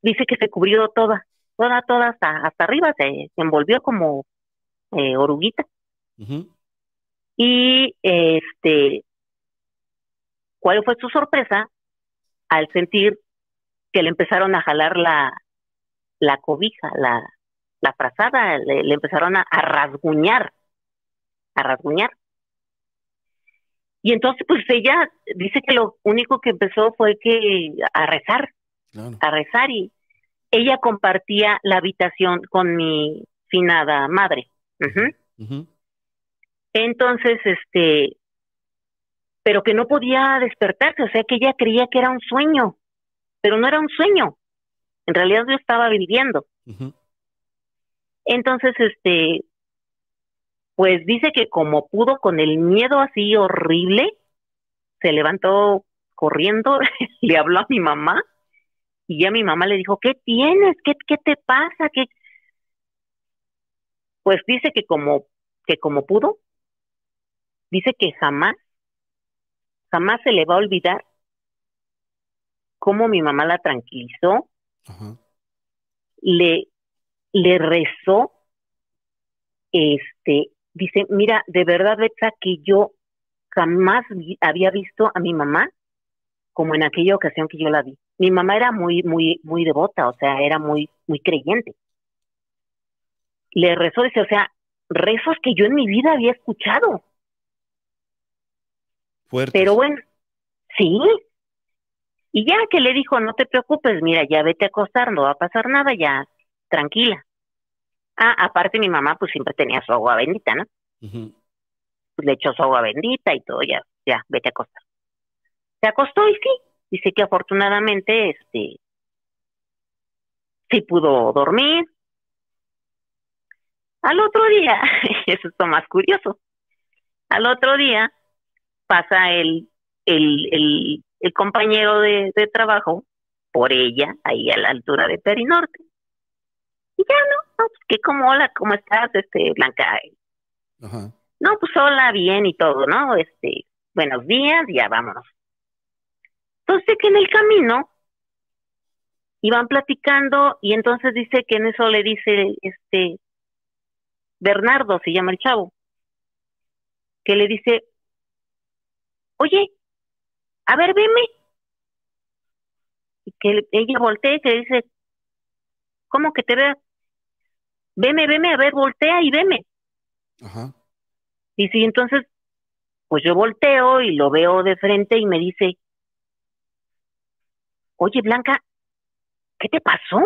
dice que se cubrió toda, toda, toda hasta, hasta arriba, se, se envolvió como eh, oruguita. Y este, ¿cuál fue su sorpresa? Al sentir que le empezaron a jalar la, la cobija, la, la frazada, le, le empezaron a, a rasguñar, a rasguñar. Y entonces, pues ella dice que lo único que empezó fue que a rezar, Claro. a rezar y ella compartía la habitación con mi finada madre. Ujú. Ujú. Entonces, este, pero que no podía despertarse, o sea que ella creía que era un sueño, pero no era un sueño. En realidad yo estaba viviendo. Entonces, este, pues dice que como pudo con el miedo así horrible, se levantó corriendo, le habló a mi mamá y ya mi mamá le dijo, ¿qué tienes? ¿Qué, qué te pasa? ¿Qué? Pues dice que como, que como pudo, dice que jamás, jamás se le va a olvidar cómo mi mamá la tranquilizó, Ajá. le, le rezó, este, dice, mira, de verdad, Betsa, que yo jamás vi- había visto a mi mamá como en aquella ocasión que yo la vi. Mi mamá era muy, muy, muy devota, o sea, era muy, muy creyente. Le rezó, dice, o sea, rezos que yo en mi vida había escuchado. Pero bueno, sí. Y ya que le dijo, no te preocupes, mira, ya vete a acostar, no va a pasar nada, ya, tranquila. Ah, aparte mi mamá pues siempre tenía su agua bendita, ¿no? Pues le echó su agua bendita y todo, ya, ya, vete a acostar. Se acostó y sí, Dice que afortunadamente, este, sí pudo dormir. Al otro día, eso es lo más curioso, al otro día pasa el, el, el, el compañero de, de trabajo por ella, ahí a la altura de Perinorte. Y ya no, no pues que como, hola, ¿cómo estás, este, Blanca? Ajá. No, pues hola, bien y todo, ¿no? Este, buenos días, ya vámonos. Entonces que en el camino iban platicando y entonces dice que en eso le dice este Bernardo, se llama el chavo, que le dice, oye, a ver, veme. Y que ella voltea y que dice, ¿cómo que te veas? Veme, veme, a ver, voltea y veme. Ajá. Y sí, entonces, pues yo volteo y lo veo de frente y me dice, oye Blanca, ¿qué te pasó?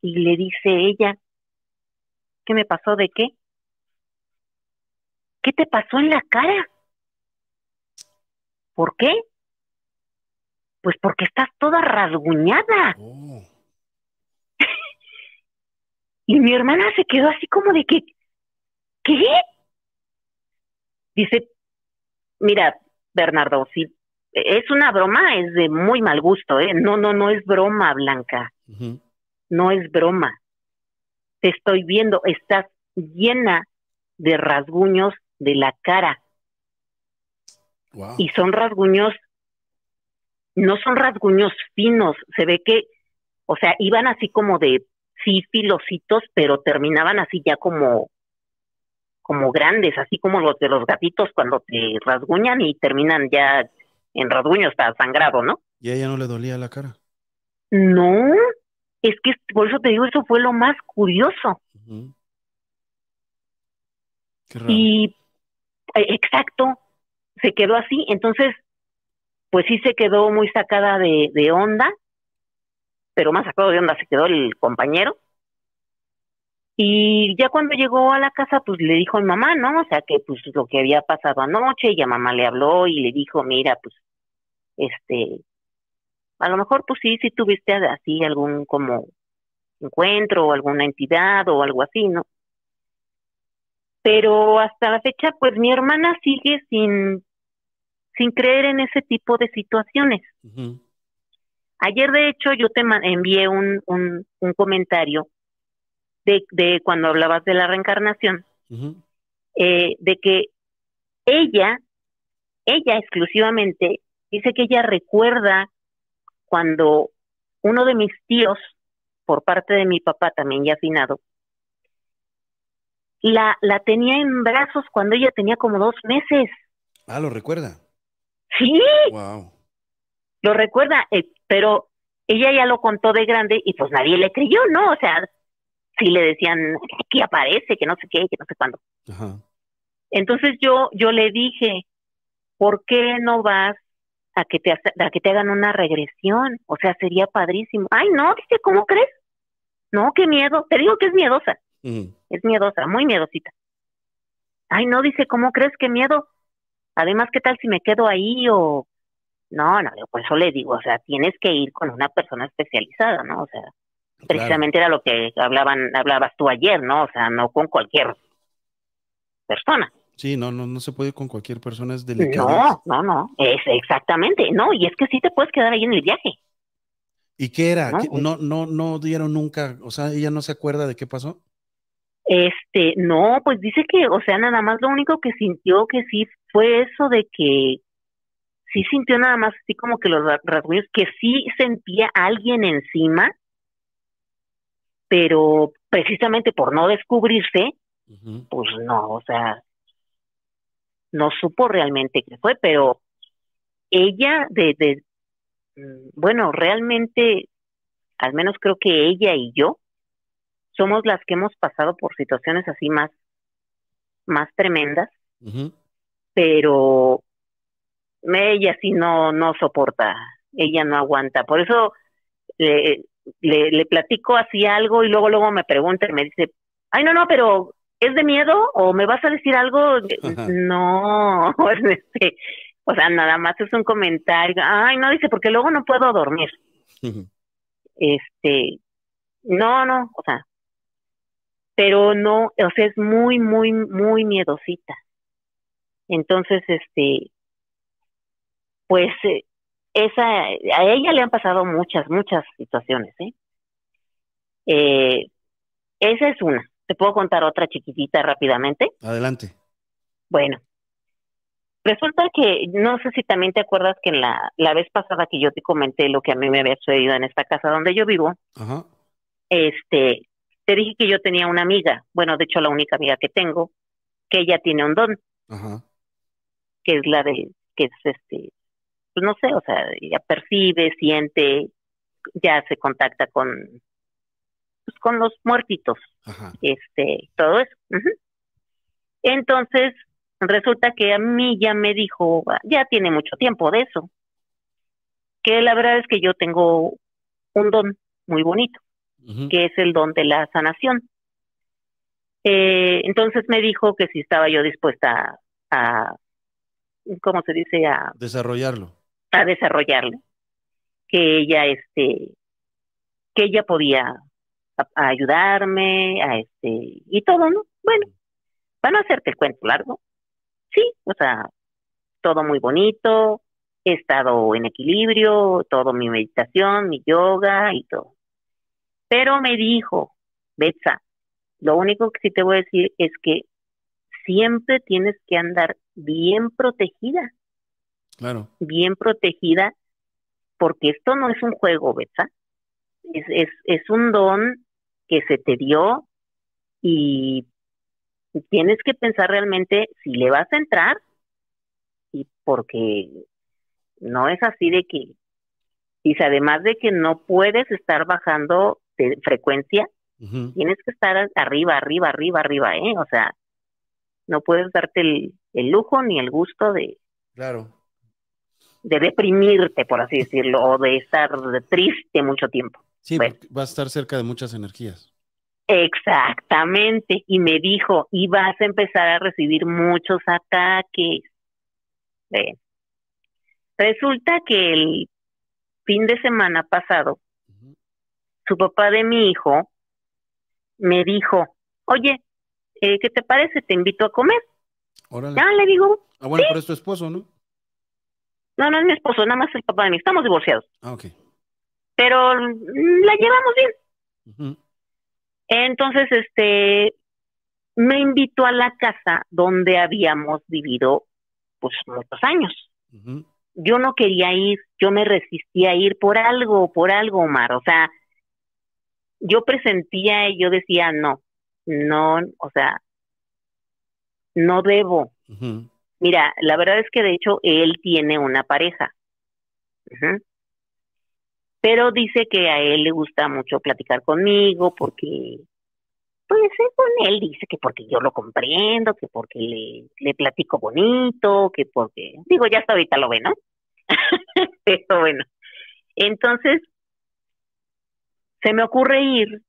Y le dice ella, ¿qué me pasó de qué? ¿Qué te pasó en la cara? ¿Por qué? Pues porque estás toda rasguñada. Oh. Y mi hermana se quedó así como de que, ¿qué? Dice, mira, Bernardo, si es una broma, es de muy mal gusto, ¿eh? No, no, no es broma, Blanca, no es broma. Te estoy viendo, estás llena de rasguños de la cara Wow. y son rasguños, no son rasguños finos, se ve que, o sea, iban así como de, sí, filositos, pero terminaban así ya como, como grandes, así como los de los gatitos cuando te rasguñan y terminan ya en rasguños hasta sangrado, ¿no? Y a ella no le dolía la cara. No, es que por eso te digo, eso fue lo más curioso. Ujú. Qué raro. Y eh, exacto, se quedó así, entonces, pues sí se quedó muy sacada de, onda, pero más sacado de onda se quedó el compañero. Y ya cuando llegó a la casa, pues le dijo a mi mamá, ¿no? O sea, que pues lo que había pasado anoche, y a mamá le habló y le dijo, mira, pues, este, a lo mejor pues sí, sí tuviste así algún como encuentro o alguna entidad o algo así, ¿no? Pero hasta la fecha, pues mi hermana sigue sin, sin creer en ese tipo de situaciones. Ayer, de hecho, yo te envié un, un, un comentario de, de cuando hablabas de la reencarnación, eh, de que ella, ella exclusivamente, dice que ella recuerda cuando uno de mis tíos, por parte de mi papá también ya afinado, la, la tenía en brazos cuando ella tenía como dos meses. Ah, lo recuerda. Sí, Wow. lo recuerda, eh, pero ella ya lo contó de grande y pues nadie le creyó, ¿no? O sea, si le decían que aparece, que no sé qué, que no sé cuándo. Ajá. Entonces yo, yo le dije, ¿por qué no vas a que te a que te hagan una regresión? O sea, sería padrísimo. Ay, no, dice, ¿cómo crees? No, qué miedo. Te digo que es miedosa, es miedosa, muy miedosita. Ay, no, dice, ¿cómo crees? Qué miedo. Además, ¿qué tal si me quedo ahí o no, no, por eso le digo, o sea, tienes que ir con una persona especializada, ¿no? O sea, precisamente era lo que hablaban, hablabas tú ayer, ¿no? O sea, no con cualquier persona. Sí, no, no, no se puede con cualquier persona, es delicado. No, no, no, es exactamente, no, y es que sí te puedes quedar ahí en el viaje. ¿Y qué era? No, ¿Qué- pues- No, no, no dieron nunca, o sea, ella no se acuerda de qué pasó. Este, no, pues dice que, o sea, nada más lo único que sintió que sí fue eso de que sí sintió nada más así como que los ra- rasguños, que sí sentía a alguien encima, pero precisamente por no descubrirse, pues no, o sea, no supo realmente qué fue, pero ella de, de mm, bueno, realmente, al menos creo que ella y yo somos las que hemos pasado por situaciones así más, más tremendas, pero ella sí no, no soporta, ella no aguanta, por eso le, le, le platico así algo y luego luego me pregunta y me dice, ay no, no, pero ¿es de miedo o me vas a decir algo? Ajá. No, este, O sea, nada más es un comentario. Ay, no, dice, porque luego no puedo dormir. Este, no, no, o sea, pero no, o sea, es muy, muy, muy miedosita. Entonces, este, pues, eh, esa, a ella le han pasado muchas, muchas situaciones, ¿eh? ¿eh? Esa es una. ¿Te puedo contar otra chiquitita rápidamente? Adelante. Bueno, resulta que, no sé si también te acuerdas que en la, la vez pasada que yo te comenté lo que a mí me había sucedido en esta casa donde yo vivo, este, te dije que yo tenía una amiga, bueno, de hecho la única amiga que tengo, que ella tiene un don, que es la de, que es este, pues no sé, o sea, ella percibe, siente, ya se contacta con, pues con los muertitos, este, todo eso. Entonces, resulta que a mí ya me dijo, ya tiene mucho tiempo de eso, que la verdad es que yo tengo un don muy bonito, que es el don de la sanación. Eh, entonces me dijo que si estaba yo dispuesta a, ¿cómo se dice? A desarrollarlo. A desarrollarlo. Que ella, este, que ella podía ayudarme, a este, y todo, ¿no? Bueno, van a hacerte el cuento largo, sí, o sea, todo muy bonito, he estado en equilibrio, todo mi meditación, mi yoga y todo. Pero me dijo, Betsa, lo único que sí te voy a decir es que siempre tienes que andar bien protegida. Claro. Bien protegida, porque esto no es un juego, Betsa. Es, es, es un don que se te dio y tienes que pensar realmente si le vas a entrar y porque no es así de que y además de que no puedes estar bajando de frecuencia tienes que estar arriba arriba arriba arriba eh o sea no puedes darte el, el lujo ni el gusto de claro. de deprimirte por así decirlo o de estar triste mucho tiempo. Sí va a estar cerca de muchas energías. Exactamente, y me dijo, y vas a empezar a recibir muchos ataques. Resulta que el fin de semana pasado, su papá de mi hijo me dijo, oye, eh, ¿qué te parece? Te invito a comer. Ya le digo. Ah, bueno, pero es tu esposo, ¿no? No, no es mi esposo, nada más el papá de mi. Estamos divorciados. Ah, ok. Pero la llevamos bien. Entonces, este, me invitó a la casa donde habíamos vivido, pues, muchos años. Yo no quería ir, yo me resistía a ir por algo, por algo, Omar. O sea, yo presentía y yo decía, no, no, o sea, no debo. Mira, la verdad es que de hecho él tiene una pareja pero dice que a él le gusta mucho platicar conmigo porque, pues él dice que porque yo lo comprendo, que porque le, le platico bonito, que porque, digo, ya hasta ahorita lo ve, ¿no? pero bueno, entonces se me ocurre ir.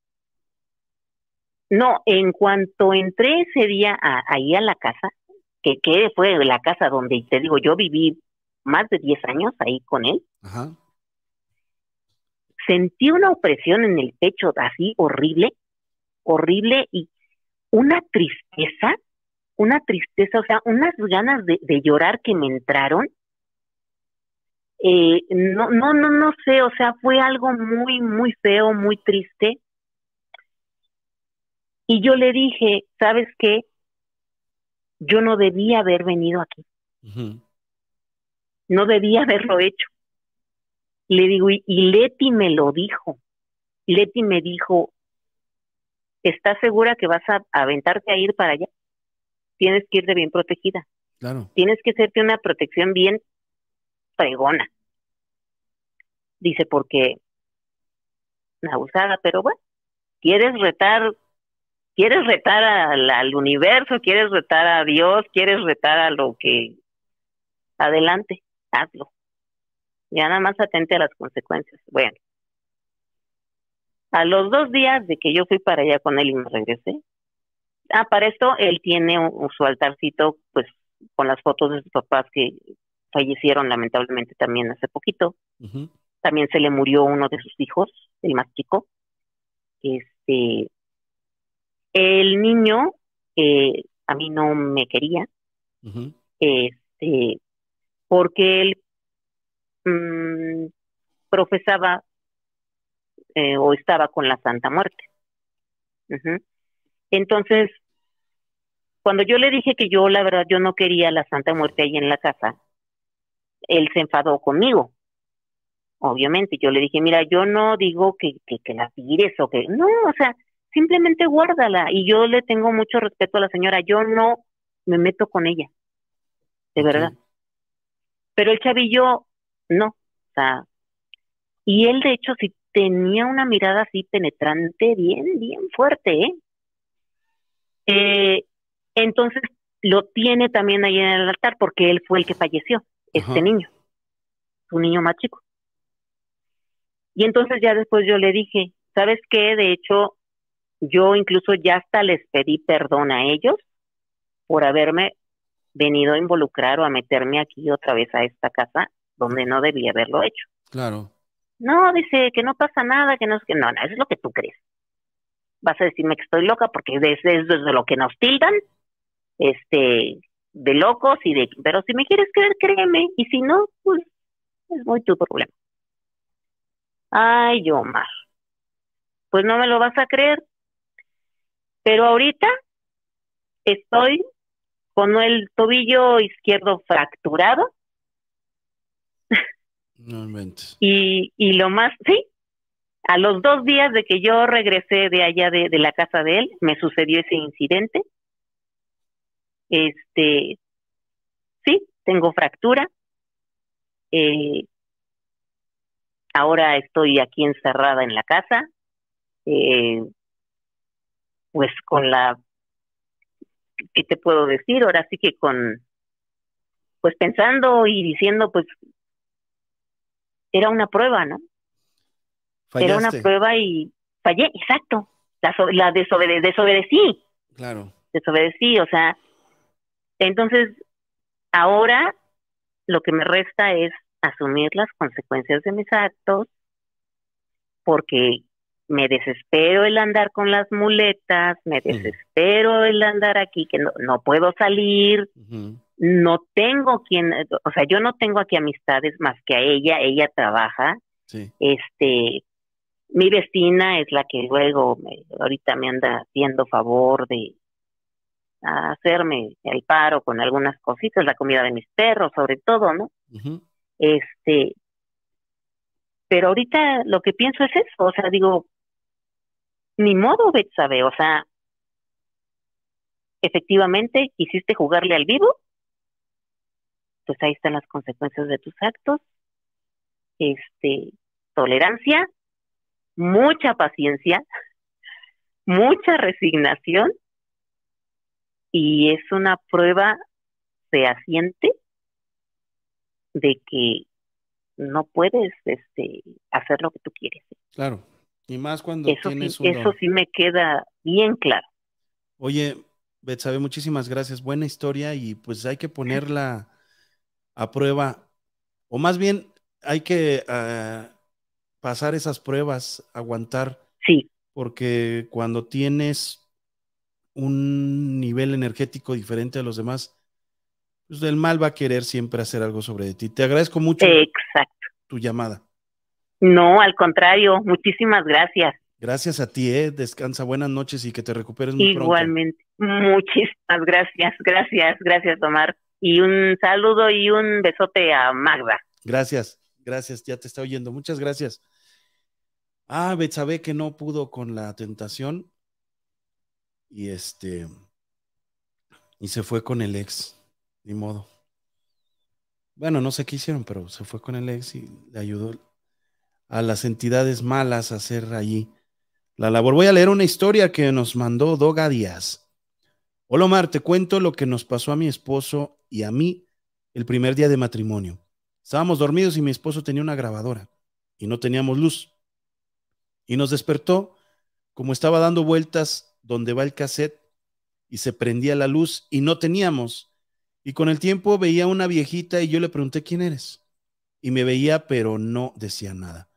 No, en cuanto entré ese día ahí a la casa, que, que fue la casa donde te digo, yo viví más de 10 años ahí con él. Ajá sentí una opresión en el pecho así horrible, horrible y una tristeza, una tristeza, o sea, unas ganas de, llorar que me entraron. Eh, no, no, no, no sé, o sea, fue algo muy, muy feo, muy triste. Y yo le dije, ¿sabes qué? Yo no debía haber venido aquí. No debía haberlo hecho. Le digo, y, Leti me lo dijo. Leti me dijo, ¿estás segura que vas a aventarte a ir para allá? Tienes que ir de bien protegida. Claro. Tienes que hacerte una protección bien fregona. Dice, porque abusada, pero bueno, quieres retar, quieres retar al, al universo, quieres retar a Dios, quieres retar a lo que adelante, hazlo. Ya nada más atente a las consecuencias. Bueno, a los dos días de que yo fui para allá con él y me regresé, ah, para esto él tiene su altarcito, pues, con las fotos de sus papás que fallecieron lamentablemente también hace poquito. También se le murió uno de sus hijos, el más chico. Este, el niño, eh, a mí no me quería, este, porque él mm, profesaba eh, o estaba con la Santa Muerte. Entonces, cuando yo le dije que yo, la verdad, yo no quería la Santa Muerte ahí en la casa, él se enfadó conmigo. Obviamente, yo le dije, mira, yo no digo que, que, la tires o que, no, o sea, simplemente guárdala. Y yo le tengo mucho respeto a la señora, yo no me meto con ella, de verdad. Pero el chavillo, no, o sea, y él de hecho sí tenía una mirada así penetrante, bien, bien fuerte, ¿eh? eh entonces lo tiene también ahí en el altar porque él fue el que falleció, este niño, su niño más chico. Y entonces ya después yo le dije, ¿sabes qué? De hecho, yo incluso ya hasta les pedí perdón a ellos por haberme venido a involucrar o a meterme aquí otra vez a esta casa donde no debía haberlo hecho. Claro. No, dice que no pasa nada, que no es que no, no, eso es lo que tú crees. Vas a decirme que estoy loca porque desde, desde lo que nos tildan, este, de locos y de, pero si me quieres creer, créeme, y si no, pues es muy tu problema. Ay, Omar, pues no me lo vas a creer, pero ahorita estoy con el tobillo izquierdo fracturado. No y, y lo más, sí, a los dos días de que yo regresé de allá de, de la casa de él, me sucedió ese incidente. Este, sí, tengo fractura. Eh, ahora estoy aquí encerrada en la casa. Eh, pues con la, ¿qué te puedo decir? Ahora sí que con, pues pensando y diciendo, pues, era una prueba, ¿no? Era una prueba y fallé, exacto. La, la desobedecí. Claro. Desobedecí, o sea, entonces, ahora lo que me resta es asumir las consecuencias de mis actos, porque me desespero el andar con las muletas, me desespero el andar aquí, que no, no puedo salir, no tengo quien, o sea, yo no tengo aquí amistades más que a ella, ella trabaja, este, mi vecina es la que luego, me, ahorita me anda haciendo favor de hacerme el paro con algunas cositas, la comida de mis perros, sobre todo, ¿no? Este, pero ahorita lo que pienso es eso, o sea, digo, ni modo, Betsabe, o sea, efectivamente quisiste jugarle al vivo, pues ahí están las consecuencias de tus actos, este, tolerancia, mucha paciencia, mucha resignación, y es una prueba fehaciente de que no puedes este hacer lo que tú quieres. Claro, y más cuando eso tienes sí, Eso sí me queda bien claro. Oye, Betsabe, muchísimas gracias. Buena historia y pues hay que ponerla a prueba, o más bien hay que ah, pasar esas pruebas, aguantar. Sí. Porque cuando tienes un nivel energético diferente a los demás, pues el mal va a querer siempre hacer algo sobre ti. Te agradezco mucho Exacto. tu llamada. No, al contrario, muchísimas gracias. Gracias a ti, ¿eh? Descansa, buenas noches y que te recuperes muy Igualmente. Muchísimas gracias, gracias, gracias, Omar. Y un saludo y un besote a Magda. Gracias, gracias, ya te está oyendo. Muchas gracias. Ah, Betsabe que no pudo con la tentación y este y se fue con el ex, ni modo. Bueno, no sé qué hicieron, pero se fue con el ex y le ayudó a las entidades malas hacer allí la labor. Voy a leer una historia que nos mandó Doga Díaz. Hola Omar, te cuento lo que nos pasó a mi esposo y a mí el primer día de matrimonio. Estábamos dormidos y mi esposo tenía una grabadora y no teníamos luz. Y nos despertó como estaba dando vueltas donde va el cassette y se prendía la luz y no teníamos. Y con el tiempo veía una viejita y yo le pregunté quién eres. Y me veía, pero no decía nada.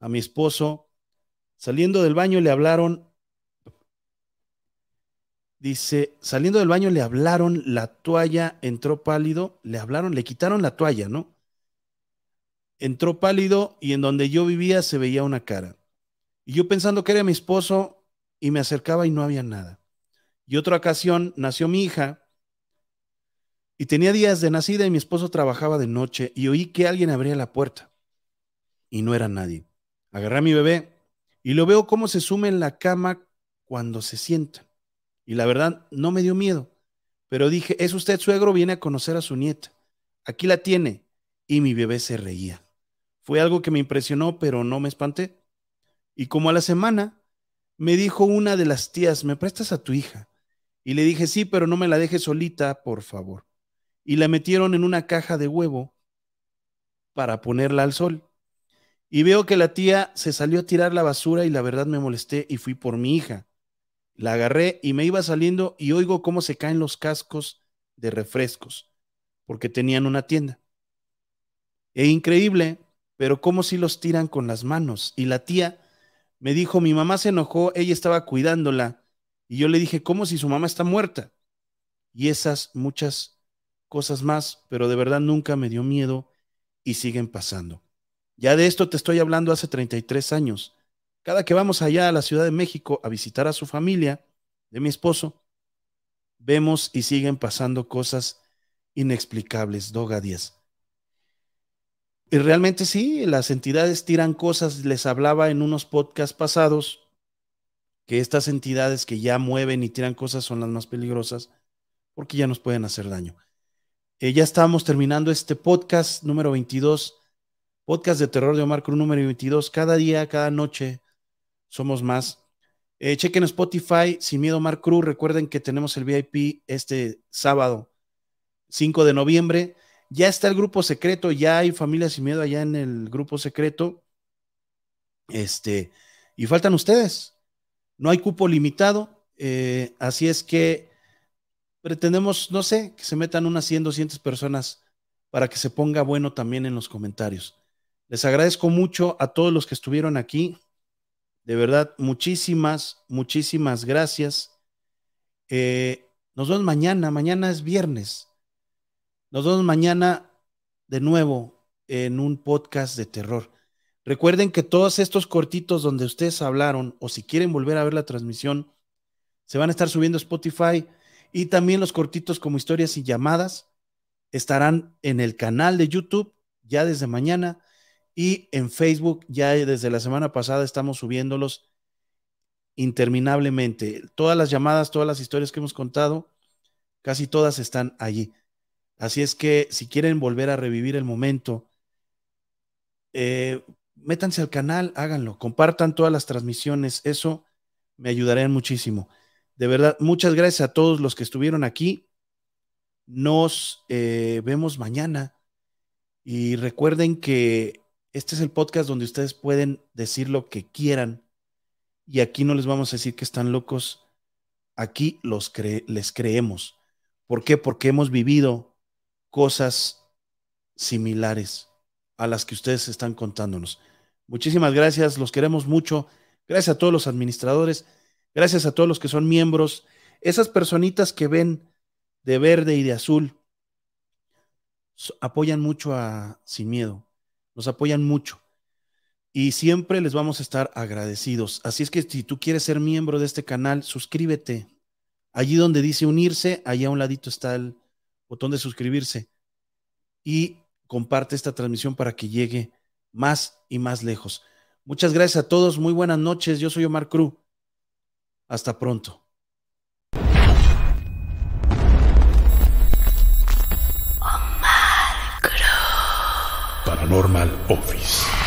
A mi esposo, saliendo del baño, le hablaron. Dice, saliendo del baño le hablaron, la toalla entró pálido, le hablaron, le quitaron la toalla, ¿no? Entró pálido y en donde yo vivía se veía una cara. Y yo pensando que era mi esposo y me acercaba y no había nada. Y otra ocasión nació mi hija y tenía días de nacida y mi esposo trabajaba de noche y oí que alguien abría la puerta. Y no era nadie. Agarré a mi bebé y lo veo cómo se sume en la cama cuando se sienta. Y la verdad, no me dio miedo. Pero dije, es usted suegro, viene a conocer a su nieta. Aquí la tiene. Y mi bebé se reía. Fue algo que me impresionó, pero no me espanté. Y como a la semana, me dijo una de las tías, ¿me prestas a tu hija? Y le dije, sí, pero no me la dejes solita, por favor y la metieron en una caja de huevo para ponerla al sol. Y veo que la tía se salió a tirar la basura y la verdad me molesté y fui por mi hija. La agarré y me iba saliendo y oigo cómo se caen los cascos de refrescos, porque tenían una tienda. E increíble, pero cómo si los tiran con las manos. Y la tía me dijo, mi mamá se enojó, ella estaba cuidándola. Y yo le dije, ¿cómo si su mamá está muerta? Y esas muchas cosas más, pero de verdad nunca me dio miedo y siguen pasando. Ya de esto te estoy hablando hace 33 años. Cada que vamos allá a la Ciudad de México a visitar a su familia, de mi esposo, vemos y siguen pasando cosas inexplicables. Doga 10. Y realmente sí, las entidades tiran cosas. Les hablaba en unos podcasts pasados que estas entidades que ya mueven y tiran cosas son las más peligrosas porque ya nos pueden hacer daño. Eh, ya estamos terminando este podcast número 22, podcast de terror de Omar Cruz número 22. Cada día, cada noche somos más. Eh, chequen Spotify, Sin Miedo Omar Cruz. Recuerden que tenemos el VIP este sábado, 5 de noviembre. Ya está el grupo secreto, ya hay familia Sin Miedo allá en el grupo secreto. Este, y faltan ustedes. No hay cupo limitado. Eh, así es que pretendemos, no sé, que se metan unas 100, 200 personas para que se ponga bueno también en los comentarios. Les agradezco mucho a todos los que estuvieron aquí. De verdad, muchísimas, muchísimas gracias. Eh, nos vemos mañana. Mañana es viernes. Nos vemos mañana de nuevo en un podcast de terror. Recuerden que todos estos cortitos donde ustedes hablaron, o si quieren volver a ver la transmisión, se van a estar subiendo a Spotify y también los cortitos como historias y llamadas estarán en el canal de YouTube ya desde mañana y en Facebook ya desde la semana pasada estamos subiéndolos interminablemente. Todas las llamadas, todas las historias que hemos contado, casi todas están allí. Así es que si quieren volver a revivir el momento, eh, métanse al canal, háganlo, compartan todas las transmisiones, eso me ayudaría muchísimo. De verdad, muchas gracias a todos los que estuvieron aquí. Nos eh, vemos mañana. Y recuerden que este es el podcast donde ustedes pueden decir lo que quieran. Y aquí no les vamos a decir que están locos. Aquí los les creemos. ¿Por qué? Porque hemos vivido cosas similares a las que ustedes están contándonos. Muchísimas gracias, los queremos mucho. Gracias a todos los administradores. Gracias a todos los que son miembros, esas personitas que ven de verde y de azul, apoyan mucho a Sin Miedo, nos apoyan mucho y siempre les vamos a estar agradecidos. Así es que si tú quieres ser miembro de este canal, suscríbete. Allí donde dice unirse, allá a un ladito está el botón de suscribirse y comparte esta transmisión para que llegue más y más lejos. Muchas gracias a todos, muy buenas noches. Yo soy Omar Cruz. Hasta pronto. Paranormal Office.